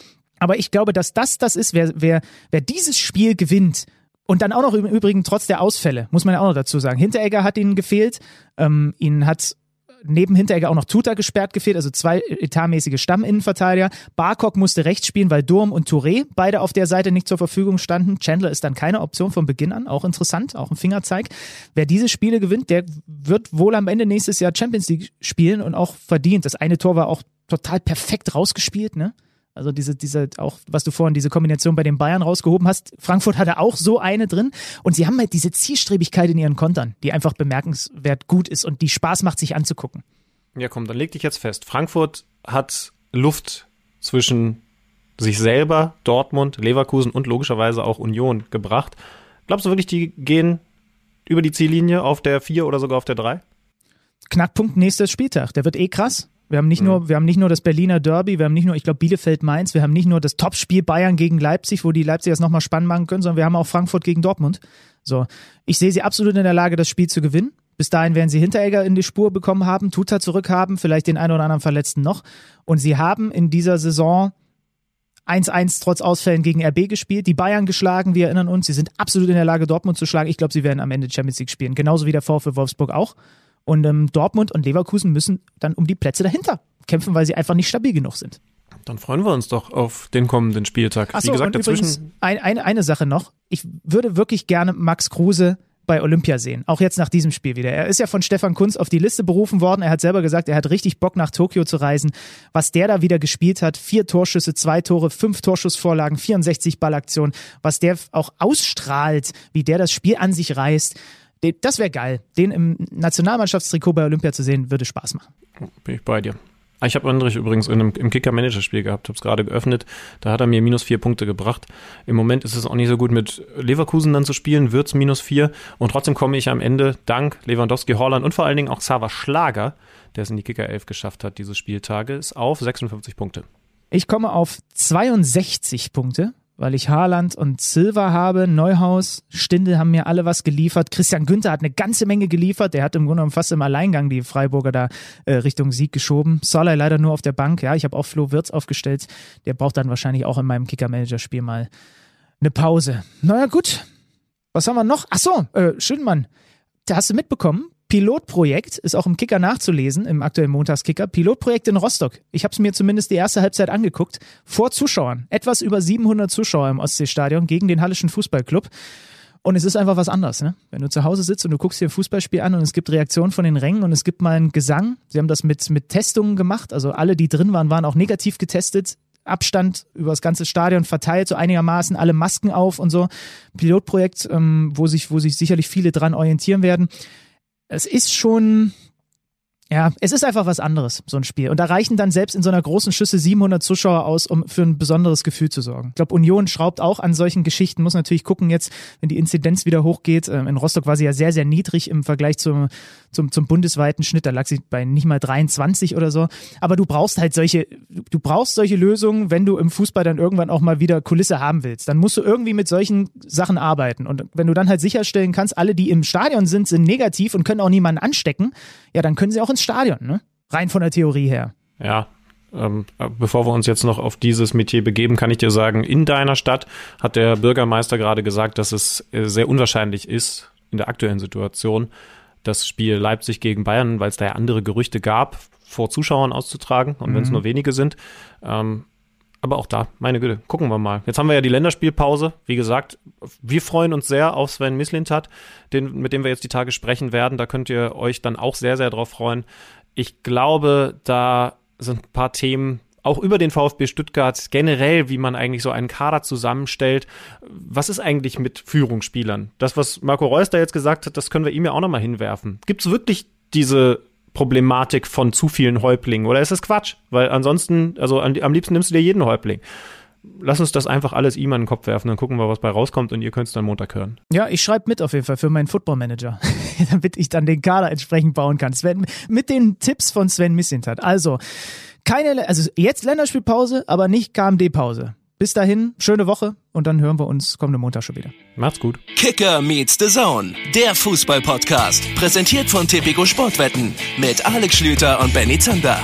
Aber ich glaube, dass das das ist, wer, wer, wer dieses Spiel gewinnt und dann auch noch im Übrigen trotz der Ausfälle, muss man ja auch noch dazu sagen. Hinteregger hat ihnen gefehlt, ähm, ihnen hat neben Hinteregger auch noch Tuta gesperrt gefehlt, also zwei etatmäßige Stamminnenverteidiger. Barkok musste rechts spielen, weil Durm und Touré beide auf der Seite nicht zur Verfügung standen. Chandler ist dann keine Option von Beginn an, auch interessant, auch ein Fingerzeig. Wer diese Spiele gewinnt, der wird wohl am Ende nächstes Jahr Champions League spielen und auch verdient. Das eine Tor war auch total perfekt rausgespielt, ne? Also diese, diese, auch was du vorhin, diese Kombination bei den Bayern rausgehoben hast. Frankfurt hatte auch so eine drin. Und sie haben halt diese Zielstrebigkeit in ihren Kontern, die einfach bemerkenswert gut ist und die Spaß macht, sich anzugucken. Ja, komm, dann leg dich jetzt fest. Frankfurt hat Luft zwischen sich selber, Dortmund, Leverkusen und logischerweise auch Union gebracht. Glaubst du wirklich, die gehen über die Ziellinie auf der 4 oder sogar auf der 3? Knackpunkt nächstes Spieltag. Der wird eh krass. Wir haben nicht mhm. nur, wir haben nicht nur das Berliner Derby, wir haben nicht nur, ich glaube, Bielefeld-Mainz, wir haben nicht nur das Topspiel Bayern gegen Leipzig, wo die Leipzigers nochmal spannend machen können, sondern wir haben auch Frankfurt gegen Dortmund. So. Ich sehe sie absolut in der Lage, das Spiel zu gewinnen. Bis dahin werden sie Hinteregger in die Spur bekommen haben, Tuta zurückhaben, vielleicht den einen oder anderen Verletzten noch. Und sie haben in dieser Saison 1-1 trotz Ausfällen gegen RB gespielt, die Bayern geschlagen, wir erinnern uns, sie sind absolut in der Lage, Dortmund zu schlagen. Ich glaube, sie werden am Ende Champions League spielen, genauso wie der VfL Wolfsburg auch. Und ähm, Dortmund und Leverkusen müssen dann um die Plätze dahinter kämpfen, weil sie einfach nicht stabil genug sind. Dann freuen wir uns doch auf den kommenden Spieltag. Ach so, Wie gesagt, dazwischen. Ein, eine, eine Sache noch. Ich würde wirklich gerne Max Kruse bei Olympia sehen. Auch jetzt nach diesem Spiel wieder. Er ist ja von Stefan Kunz auf die Liste berufen worden. Er hat selber gesagt, er hat richtig Bock nach Tokio zu reisen. Was der da wieder gespielt hat, vier Torschüsse, zwei Tore, fünf Torschussvorlagen, 64 Ballaktionen, was der auch ausstrahlt, wie der das Spiel an sich reißt. Das wäre geil. Den im Nationalmannschaftstrikot bei Olympia zu sehen, würde Spaß machen. Bin ich bei dir. Ah, ich habe Andrich übrigens in einem, im Kicker-Manager-Spiel gehabt, habe es gerade geöffnet. Da hat er mir minus vier Punkte gebracht. Im Moment ist es auch nicht so gut mit Leverkusen dann zu spielen, wird's minus vier. Und trotzdem komme ich am Ende dank Lewandowski, Holland und vor allen Dingen auch Xaver Schlager, der es in die Kicker-Elf geschafft hat, diese Spieltages, auf 56 Punkte. Ich komme auf 62 Punkte weil ich Haaland und Silva habe, Neuhaus, Stindel haben mir alle was geliefert. Christian Günther hat eine ganze Menge geliefert. Der hat im Grunde genommen fast im Alleingang die Freiburger da äh, Richtung Sieg geschoben. Solai leider nur auf der Bank. Ja, ich habe auch Flo Wirtz aufgestellt. Der braucht dann wahrscheinlich auch in meinem Kicker-Manager-Spiel mal eine Pause. Naja, gut. Was haben wir noch? Ach so, äh, Schönmann. Da hast du mitbekommen, Pilotprojekt, ist auch im Kicker nachzulesen, im aktuellen Montagskicker. Pilotprojekt in Rostock. Ich habe es mir zumindest die erste Halbzeit angeguckt. Vor Zuschauern. Etwas über 700 Zuschauer im Ostseestadion gegen den Hallischen Fußballclub. Und es ist einfach was anderes, ne? Wenn du zu Hause sitzt und du guckst dir ein Fußballspiel an und es gibt Reaktionen von den Rängen und es gibt mal einen Gesang. Sie haben das mit, mit Testungen gemacht. Also alle, die drin waren, waren auch negativ getestet. Abstand über das ganze Stadion verteilt, so einigermaßen alle Masken auf und so. Pilotprojekt, ähm, wo sich, wo sich sicherlich viele dran orientieren werden es ist schon, ja, es ist einfach was anderes, so ein Spiel. Und da reichen dann selbst in so einer großen Schüssel 700 Zuschauer aus, um für ein besonderes Gefühl zu sorgen. Ich glaube, Union schraubt auch an solchen Geschichten, muss natürlich gucken jetzt, wenn die Inzidenz wieder hochgeht. Ähm, in Rostock war sie ja sehr, sehr niedrig im Vergleich zum, zum, zum bundesweiten Schnitt. Da lag sie bei nicht mal 23 oder so. Aber du brauchst halt solche, du brauchst solche Lösungen, wenn du im Fußball dann irgendwann auch mal wieder Kulisse haben willst. Dann musst du irgendwie mit solchen Sachen arbeiten. Und wenn du dann halt sicherstellen kannst, alle, die im Stadion sind, sind negativ und können auch niemanden anstecken, ja, dann können sie auch ins Stadion, ne? Rein von der Theorie her. Ja, ähm, bevor wir uns jetzt noch auf dieses Metier begeben, kann ich dir sagen, in deiner Stadt hat der Bürgermeister gerade gesagt, dass es äh, sehr unwahrscheinlich ist, in der aktuellen Situation, das Spiel Leipzig gegen Bayern, weil es da ja andere Gerüchte gab, vor Zuschauern auszutragen und mhm. wenn es nur wenige sind. Ähm, aber auch da, meine Güte, gucken wir mal. Jetzt haben wir ja die Länderspielpause. Wie gesagt, wir freuen uns sehr auf Sven Mislintat, den, mit dem wir jetzt die Tage sprechen werden. Da könnt ihr euch dann auch sehr, sehr drauf freuen. Ich glaube, da sind ein paar Themen, auch über den VfB Stuttgart generell, wie man eigentlich so einen Kader zusammenstellt. Was ist eigentlich mit Führungsspielern? Das, was Marco Reus da jetzt gesagt hat, das können wir ihm ja auch nochmal hinwerfen. Gibt es wirklich diese Problematik von zu vielen Häuptlingen oder ist das Quatsch? Weil ansonsten, also am liebsten nimmst du dir jeden Häuptling lass uns das einfach alles ihm an den Kopf werfen, dann gucken wir, was bei rauskommt und ihr könnt es dann Montag hören. Ja, ich schreibe mit auf jeden Fall für meinen Football Manager, damit ich dann den Kader entsprechend bauen kann. Sven, mit den Tipps von Sven Missintat. Also, keine, also jetzt Länderspielpause, aber nicht KMD-Pause. Bis dahin, schöne Woche und dann hören wir uns kommende Montag schon wieder. Macht's gut. Kicker meets the Zone, der Fußball-Podcast. Präsentiert von Tipico Sportwetten mit Alex Schlüter und Benny Zander.